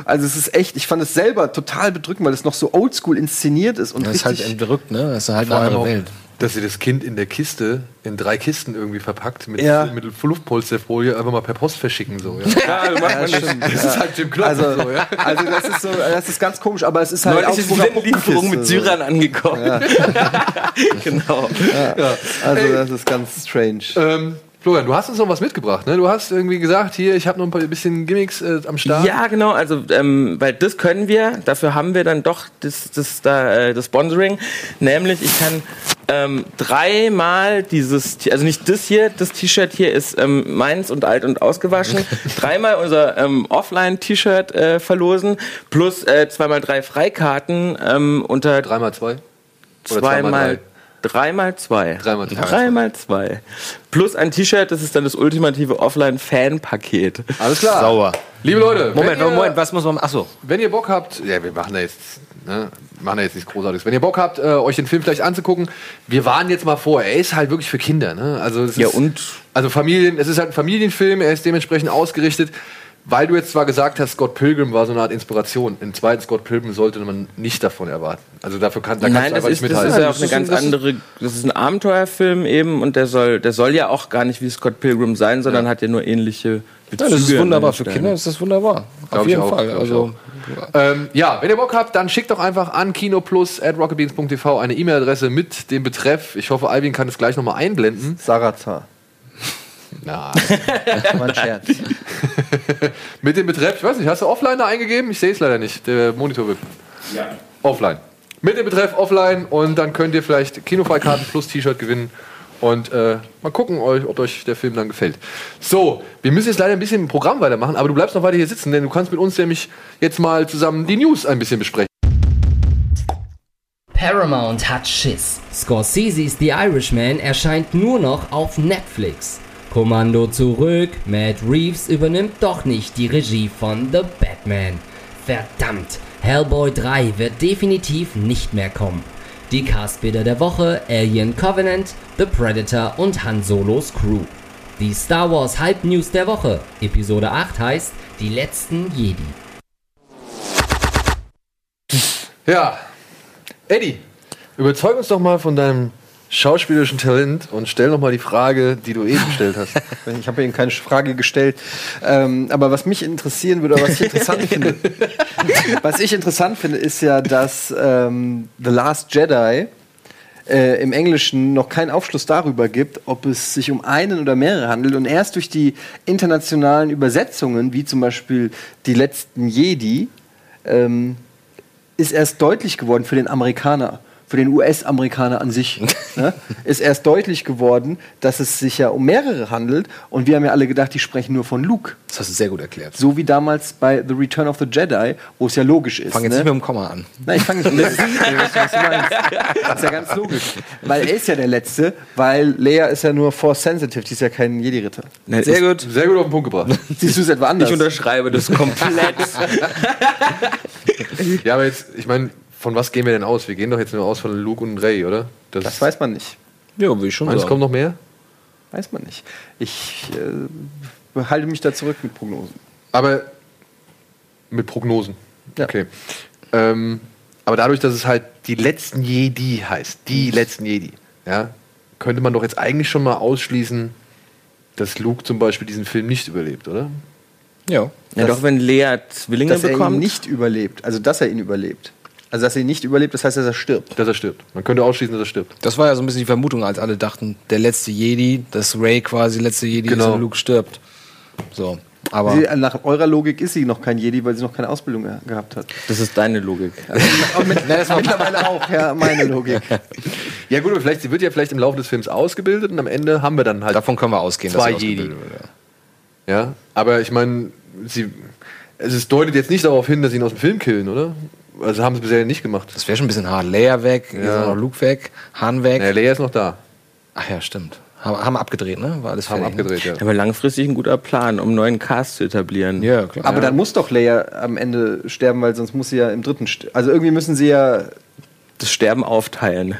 also es ist echt, ich fand es selber total bedrückend, weil es noch so oldschool inszeniert ist und Das ist halt richtig. entrückt, ne? Das halt Vor eine allem andere auch, Welt. dass sie das Kind in der Kiste, in drei Kisten irgendwie verpackt, mit, Ja. mit Luftpolsterfolie einfach mal per Post verschicken. So, ja. Ja, so macht man das. stimmt. Das ist halt Jim Knopf. Also, so, ja. also das ist so, das ist ganz komisch, aber es ist halt Neulich wieder eine Lieferung mit Puppenkiste, so. Syrern angekommen. genau. Ja, also das ist ganz strange. Ähm, Florian, du hast uns noch was mitgebracht, ne? Du hast irgendwie gesagt, hier, ich habe noch ein paar bisschen Gimmicks äh, am Start. Ja, genau, also ähm, weil das können wir, dafür haben wir dann doch das, das, da, äh, das Sponsoring, nämlich ich kann ähm, dreimal dieses, also nicht das hier, das T-Shirt hier ist ähm, meins und alt und ausgewaschen, dreimal unser ähm, Offline-T-Shirt äh, verlosen, plus äh, zweimal drei Freikarten ähm, unter Dreimal zwei? Oder zweimal zweimal Dreimal zwei. Dreimal zwei. Dreimal zwei. Plus ein T-Shirt, das ist dann das ultimative Offline-Fan-Paket. Alles klar. Sauer. Liebe Leute, Moment, ihr, Moment, was muss man. Achso. wenn ihr Bock habt, ja, wir machen da jetzt, ne, machen da jetzt nichts Großartiges. Wenn ihr Bock habt, äh, euch den Film vielleicht anzugucken, wir waren jetzt mal vor, er ist halt wirklich für Kinder, ne? Also es Ja, ist, und? also Familien, es ist halt ein Familienfilm, er ist dementsprechend ausgerichtet. Weil du jetzt zwar gesagt hast, Scott Pilgrim war so eine Art Inspiration. Einen zweiten Scott Pilgrim sollte man nicht davon erwarten. Also dafür kann, da kannst Nein, du das einfach ist, nicht das mithalten. ist ja auch Das eine ist ganz das andere, das ist ein Abenteuerfilm eben und der soll, der soll ja auch gar nicht wie Scott Pilgrim sein, sondern hat ja nur ähnliche Bezüge. Ja, das ist wunderbar. Für. Kinder ist das wunderbar. Glaub Auf ich jeden auch, Fall. Also, Ähm, ja, wenn ihr Bock habt, dann schickt doch einfach an kinoplus at rocketbeans.tv eine E-Mail-Adresse mit dem Betreff. Ich hoffe, Alvin kann es gleich nochmal einblenden. Sarazar. Na, War ein Scherz. mit dem Betreff, ich weiß nicht, hast du offline da eingegeben? Ich sehe es leider nicht. Der Monitor wird. Ja. Offline. Mit dem Betreff offline und dann könnt ihr vielleicht Kinofreikarten plus T-Shirt gewinnen. Und äh, mal gucken, euch, ob euch der Film dann gefällt. So, wir müssen jetzt leider ein bisschen im Programm weitermachen, aber du bleibst noch weiter hier sitzen, denn du kannst mit uns nämlich jetzt mal zusammen die News ein bisschen besprechen. Paramount hat Schiss. Scorsese's The Irishman erscheint nur noch auf Netflix. Kommando zurück, Matt Reeves übernimmt doch nicht die Regie von The Batman. Verdammt, Hellboy 3 wird definitiv nicht mehr kommen. Die Castbilder der Woche, Alien Covenant, The Predator und Han Solos Crew. Die Star Wars Hype News der Woche, Episode 8 heißt Die letzten Jedi. Ja, Eddie, überzeug uns doch mal von deinem schauspielerischen Talent und stell noch mal die Frage, die du eben gestellt hast. Ich habe Ihnen keine Frage gestellt. Ähm, aber was mich interessieren würde, was ich interessant finde, was ich interessant finde, ist ja, dass ähm, The Last Jedi äh, im Englischen noch keinen Aufschluss darüber gibt, ob es sich um einen oder mehrere handelt. Und erst durch die internationalen Übersetzungen, wie zum Beispiel die letzten Jedi, ähm, ist erst deutlich geworden für den Amerikaner, für den US-Amerikaner an sich, ne, ist erst deutlich geworden, dass es sich ja um mehrere handelt. Und wir haben ja alle gedacht, die sprechen nur von Luke. Das hast du sehr gut erklärt. So wie damals bei The Return of the Jedi, wo es ja logisch ist. Fang jetzt ne? nicht mit dem Komma an. Nein, ich fange nicht mit. Das ist, was du meinst. Das ist ja ganz logisch. Weil er ist ja der Letzte, weil Leia ist ja nur Force Sensitive, die ist ja kein Jedi-Ritter. Sehr gut. Sehr gut auf den Punkt gebracht. Siehst du es etwa anders? Ich unterschreibe das komplett. ja, aber jetzt, ich meine, von was gehen wir denn aus? Wir gehen doch jetzt nur aus von Luke und Ray, oder? Das weiß man nicht. Ja, will ich schon Meinst sagen. kommt noch mehr? Weiß man nicht. Ich äh, halte mich da zurück mit Prognosen. Aber mit Prognosen. Okay. Ähm, aber dadurch, dass es halt die letzten Jedi heißt, die letzten Jedi, ja, könnte man doch jetzt eigentlich schon mal ausschließen, dass Luke zum Beispiel diesen Film nicht überlebt, oder? Ja. Ja, doch, wenn Lea Zwillinge dass er ihn bekommt. nicht überlebt. Also, dass er ihn überlebt. Also, dass er nicht überlebt, das heißt, dass er stirbt. Dass er stirbt. Man könnte ausschließen, dass er stirbt. Das war ja so ein bisschen die Vermutung, als alle dachten, der letzte Jedi, dass Ray quasi letzte Jedi Genau. ist und Luke stirbt. So. Aber Sie, nach eurer Logik ist sie noch kein Jedi, weil sie noch keine Ausbildung ge- gehabt hat. Das ist deine Logik. Und mit, mittlerweile auch, ja, meine Logik. Ja gut, aber vielleicht, sie wird ja vielleicht im Laufe des Films ausgebildet und am Ende haben wir dann halt davon können wir ausgehen, zwei dass sie Jedi. ausgebildet wird, Ja, aber ich meine, sie, es deutet jetzt nicht darauf hin, dass sie ihn aus dem Film killen, oder? Also haben sie bisher nicht gemacht. Das wäre schon ein bisschen hart. Leia weg, jetzt Ja. auch noch Luke weg, Han weg. Ja, Leia ist noch da. Ach ja, stimmt. Haben, haben abgedreht, ne? War alles Haben fertig, abgedreht, ja. Aber langfristig ein guter Plan, um einen neuen Cast zu etablieren. Ne? Ja, klar. Aber dann muss doch Leia am Ende sterben, weil sonst muss sie ja im dritten. st- Also irgendwie müssen sie ja. Das Sterben aufteilen.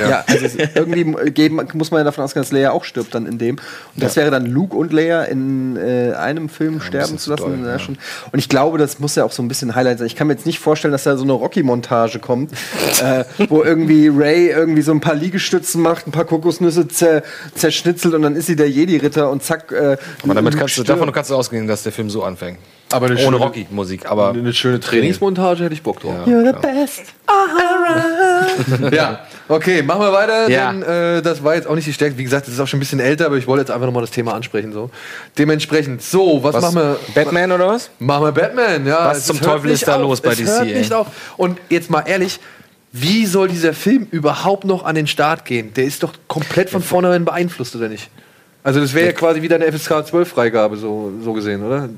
Ja, also es irgendwie geben, muss man ja davon ausgehen, dass Leia auch stirbt dann in dem. Und das wäre dann Luke und Leia in äh, einem Film sterben zu lassen. doll, ja, ja. schon. Und ich glaube, das muss ja auch so ein bisschen Highlight sein. Ich kann mir jetzt nicht vorstellen, dass da so eine Rocky-Montage kommt, äh, wo irgendwie Ray irgendwie so ein paar Liegestützen macht, ein paar Kokosnüsse zer, zerschnitzelt und dann ist sie der Jedi-Ritter und zack. Äh, Aber damit kannst du, davon kannst du ausgehen, dass der Film so anfängt. Aber eine Ohne schöne- Rocky-Musik, aber. Eine schöne Trainingsmontage hätte ich Bock drauf. Ja. You're the best. Ja, okay, machen wir weiter, Ja. denn äh, das war jetzt auch nicht die Stärke. Wie gesagt, das ist auch schon ein bisschen älter, aber ich wollte jetzt einfach nochmal das Thema ansprechen. So. Dementsprechend, so, was, Was? machen wir? Batman oder was? Machen wir Batman, ja. Was Es zum Teufel ist da auf. los bei es DC, Hört ey? nicht auf. Und jetzt mal ehrlich, wie soll dieser Film überhaupt noch an den Start gehen? Der ist doch komplett von vornherein beeinflusst, oder nicht? Also das wäre ja quasi wieder eine FSK 12 Freigabe, so, so gesehen, oder?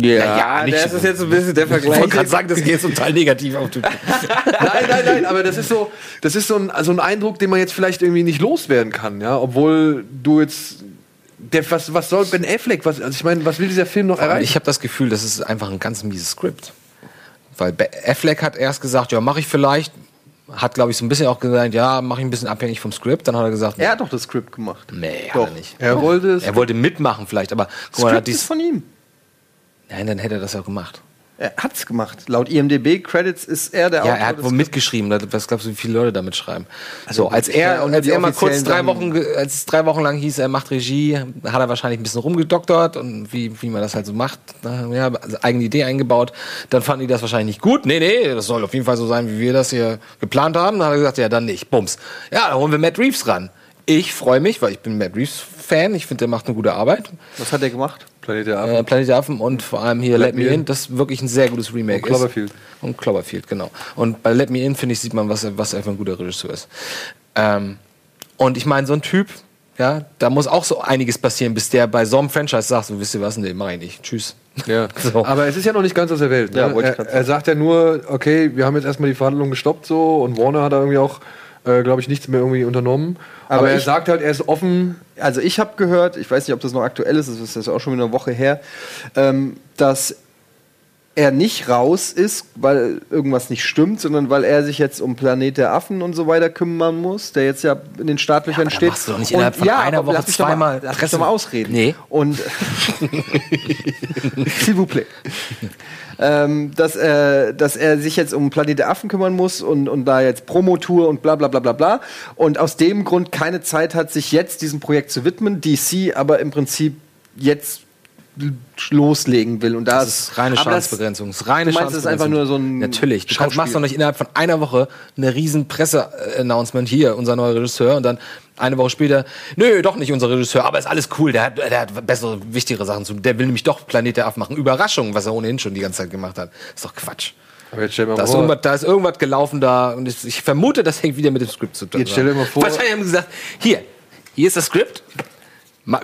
Ja, nicht das ist jetzt ein bisschen der Ich wollte Vergleich. gerade sagen, das geht zum Teil negativ auf. Du. Nein, nein, nein, aber das ist so, das ist so ein, so ein Eindruck, den man jetzt vielleicht irgendwie nicht loswerden kann, ja, obwohl du jetzt, der, was, was soll Ben Affleck, was, also ich meine, was will dieser Film noch erreichen? Ich habe das Gefühl, das ist einfach ein ganz mieses Skript. Weil Be- Affleck hat erst gesagt, ja, mache ich vielleicht. Hat, glaube ich, so ein bisschen auch gesagt, ja, mache ich ein bisschen abhängig vom Skript. Dann hat er gesagt, Er hat doch das Skript gemacht. nee, Doch. hat er nicht. er wollte es. Er wollte mitmachen vielleicht, aber guck mal, Skript hat ist dies, von ihm. Nein, dann hätte er das ja gemacht. Er hat's gemacht. Laut IMDb-Credits ist er der Ja, Autor er hat wohl mitgeschrieben. Was glaubst du, wie viele Leute damit schreiben? So, als er, und als er mal kurz drei Wochen, als es drei Wochen lang hieß, er macht Regie, hat er wahrscheinlich ein bisschen rumgedoktert und wie, wie man das halt so macht, na, ja, also eigene Idee eingebaut. Dann fanden die das wahrscheinlich nicht gut. Nee, nee, das soll auf jeden Fall so sein, wie wir das hier geplant haben. Dann hat er gesagt, ja, dann nicht. Bums. Ja, dann holen wir Matt Reeves ran. Ich freue mich, weil ich bin Matt Reeves Fan. Ich finde, der macht eine gute Arbeit. Was hat er gemacht? Planet der Affen. Äh, Planet der Affen und vor allem hier Let, Me In. Das ist wirklich ein sehr gutes Remake. Und Cloverfield. Ist. Und Cloverfield, genau. Und bei Let Me In, finde ich, sieht man, was er, was für ein guter Regisseur ist. Ähm, und ich meine, so ein Typ, ja, da muss auch so einiges passieren, bis der bei so einem Franchise sagt, so, wisst ihr was, nee, mach ich nicht. Tschüss. Ja. So. Aber es ist ja noch nicht ganz aus der Welt. Ne? Ja, er, er sagt ja nur, okay, wir haben jetzt erstmal die Verhandlungen gestoppt so und Warner hat da irgendwie auch, äh, glaube ich, nichts mehr irgendwie unternommen. Aber, Aber er ich- sagt halt, er ist offen. Also ich habe gehört, ich weiß nicht, ob das noch aktuell ist, das ist jetzt auch schon wieder eine Woche her, ähm, dass er nicht raus ist, weil irgendwas nicht stimmt, sondern weil er sich jetzt um Planet der Affen und so weiter kümmern muss, der jetzt ja in den Startlöchern da steht. machst du doch nicht Und- innerhalb von ja, einer aber Woche zweimal Lass mich doch mal ausreden. Nee. Und S'il vous plaît. ähm, dass, äh, dass er sich jetzt um Planet der Affen kümmern muss und, und da jetzt Promotour und bla bla bla bla bla. Und aus dem Grund keine Zeit hat, sich jetzt diesem Projekt zu widmen. DC aber im Prinzip jetzt loslegen will. Und da Das ist reine Schadensbegrenzung. Das ist reine Du meinst, das ist einfach nur so ein Natürlich. Du kannst, machst doch nicht innerhalb von einer Woche eine riesen Presse-Announcement hier, unser neuer Regisseur, und dann eine Woche später, nö, doch nicht unser Regisseur, aber ist alles cool, der hat, der hat bessere, wichtigere Sachen zu. Der will nämlich doch Planet der Affen machen. Überraschung, was er ohnehin schon die ganze Zeit gemacht hat. Ist doch Quatsch. Aber jetzt stell dir mal Da ist, da ist irgendwas gelaufen da und ich, ich vermute, das hängt wieder mit dem Skript zu tun. Jetzt stell dir mal vor- Wahrscheinlich haben sie gesagt, hier, hier ist das Skript.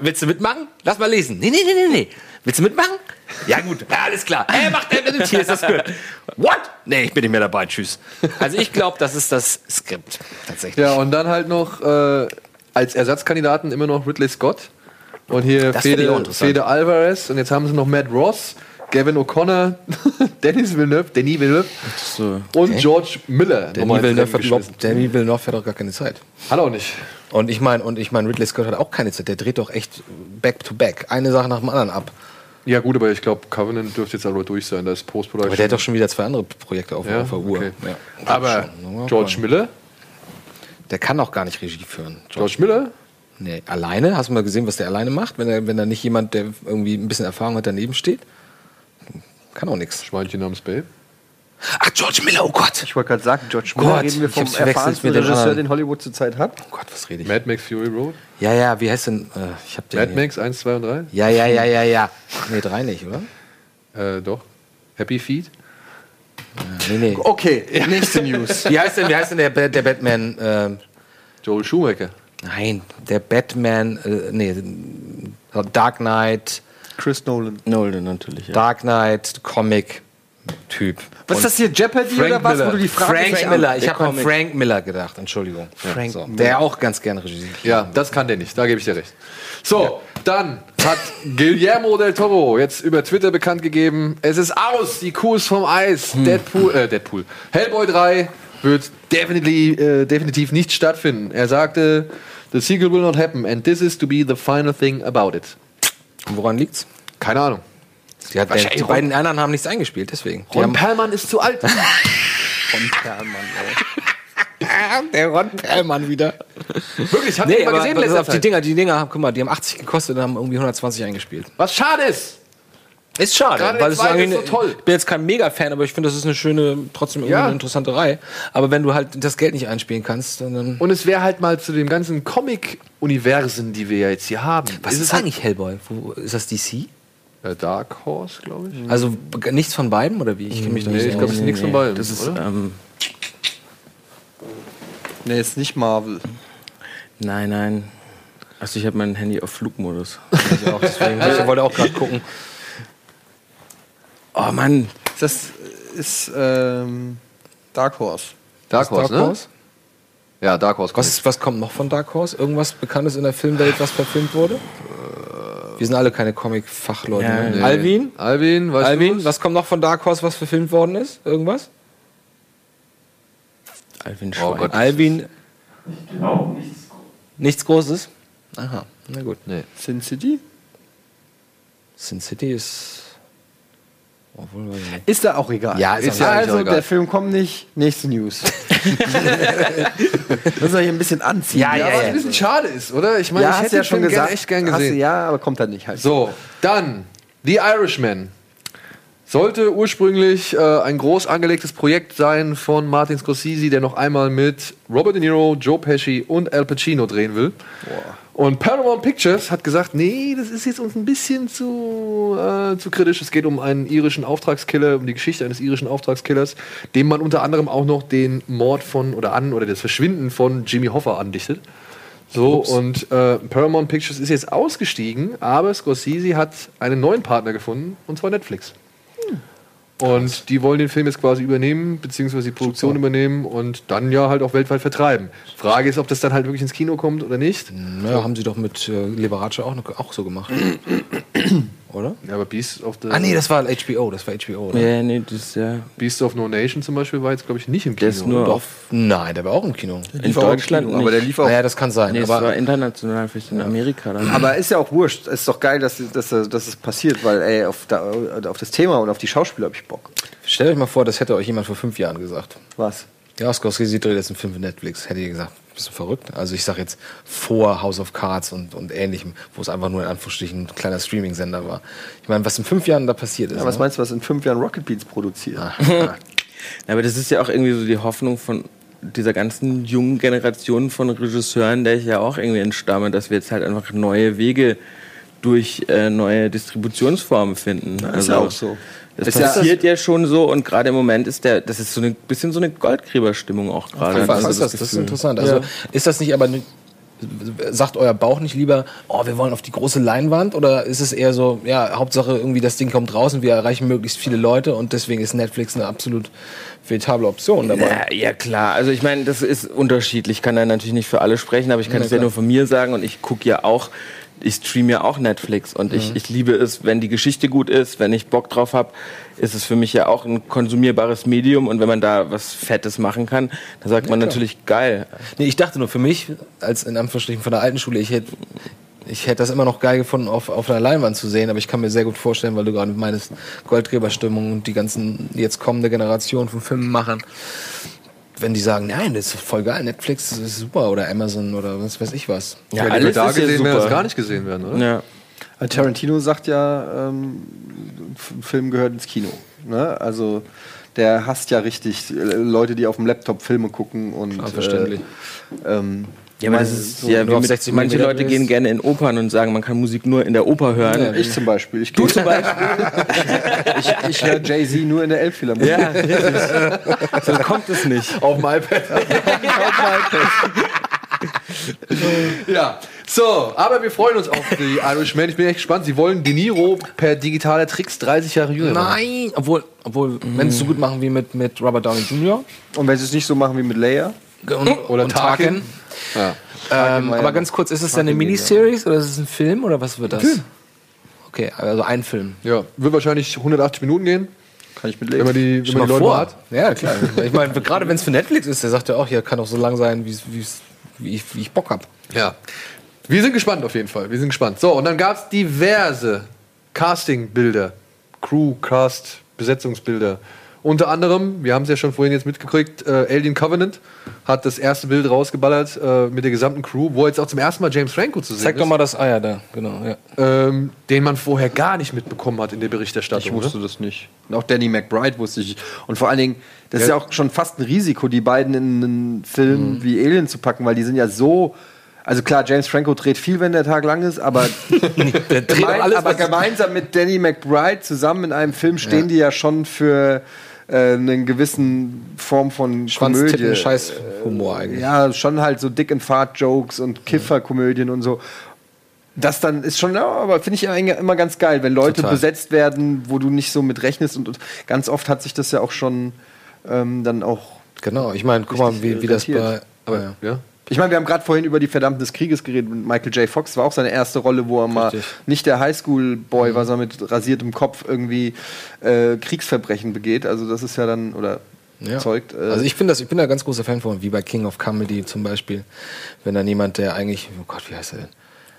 Willst du mitmachen? Lass mal lesen. Nee, nee, nee, nee, nee. Willst du mitmachen? Ja gut, ja, alles klar. Er macht er mit hier ist das Skript. What? Nee, ich bin nicht mehr dabei. Tschüss. Also ich glaube, das ist das Skript tatsächlich. Ja, und dann halt noch äh, als Ersatzkandidaten immer noch Ridley Scott. Und hier Fede. Fede Alvarez. Und jetzt haben sie noch Matt Ross, Gavin O'Connor, Dennis Villeneuve, Denis Villeneuve und George Miller. Ins Villeneuve, hat überhaupt, Danny Villeneuve hat auch gar keine Zeit. Hat auch nicht. Und ich meine, und ich meine, Ridley Scott hat auch keine Zeit. Der dreht doch echt back to back, eine Sache nach dem anderen ab. Ja gut, aber ich glaube, Covenant dürfte jetzt aber durch sein. Da ist Post-Production. Aber der hat doch schon wieder zwei andere Projekte auf, Ja? auf der Uhr. Okay. Ja. Aber Schon. George Miller? Der kann auch gar nicht Regie führen. George Miller? Nee, alleine? Hast du mal gesehen, was der alleine macht, wenn er, wenn da nicht jemand, der irgendwie ein bisschen Erfahrung hat, daneben steht? Kann auch nichts. Schweinchen namens Babe. Ach, George Miller, oh Gott! Ich wollte gerade sagen, George Gott, Miller reden wir ich vom erfahrensten Regisseur, den Hollywood zurzeit hat. Oh Gott, was rede ich? Mad Max Fury Road? Ja, ja, wie heißt denn? Äh, ich hab den Mad hier. Max 1, 2 und 3? Ja, ja, ja, ja, ja. Nee, drei nicht, oder? Äh, doch. Happy Feet? Nee, nee. Okay, nächste News. Wie heißt denn, wie heißt denn der, der Batman? ähm, Joel Schumacher. nein, der Batman, äh, nee, Dark Knight, Chris Nolan. Nolan natürlich. Ja. Dark Knight, Comic-Typ. Was ist das hier, Jeopardy Frank oder was, Miller. wo du die Frage Frank stellst? Miller, ich habe an Comic. Frank Miller gedacht, Entschuldigung. Frank so, Miller. Der auch ganz gerne Regie. Ja, das kann der nicht. Da gebe ich dir recht. So, dann hat Guillermo del Toro jetzt über Twitter bekannt gegeben, es ist aus, die Kuh ist vom Eis. Deadpool, äh, Deadpool. Hellboy 3 wird definitiv, äh, definitiv nicht stattfinden. Er sagte, the sequel will not happen and this is to be the final thing about it. Und woran liegt's? Keine Ahnung. Die, hat, die Ron- beiden anderen haben nichts eingespielt, deswegen. Die Ron Perlmann ist zu alt. Von Perlmann, ey. der Ron Perlmann wieder. Wirklich, habt Nee, ihr mal gesehen letzter auf, die Zeit? Dinger, die Dinger haben, guck mal, die haben 80 gekostet und haben irgendwie 120 eingespielt. Was schade ist. Ist schade, Gerade weil es ist so toll. Ich bin jetzt kein Mega-Fan, aber ich finde, das ist eine schöne, trotzdem irgendwie Ja. eine interessante Reihe. Aber wenn du halt das Geld nicht einspielen kannst, dann. Und es wäre halt mal zu den ganzen Comic-Universen, die wir ja jetzt hier haben. was ist, es halt eigentlich Hellboy? Wo, ist das DC? äh, Dark Horse, glaube ich. Also nichts von beiden oder wie? Ich kenne mich da Nee, nicht ich glaube, es ist nichts von beiden. Das ist, oder? ähm, Nee, ist nicht Marvel. nein, nein. Also ich habe mein Handy auf Flugmodus. Ich auch, deswegen ich wollte auch gerade gucken. Oh Mann, Das ist ähm, Dark Horse. Dark Horse, Dark ne? Horse? Ja, Dark Horse. Was, ist, was kommt noch von Dark Horse? Irgendwas Bekanntes in der Filmwelt, was verfilmt wurde? Wir sind alle keine Comic-Fachleute. Ja, ne? nee. Alvin? Alvin, weißt Alvin, du was kommt noch von Dark Horse, was verfilmt worden ist? Irgendwas? Alvin Oh Schwein. Gott. Alvin? Nichts Großes? Aha, na gut. Nee. Sin City? Sin City ist. Obwohl, weiß ich nicht. Ist da auch egal. Ja, ist egal. also, egal. der Film kommt nicht. Nächste News. Müssen wir hier ein bisschen anziehen. Ja, Ja, ja, was ja. ein bisschen schade ist, oder? Ich meine, Ja, ich hätte ja schon Film gesagt. gern echt gern Hast du, gesehen. ja, aber kommt dann nicht halt. So, dann The Irishman. Sollte ursprünglich äh, ein groß angelegtes Projekt sein von Martin Scorsese, der noch einmal mit Robert De Niro, Joe Pesci und Al Pacino drehen will. Und Paramount Pictures hat gesagt, nee, das ist jetzt uns ein bisschen zu, äh, zu kritisch. Es geht um einen irischen Auftragskiller, um die Geschichte eines irischen Auftragskillers, dem man unter anderem auch noch den Mord von oder an oder das Verschwinden von Jimmy Hoffa andichtet. So, und äh, Paramount Pictures ist jetzt ausgestiegen, aber Scorsese hat einen neuen Partner gefunden, und zwar Netflix. Und die wollen den Film jetzt quasi übernehmen, beziehungsweise die Produktion übernehmen und dann ja halt auch weltweit vertreiben. Frage ist, ob das dann halt wirklich ins Kino kommt oder nicht. Naja, haben sie doch mit äh, Liberace auch, noch, auch so gemacht. Oder? Ja, aber Beast of the Ah, nee, das war HBO, das war HBO, oder? Ja, nee, das ist ja. Beast of No Nation zum Beispiel war jetzt, glaube ich, nicht im Kino. Der ist nur oder? auf. Nein, der war auch im Kino. In Deutschland Kino, nicht. aber der lief auch- Naja, das kann sein. Nee, aber war international, vielleicht in Amerika dann. Aber ist ja auch wurscht. Es ist doch geil, dass, dass, dass es passiert, weil ey, auf, da, auf das Thema und auf die Schauspieler habe ich Bock. stellt euch mal vor, das hätte euch jemand vor fünf Jahren gesagt. Was? Ja, Scorsese dreht jetzt einen Film für Netflix. Hätte ihr gesagt, bist du verrückt? Also ich sag jetzt vor House of Cards und, und ähnlichem, wo es einfach nur in Anführungsstrichen ein kleiner Streaming-Sender war. Ich meine, was in fünf Jahren da passiert ist. Ja, was ne? meinst du, was in fünf Jahren Rocket Beats produziert? Aber das ist ja auch irgendwie so die Hoffnung von dieser ganzen jungen Generation von Regisseuren, der ich ja auch irgendwie entstamme, dass wir jetzt halt einfach neue Wege durch äh, neue Distributionsformen finden. Ist also ja auch so. Das ja- passiert ja, schon so und gerade im Moment ist der, das ist so ein bisschen so eine Goldgräberstimmung auch gerade. Also das, das, das ist interessant. Also Ja. ist das nicht aber sagt euer Bauch nicht lieber, oh, wir wollen auf die große Leinwand oder ist es eher so, ja, Hauptsache irgendwie das Ding kommt raus und wir erreichen möglichst viele Leute und deswegen ist Netflix eine absolut veritable Option dabei. Ja, ja klar, also ich meine, das ist unterschiedlich. Ich kann da natürlich nicht für alle sprechen, aber ich kann Ja, es ja nur von mir sagen und ich gucke ja auch, ich streame ja auch Netflix und ich, Mhm. ich liebe es, wenn die Geschichte gut ist, wenn ich Bock drauf habe, ist es für mich ja auch ein konsumierbares Medium und wenn man da was Fettes machen kann, dann sagt man klar. natürlich geil. Nee, ich dachte nur für mich, als in Anführungsstrichen von der alten Schule, ich hätte ich hätte das immer noch geil gefunden, auf, auf einer Leinwand zu sehen, aber ich kann mir sehr gut vorstellen, weil du gerade meinst, Goldgräberstimmung und die ganzen jetzt kommende Generation von Filmemachern, wenn die sagen, nein, das ist voll geil, Netflix das ist super oder Amazon oder was weiß ich was. Ja, alles da gesehen werden, als gar nicht gesehen werden, oder? Ja. Äh, Tarantino sagt ja, ähm, ein Film gehört ins Kino. Ne? Also der hasst ja richtig äh, Leute, die auf dem Laptop Filme gucken und verständlich. Äh, ähm, Ja, aber das mein- ist so- ja, nur wie auf mit, 60 manche Millimeter Leute ist- gehen gerne in Opern und sagen, man kann Musik nur in der Oper hören. Ja, ich zum Beispiel. Ich du zum Beispiel. ich ich höre Jay-Z nur in der Elbphilharmonie. Ja, richtig. so kommt es nicht. Auf dem iPad. ja, so, aber wir freuen uns auf die Irishman. Ich bin echt gespannt. Sie wollen De Niro per digitaler Tricks 30 Jahre jünger machen. Nein, obwohl, obwohl wenn sie es so gut machen wie mit, mit Robert Downey Jr. Und wenn sie es nicht so machen wie mit Leia und, Oder und Tarkin. Tarkin. Ja. Ähm, aber ganz kurz, ist es denn eine Miniseries oder ist es ein Film oder was wird das? Film. Okay, also ein Film. Ja, wird wahrscheinlich 180 Minuten gehen. Kann ich Wenn mitleben. man die, wenn man die Leute vor. hat. Ja, klar. Ich meine, gerade wenn es für Netflix ist, der sagt ja auch, hier kann auch so lang sein, wie's, wie's, wie, ich, wie ich Bock hab. Ja. Wir sind gespannt auf jeden Fall. Wir sind gespannt. So, und dann gab es diverse Casting-Bilder. Crew, Cast, Besetzungsbilder. Unter anderem, wir haben es ja schon vorhin jetzt mitgekriegt, äh, Alien Covenant hat das erste Bild rausgeballert äh, mit der gesamten Crew, wo jetzt auch zum ersten Mal James Franco zu sehen Zeig ist. doch mal das Eier da, genau. Ja. ähm, den man vorher gar nicht mitbekommen hat in der Berichterstattung. Ich wusste ne? das nicht. Und auch Danny McBride wusste ich. Und vor allen Dingen, das ist Ja. ja auch schon fast ein Risiko, die beiden in einen Film wie Alien zu packen, weil die sind ja so. Also klar, James Franco dreht viel, wenn der Tag lang ist, aber, Der dreht gemein, alles, aber gemeinsam mit Danny McBride zusammen in einem Film stehen Ja. die ja schon für äh, einen gewissen Form von Komödie. scheiß Humor eigentlich. Ja, schon halt so Dick and Fart Jokes und Kifferkomödien und so. Das dann ist schon, ja, aber finde ich immer ganz geil, wenn Leute Total. besetzt werden, wo du nicht so mit rechnest. Und, und ganz oft hat sich das ja auch schon ähm, dann auch. Genau, ich meine, guck mal, wie, wie das bei. Aber, ja. ja. Ich meine, wir haben gerade vorhin über die Verdammten des Krieges geredet mit Michael J. Fox. War auch seine erste Rolle, wo er mal Richtig. nicht der Highschool-Boy war, sondern mit rasiertem Kopf irgendwie äh, Kriegsverbrechen begeht. Also das ist ja dann, oder Ja. zeugt. Äh, Also ich, find das, ich bin da ganz großer Fan von, wie bei King of Comedy zum Beispiel. Wenn dann jemand, der eigentlich, oh Gott, wie heißt er denn?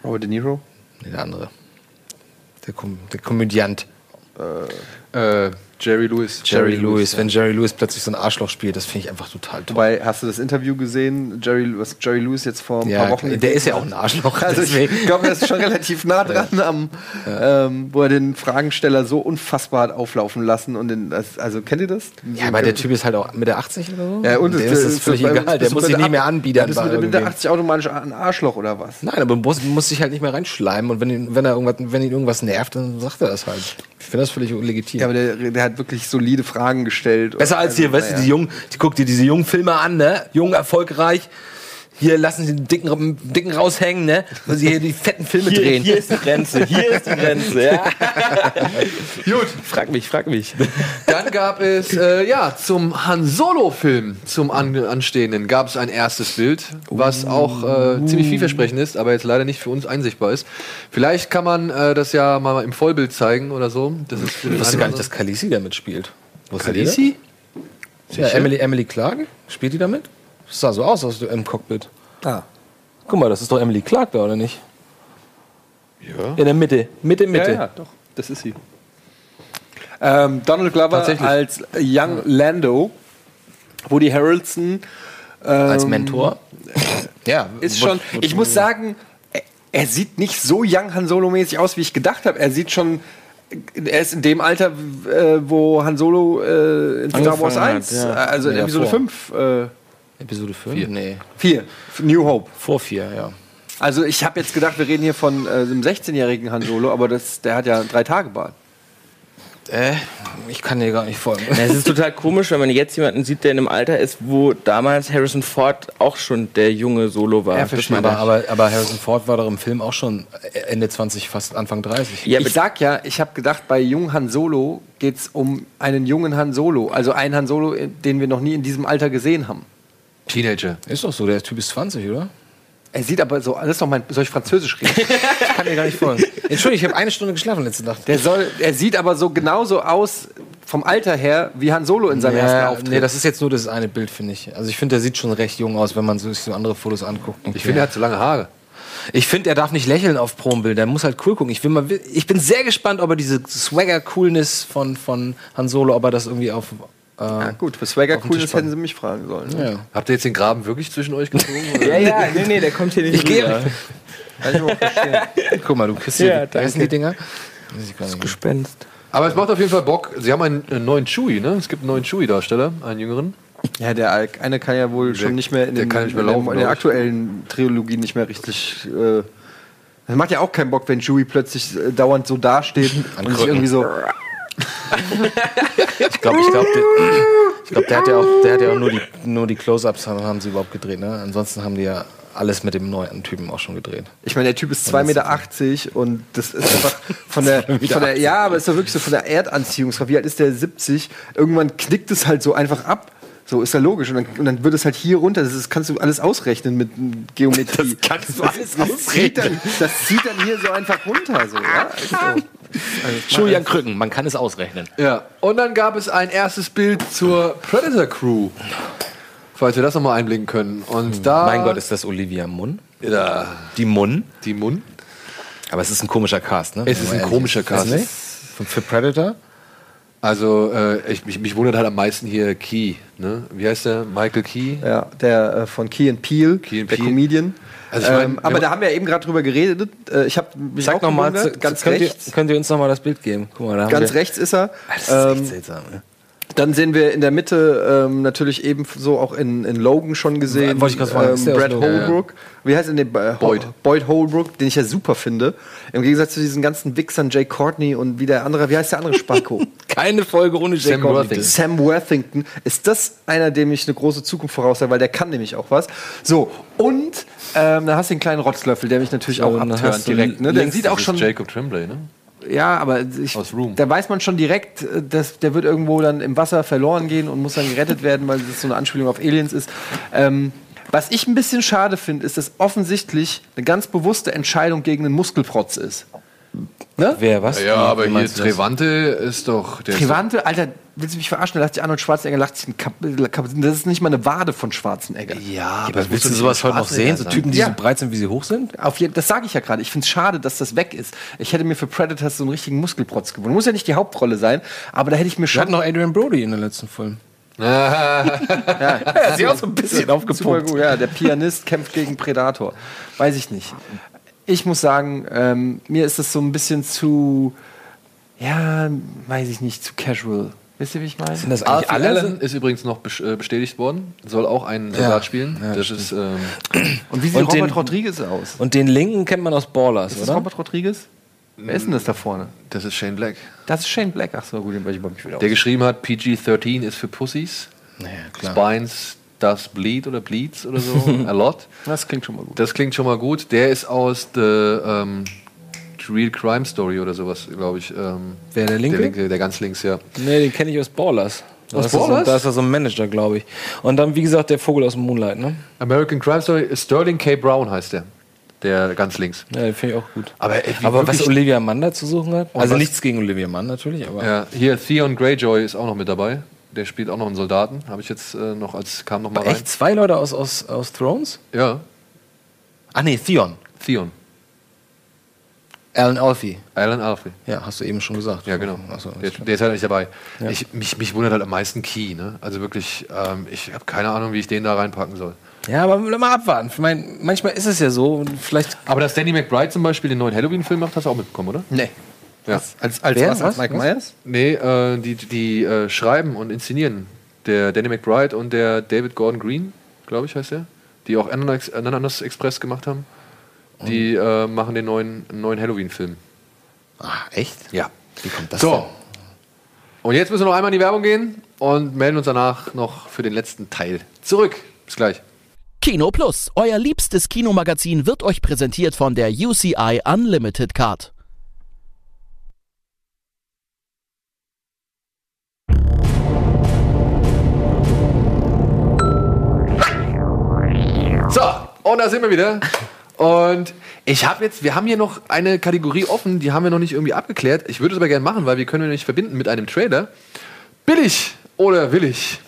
Robert De Niro. Nee, der andere. Der, Kom der Komödiant. Äh, Jerry Lewis. Jerry, Lewis. Wenn Jerry Lewis plötzlich so ein Arschloch spielt, das finde ich einfach total toll. Wobei, hast du das Interview gesehen, Jerry, was Jerry Lewis jetzt vor ein Ja, paar Wochen der ist ja auch ein Arschloch, Also ich deswegen. glaube, er ist schon relativ nah dran, am, ähm, wo er den Fragensteller so unfassbar hat auflaufen lassen. Und den, also kennt ihr das? Ja, aber der Typ ist halt auch mit der 80 oder so. Ja, und dem das- ist das völlig egal. Der du muss sich nicht mehr anbiedern. Bei ist mit, mit der irgendwem. 80 automatisch ein Arschloch oder was? Nein, aber man muss, muss sich halt nicht mehr reinschleimen und wenn ihn, wenn er irgendwas, wenn ihn irgendwas nervt, dann sagt er das halt. Ich finde das völlig legitim. Ja, aber der, der hat wirklich solide Fragen gestellt. Besser als hier, Also, weißt du, naja. die jungen, die guck dir diese jungen Filme an, ne? Jung, erfolgreich. Hier lassen sie den Dicken, Dicken raushängen, ne? Weil sie hier die fetten Filme Hier, drehen. hier ist die Grenze, hier ist die Grenze. Ja. Gut, Frag mich, frag mich. dann gab es, äh, ja, zum Han Solo-Film, zum an anstehenden, gab es ein erstes Bild, was auch äh, ziemlich vielversprechend ist, aber jetzt leider nicht für uns einsichtbar ist. Vielleicht kann man äh, das ja mal im Vollbild zeigen oder so. Das ist Ich wusste gar nicht, dass Khaleesi da mitspielt. Khaleesi? das? Ja, Emily, Emily Clark? Spielt die da Das sah so aus, aus im Cockpit. Ah. Guck mal, das ist doch Emily Clark da, oder nicht? Ja. In der Mitte. Mitte, Mitte. Ja, ja, doch, das ist sie. Ähm, Donald Glover als Young Lando, Woody Harrelson ähm, Als Mentor. Ja, ist schon. Ich muss sagen, er, er sieht nicht so Young Han Solo mäßig aus, wie ich gedacht habe. Er sieht schon. Er ist in dem Alter, äh, wo Han Solo äh, in Star Wars Angefangen 1, hat, ja. also in Episode vor. 5, äh, Episode 4? Nee. 4, New Hope. Vor 4, ja. Also ich habe jetzt gedacht, wir reden hier von äh, einem 16-jährigen Han Solo, aber das, der hat ja drei Tage Bart. Äh, ich kann dir gar nicht folgen. Es ist total komisch, wenn man jetzt jemanden sieht, der in einem Alter ist, wo damals Harrison Ford auch schon der junge Solo war. Ja, verstehe, aber, aber, aber Harrison Ford war doch im Film auch schon Ende 20, fast Anfang 30. ich sag ja, ich habe gedacht, bei jungen Han Solo geht es um einen jungen Han Solo. Also einen Han Solo, äh, den wir noch nie in diesem Alter gesehen haben. Teenager. Ist doch so, der Typ ist 20, oder? Er sieht aber so, das ist doch mein, soll ich Französisch reden? Ich kann dir gar nicht folgen. Entschuldigung, ich habe eine Stunde geschlafen letzte Nacht. Der soll, er sieht aber so genauso aus vom Alter her wie Han Solo in seinem ersten Ja, Auftritt. nee, das ist jetzt nur das eine Bild, finde ich. Also ich finde, der sieht schon recht jung aus, wenn man sich so andere Fotos anguckt. Ich finde, er hat zu lange Haare. Ich finde, er darf nicht lächeln auf Probenbild. Der muss halt cool gucken. Ich, will mal, ich bin sehr gespannt, ob er diese Swagger-Coolness von, von Han Solo, ob er das irgendwie auf. Äh, ja, gut, für Swagger Coolness packt. hätten sie mich fragen sollen. Ne? Ja. Habt ihr jetzt den Graben wirklich zwischen euch gezogen? Ja, ja, nee, nee, der kommt hier nicht Ich rüber. Kann ich. Guck mal, du kriegst hier. Ja, Ja, danke. die, Dinger? Nicht. Gespenst. Aber es macht auf jeden Fall Bock. Sie haben einen, einen neuen Chewie, ne? Es gibt einen neuen Chewie-Darsteller, einen jüngeren. Ja, der eine kann ja wohl schon nicht mehr in, der den, kann nicht mehr der- laufen, in der aktuellen Trilogie nicht mehr richtig. Äh, das macht ja auch keinen Bock, wenn Chewie plötzlich äh, dauernd so dasteht und sich irgendwie so. Ich glaube, ich glaube, der, ich glaub, der hat ja auch, der hat ja auch nur die, nur die Close-Ups haben, haben sie überhaupt gedreht. Ne? Ansonsten haben die ja alles mit dem neuen Typen auch schon gedreht. Ich meine, der Typ ist 2,80 Meter und das ist einfach von der, von der. Ja, aber ist doch wirklich so von der Erdanziehungskraft. Wie alt ist der? 70. Irgendwann knickt es halt so einfach ab. So ist ja logisch. Und dann, und dann wird es halt hier runter. Das ist, kannst du alles ausrechnen mit Geometrie. Das kannst du alles das zieht, dann, das zieht dann hier so einfach runter. So, ja? Also, Julian Krücken, man kann es ausrechnen. Ja. Und dann gab es ein erstes Bild zur Predator Crew. Falls wir das nochmal einblicken können. Und da. Mein Gott, ist das Olivia Munn? Ja, Die Munn? die Munn. Aber es ist ein komischer Cast, ne? Es ist ein komischer Cast. Nicht? Für- Für Predator? Also, äh, ich, mich, mich wundert halt am meisten hier Key. Ne? Wie heißt der? Michael Key? ja, der äh, von Key and Peele, Key and der Peele. Comedian. Also ich mein, ähm, aber da haben wir eben gerade drüber geredet. Äh, ich habe mich Sag auch noch mal, zu- ganz könnt rechts. Ihr, könnt ihr uns noch mal das Bild geben? Guck mal, da haben Ganz wir, rechts ist er. Das ist echt Ähm, seltsam. Ne? Dann sehen wir in der Mitte ähm, natürlich ebenso auch in, in Logan schon gesehen. Wollte ich gerade fragen, aus Brad? Holbrook. Wie heißt er denn? Äh, Boyd. Boyd Holbrook, den ich ja super finde. Im Gegensatz zu diesen ganzen Wichsern, Jay Courtney und wie der andere, wie heißt der andere Spacko? Keine Folge ohne Jake Sam Courtney. Worthington. Sam Worthington. Ist das einer, dem ich eine große Zukunft voraussage, weil der kann nämlich auch was. So, und ähm, da hast du den kleinen Rotzlöffel, der mich natürlich auch abtönt direkt. Ne? Der sieht auch Das ist schon. Jacob Tremblay, ne? Ja, aber ich, da weiß man schon direkt, äh, dass der wird irgendwo dann im Wasser verloren gehen und muss dann gerettet werden, weil das so eine Anspielung auf Aliens ist. Ähm, was ich ein bisschen schade finde, ist, dass offensichtlich eine ganz bewusste Entscheidung gegen einen Muskelprotz ist. Ne? Wer, was? Ja, Wie- aber hier? Trevante ist doch. Der ist Trivante, Alter, willst du mich verarschen? Da lacht sich Arnold Schwarzenegger, lacht sich ein Kap Kap das ist nicht mal eine Wade von Schwarzenegger. Ja, Aber willst du sowas heute noch sehen? So Typen, die Ja. so breit sind, wie sie hoch sind? Auf jeden, das sage ich ja gerade. Ich finde es schade, dass das weg ist. Ich hätte mir für Predators so einen richtigen Muskelprotz gewonnen. Muss ja nicht die Hauptrolle sein, aber da hätte ich mir Wir schon. hatten noch Adrian Brody in der letzten Film. Ja, Er hat sich auch so ein bisschen Super aufgepumpt. gut, ja. Der Pianist kämpft gegen Predator. Weiß ich nicht. Ich muss sagen, ähm, mir ist das so ein bisschen zu, ja, weiß ich nicht, zu casual. Wisst ihr, wie ich meine? Sind das eigentlich alle? Allen ist übrigens noch äh, bestätigt worden. Soll auch einen Soldat spielen. Ja, das ist. Ähm, Und wie sieht Und Robert den- Rodriguez aus? Und den linken kennt man aus Ballers, Ist das oder? Robert Rodriguez? Wer ist denn das da vorne? das ist Shane Black. Das ist Shane Black. Ach so, gut, den weiß ich nicht wieder Der aus. geschrieben hat, PG-13 ist für Pussies. Naja, klar. Spines does bleed oder bleeds oder so. A lot. Das klingt schon mal gut. Das klingt schon mal gut. Der ist aus The ähm, Real Crime Story oder sowas, glaube ich. Ähm, Wer, der linke? Der linke, der ganz links, ja. Nee, den kenne ich aus Ballers. Da Aus ist er So, Ballers? da ist er so ein Manager, glaube ich. Und dann, wie gesagt, der Vogel aus dem Moonlight, ne? American Crime Story, Sterling K. Brown heißt der. Der ganz links. Ja, den finde ich auch gut. Aber, ey, Aber was Olivia Mann da zu suchen hat? Also nichts gegen Olivia Mann natürlich, aber. Ja, hier Theon Greyjoy ist auch noch mit dabei. Der spielt auch noch einen Soldaten. Habe ich jetzt äh, noch als kam noch mal Aber rein. echt zwei Leute aus, aus, aus Thrones? Ja, Ah nee, Theon. Theon. Alan Alfie. Alan Alfie. Ja, hast du eben schon gesagt. Ja, genau. Achso, der, der ist halt nicht dabei. Ja. Ich, mich, mich wundert halt am meisten Key. Ne? Also wirklich, ähm, ich habe keine Ahnung, wie ich den da reinpacken soll. Ja, aber mal abwarten. Ich mein, manchmal ist es ja so, und vielleicht. Aber dass Danny McBride zum Beispiel den neuen Halloween-Film macht, hast du auch mitbekommen, oder? Nee. Ja. Als, als Wer? was? Als Was? Michael Was? Myers? Nee, äh, die, die äh, schreiben und inszenieren. Der Danny McBride und der David Gordon Green, glaube ich, heißt der. Die auch Ananas, Ananas Express gemacht haben. Die äh, machen den neuen, neuen Halloween-Film. Ah, echt? Ja. Wie kommt das So. denn? Und jetzt müssen wir noch einmal in die Werbung gehen und melden uns danach noch für den letzten Teil zurück. Bis gleich. Kino Plus, euer liebstes Kinomagazin, wird euch präsentiert von der UCI Unlimited Card. So, und da sind wir wieder. Und ich habe jetzt, wir haben hier noch eine Kategorie offen, die haben wir noch nicht irgendwie abgeklärt. Ich würde es aber gerne machen, weil wir können nämlich verbinden mit einem Trailer. Billig oder willig?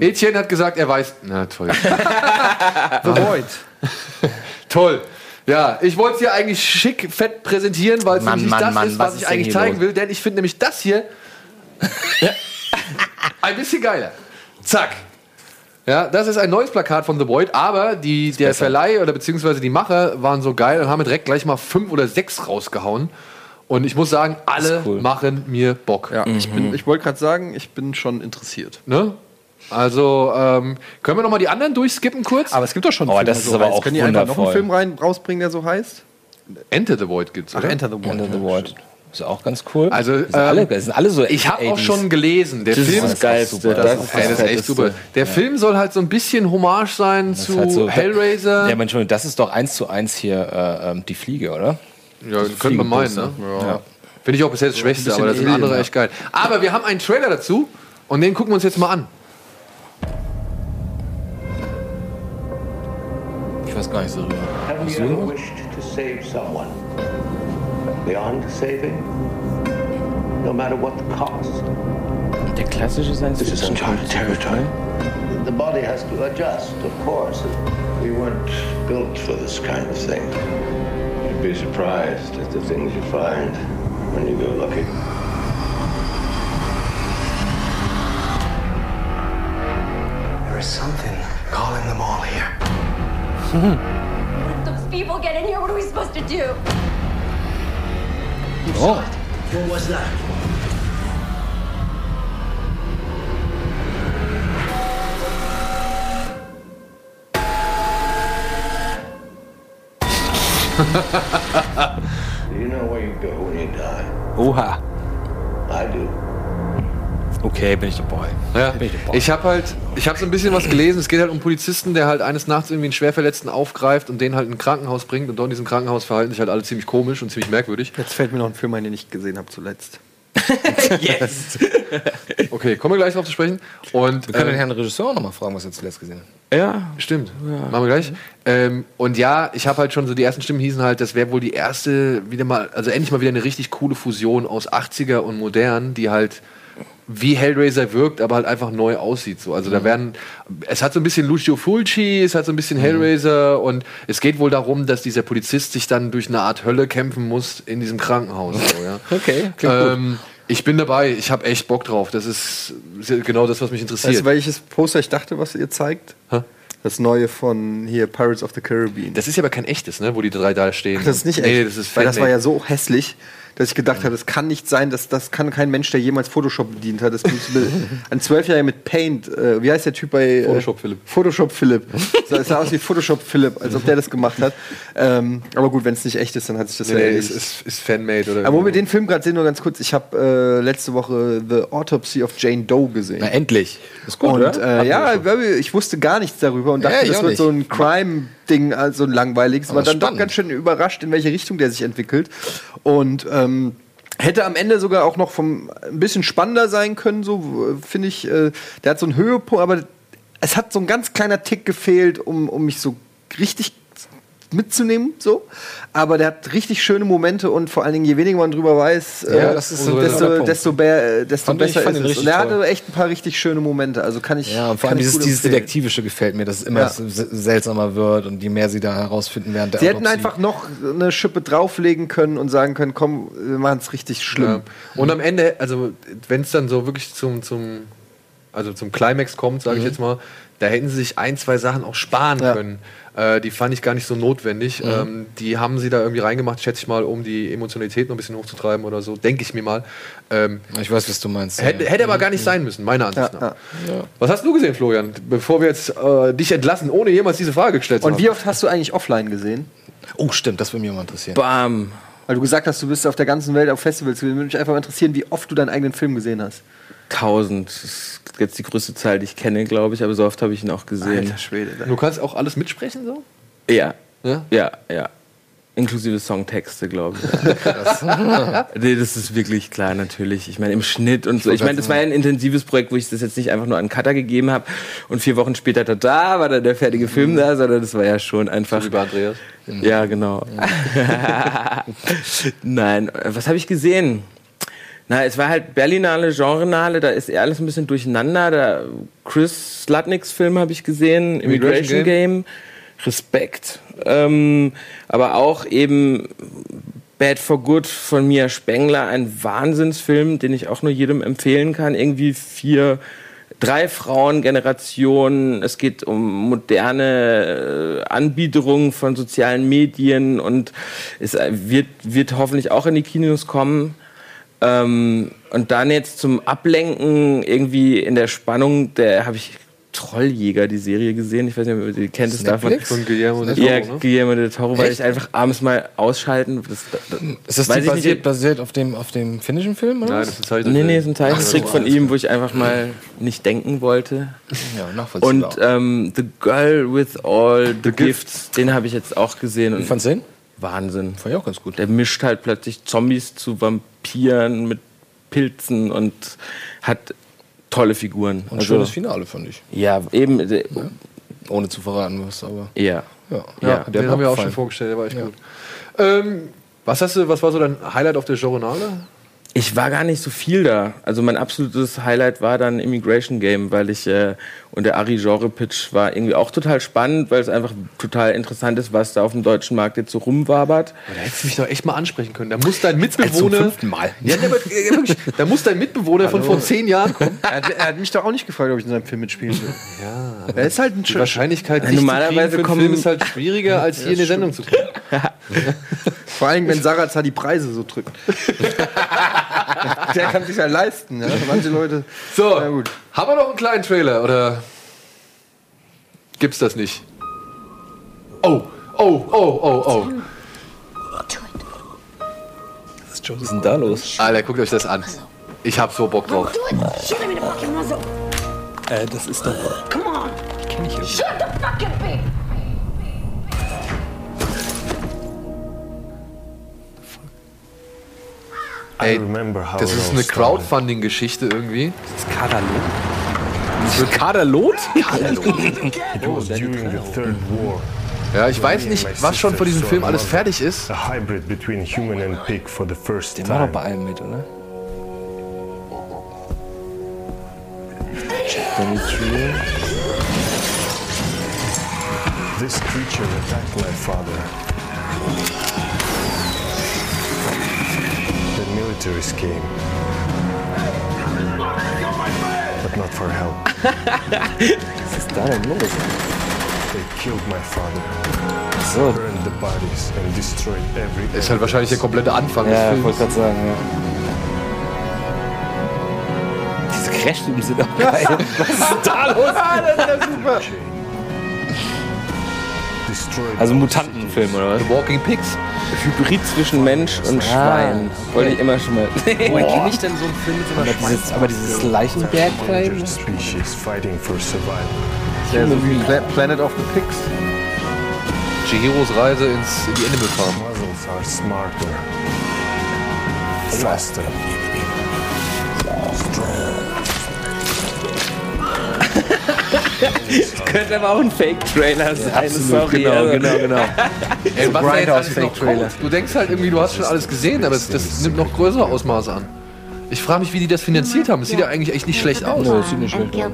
Etienne hat gesagt, er weiß. Na toll. Void. Toll. Ja, ich wollte es hier eigentlich schick, fett präsentieren, weil es Mann, nämlich Mann, das Mann, ist, was was, ist ich denn eigentlich zeigen los? will. Denn ich finde nämlich das hier ein bisschen geiler. Zack. Ja, das ist ein neues Plakat von The Void, aber die, der Verleih oder beziehungsweise die Macher waren so geil und haben direkt gleich mal fünf oder sechs rausgehauen. Und ich muss sagen, alle machen mir Bock. Ja, ich, bin- ich wollte gerade sagen, ich bin schon interessiert. Ne? Also, ähm, können wir noch mal die anderen durchskippen kurz? Aber es gibt doch schon Oh, einen das ist so aber heißt. auch Können die einfach noch einen. Film rein, rausbringen, der so heißt? Enter the Void gibt's, Ach, oder? Enter the Void. Enter the Void. Ist auch ganz cool. Also, das sind, alle, ähm, das sind alle so Ich habe auch 80s. schon gelesen, der Das Film ist das super. Das, Das ist Ey, das ist echt super. Der Film soll halt so ein bisschen Hommage sein Das zu halt so- Hellraiser. Ja, Entschuldigung, das ist doch eins zu eins hier äh, ähm, die Fliege, oder? Ja, könnte man meinen, ne? Ja. Finde ich auch bisher das Schwächste, aber das sind andere ja. echt geil. Aber wir haben einen Trailer dazu und den gucken wir uns jetzt mal an. Ich weiß gar nicht so drüber. Have you ever wished to save someone? Beyond saving? No matter what the cost. Der klassische Science This is Fiction. uncharted territory. The body has to adjust, of course. We weren't built for this kind of thing. You'd be surprised at the things you find when you go looking. Those people get in here. What are we supposed to do? Oh. What was that? Do you know where you go when you die? Oha. I do. Okay, bin ich dabei. Ja. Bin ich dabei. Ich habe halt, ich habe so ein bisschen was gelesen. Es geht halt um einen Polizisten, der halt eines Nachts irgendwie einen Schwerverletzten aufgreift und den halt in ein Krankenhaus bringt. Und dort in diesem Krankenhaus verhalten sich halt alle ziemlich komisch und ziemlich merkwürdig. Jetzt fällt mir noch ein Film ein, den ich gesehen habe zuletzt. yes. Okay, kommen wir gleich drauf zu sprechen. Und, Wir können den ähm, Herrn Regisseur noch mal fragen, was er zuletzt gesehen hat. Ja, Stimmt, machen wir gleich. Ähm, und ja, ich habe halt schon so, die ersten Stimmen hießen halt, das wäre wohl die erste, wieder mal, also endlich mal wieder eine richtig coole Fusion aus 80er und modern, die halt wie Hellraiser wirkt, aber halt einfach neu aussieht. So. Also da werden, es hat so ein bisschen Lucio Fulci, es hat so ein bisschen Hellraiser und es geht wohl darum, dass dieser Polizist sich dann durch eine Art Hölle kämpfen muss in diesem Krankenhaus. So, ja. Okay, klingt gut. ähm, ich bin dabei, ich habe echt Bock drauf. Das ist genau das, was mich interessiert. Weißt du, welches Poster ich dachte, was ihr zeigt? Hä? Das neue von hier Pirates of the Caribbean. das ist ja aber kein echtes, ne, wo die drei da stehen. Ach, das ist nicht echt. Nee, das ist Weil das war ja so hässlich, dass ich gedacht habe, das kann nicht sein, dass das kann kein Mensch, der jemals Photoshop bedient hat. Das ein Zwölfjähriger mit Paint. Äh, wie heißt der Typ bei äh, Photoshop Philipp. Photoshop Philipp. So, Es sah aus wie Photoshop Philipp, als ob der das gemacht hat. Ähm, aber gut, wenn es nicht echt ist, dann hat sich das Nee, ja nee, erledigt. ist, ist, ist Fanmade oder. Aber wo wir den Film gerade sehen, nur ganz kurz, ich habe äh, letzte Woche The Autopsy of Jane Doe gesehen. Na, endlich. Ist gut, und oder? äh, ja, ich wusste gar nichts darüber und Ja, dachte, ich das wird nicht. so ein Crime-Ding, also ein langweiliges. Aber War dann doch ganz schön überrascht, in welche Richtung der sich entwickelt. Und ähm, hätte am Ende sogar auch noch vom ein bisschen spannender sein können, so finde ich. Äh, der hat so einen Höhepunkt, aber es hat so ein ganz kleiner Tick gefehlt, um, um mich so richtig mitzunehmen, so. Aber der hat richtig schöne Momente und vor allen Dingen, je weniger man drüber weiß, Ja, äh, das ist so desto, desto, bär- äh, desto Fand ich- besser fand ist es. Und er hatte echt ein paar richtig schöne Momente. Also kann ich. Ja, und vor allem ich dieses, dieses. Detektivische gefällt mir, dass es immer Ja. seltsamer wird und je mehr sie da herausfinden der Sie hätten einfach noch eine Schippe drauflegen können und sagen können, komm, wir machen es richtig schlimm. Ja. Und am Ende, also wenn es dann so wirklich zum, zum also zum Climax kommt, sage ich Mhm. jetzt mal, da hätten sie sich ein, zwei Sachen auch sparen können. Äh, die fand ich gar nicht so notwendig. Mhm. Ähm, die haben sie da irgendwie reingemacht, schätze ich mal, um die Emotionalität noch ein bisschen hochzutreiben oder so, denke ich mir mal. Ähm, Ich weiß, was du meinst. hätte, ja. hätte aber gar nicht sein müssen, meiner Ansicht Ja, nach. Ja. Was hast du gesehen, Florian, bevor wir jetzt äh, dich entlassen, ohne jemals diese Frage gestellt zu Und haben? wie oft hast du eigentlich offline gesehen? Oh, stimmt, das würde mich mal interessieren. Bam. Weil du gesagt hast, du bist auf der ganzen Welt auf Festivals gewesen. Würde mich einfach mal interessieren, wie oft du deinen eigenen Film gesehen hast. Tausend. Das ist jetzt die größte Zahl, die ich kenne, glaube ich, aber so oft habe ich ihn auch gesehen. Alter Schwede. Du kannst auch alles mitsprechen so? Ja. Ja? Ja, ja. Inklusive Songtexte, glaube ich. nee, das ist wirklich klar, natürlich. Ich meine, im Schnitt und so. Ich meine, das war ja ein intensives Projekt, wo ich das jetzt nicht einfach nur an Cutter gegeben habe und vier Wochen später, da war dann der fertige Film da, sondern das war ja schon einfach. So wie bei Andreas. Ja, genau. Nein, äh, was habe ich gesehen? Na, es war halt Berlinale, Genrenale, da ist alles ein bisschen durcheinander. Da Chris Slutniks Film habe ich gesehen, Immigration Immigration Game. Respekt. Ähm, aber auch eben Bad for Good von Mia Spengler, ein Wahnsinnsfilm, den ich auch nur jedem empfehlen kann. Irgendwie vier, drei Frauengenerationen. Es geht um moderne äh, Anbiederungen von sozialen Medien und es äh, wird, wird hoffentlich auch in die Kinos kommen. Ähm, und dann jetzt zum Ablenken irgendwie in der Spannung, der habe ich Trolljäger, die Serie gesehen. Ich weiß nicht, ob ihr die kennt. Das davon. Netflix? Von Guillermo del Ja, Toro, ne? Guillermo del Toro, weil Echt? ich einfach abends mal ausschalten. Das, das, Ist das weiß basiert, nicht. basiert auf, dem, auf dem finnischen Film? Oder Nein, das ist ein Zeichentrick. Nee, nee, ist ein Zeichentrick so, von ihm, wo ich einfach mal nicht denken wollte. Ja, nachvollziehbar. Und ähm, The Girl with All the, Gifts, den habe ich jetzt auch gesehen. Wie Und fandst du den? Wahnsinn. Fand ich auch ganz gut. Der mischt halt plötzlich Zombies zu Vampiren mit Pilzen und hat tolle Figuren. Ein schönes Finale, fand ich. Ja, eben. äh, Ohne zu verraten, was, aber. Ja. Ja, Ja, Ja, den haben wir auch schon vorgestellt, der war echt gut. Ähm, was hast du, was war so dein Highlight auf der Journale? Ich war gar nicht so viel da. Also mein absolutes Highlight war dann Immigration Game, weil ich äh, und der Ari Genre Pitch war irgendwie auch total spannend, weil es einfach total interessant ist, was da auf dem deutschen Markt jetzt so rumwabert. Da hättest du mich doch echt mal ansprechen können. Da muss dein Mitbewohner. fünften Mal. Ja, aber, wirklich, da muss dein Mitbewohner von vor zehn Jahren kommen. Er hat, er hat mich doch auch nicht gefragt, ob ich in seinem Film mitspielen will. Ja, Er ist halt ein die. Wahrscheinlichkeit, Ja, dich normalerweise zu kriegen für einen kommen- Film ist halt schwieriger, als hier in der Sendung zu kriegen. Vor allem, wenn Sarazar die Preise so drückt. Der kann sich ja leisten. Ja? Manche Leute. So, Ja, gut. haben wir noch einen kleinen Trailer oder gibt's das nicht? Oh, oh, oh, oh, oh. Was ist denn da los? Alter, guckt euch das an. Ich hab so Bock drauf. Äh, das ist doch. Come on. Kenn ich irgendwie. Shoot the fucking pig. Ey, remember how das ist eine. Crowdfunding-Geschichte irgendwie. Das ist Kaderlot? Das the Third War. Ja, ich weiß nicht, was schon vor diesem Film alles fertig ist. A hybrid between human and pig for the first Der war doch time. bei allem mit, oder? Benny Trio. This creature attacked my father. The militaries came. But not for help. Was ist da denn los? They killed my father. So. Burned the bodies and destroyed every Ist halt wahrscheinlich der komplette Anfang Ja, des ich wollte Films. gerade sagen, ja. Diese Crashtypen sind auch geil. Was ist da los? chain. Destroyed Also Mutantenfilm oder was? The Walking Pigs. Hybrid zwischen Mensch und Schwein. Wollte ich immer schon mal. Woher kenne ich denn so einen Film mit so einer Aber dieses, aber dieses Leichenberg-Frame. endangered species fighting for survival. Ja, so wie Pla Planet of the Pigs. Chihiros Reise ins, in die Animal Farm. Muzzles are smarter, faster. Könnte aber auch ein Fake-Trailer sein. Absolut, sorry. genau, also- genau, genau. Ey, was da jetzt Grindhouse alles noch Fake-Trailer. kommt. Du denkst halt irgendwie, du hast schon alles gesehen, aber das, das nimmt noch größere Ausmaße an. Ich frage mich, wie die das finanziert haben. Es sieht ja eigentlich echt nicht schlecht aus. Nö, sieht nicht schlecht aus.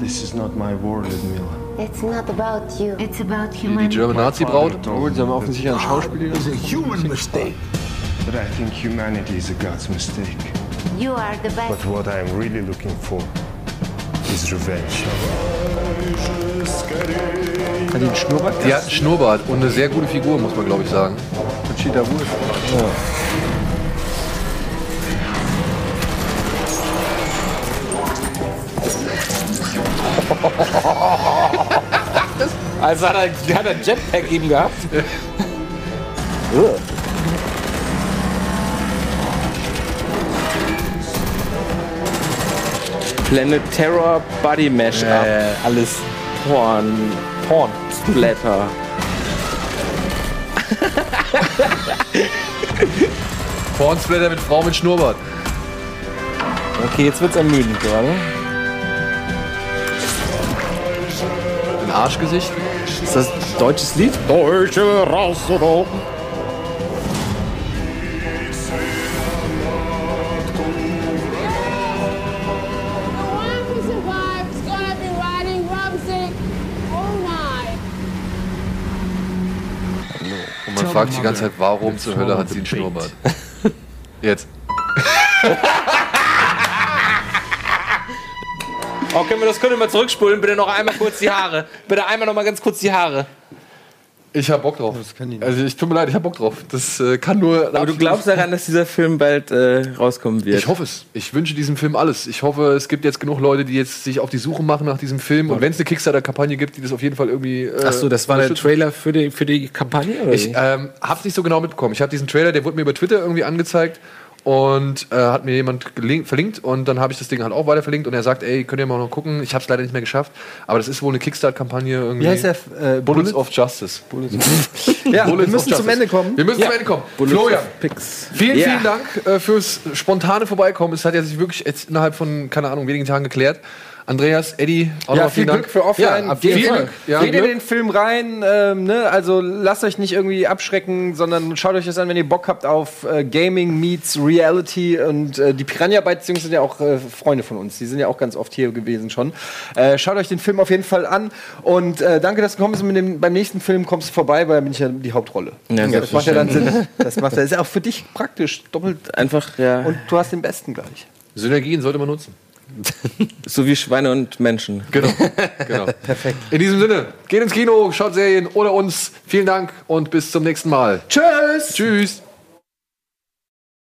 This is not my war, Ludmilla. It's not about you. It's about Die humanity. German Nazi-Braut. Oh, sie haben offensichtlich einen Schauspieler. But I think humanity is a God's mistake. You are the best. But what I'm really looking for is revenge. Hat die einen Schnurrbart? Einen Schnurrbart und eine sehr gute Figur, muss man glaube ich sagen. Conchita Wurst. Also hat er, hat er Jetpack eben gehabt. Planet Terror Body Mashup. Äh, alles Porn. Porn. Splatter. Pornsplatter mit Frau mit Schnurrbart. Okay, jetzt wird's ermüdend gerade. Ein Arschgesicht. Ist das ein deutsches Lied? Deutsche Rasse. Fragt die ganze Zeit, warum zur Hölle hat sie einen Schnurrbart? Jetzt. Oh, können wir das können wir mal zurückspulen? Bitte noch einmal kurz die Haare. Bitte einmal noch mal ganz kurz die Haare. Ich hab Bock drauf. Also ich tut mir leid, ich hab Bock drauf. Das äh, kann nur. Aber du glaubst daran, dass dieser Film bald äh, rauskommen wird? Ich hoffe es. Ich wünsche diesem Film alles. Ich hoffe, es gibt jetzt genug Leute, die jetzt sich auf die Suche machen nach diesem Film. Und wenn es eine Kickstarter-Kampagne gibt, die das auf jeden Fall irgendwie. Äh, Ach so, das war der. Trailer für die, für die Kampagne? Oder Ich ähm, hab's nicht so genau mitbekommen. Ich habe diesen Trailer, der wurde mir über Twitter irgendwie angezeigt und äh, hat mir jemand verlinkt und dann habe ich das Ding halt auch weiter verlinkt und er sagt, ey, könnt ihr mal noch gucken. Ich habe es leider nicht mehr geschafft, aber das ist wohl eine Kickstart-Kampagne irgendwie. Wie heißt der? Äh, Bullets of Justice. Ja, wir Bullets müssen of zum. Ende kommen. Wir müssen Ja. zum Ende kommen. Bullets Florian, vielen, Ja. vielen Dank äh, fürs spontane Vorbeikommen. Es hat ja sich wirklich jetzt innerhalb von, keine Ahnung, wenigen Tagen geklärt. Andreas, Eddie, auch Ja, noch viel vielen Glück Dank. für Offline. Ja, vielen Viel Glück. Ja, Geht in den Film rein, ähm, ne? also lasst euch nicht irgendwie abschrecken, sondern schaut euch das an, wenn ihr Bock habt auf äh, Gaming meets Reality und äh, die Piranha Bytes Jungs sind ja auch äh, Freunde von uns, die sind ja auch ganz oft hier gewesen schon. Äh, schaut euch den Film auf jeden Fall an und äh, danke, dass du kommst dem, beim nächsten Film kommst du vorbei, weil da bin ich ja die Hauptrolle. Ja, das macht ja dann Sinn. Das macht das ist ja auch für dich praktisch doppelt Einfach, ja. und du hast den besten gleich. Synergien sollte man nutzen. so wie Schweine und Menschen. Genau. genau. Perfekt. In diesem Sinne, geht ins Kino, schaut Serien oder uns. Vielen Dank und bis zum nächsten Mal. Tschüss! Tschüss!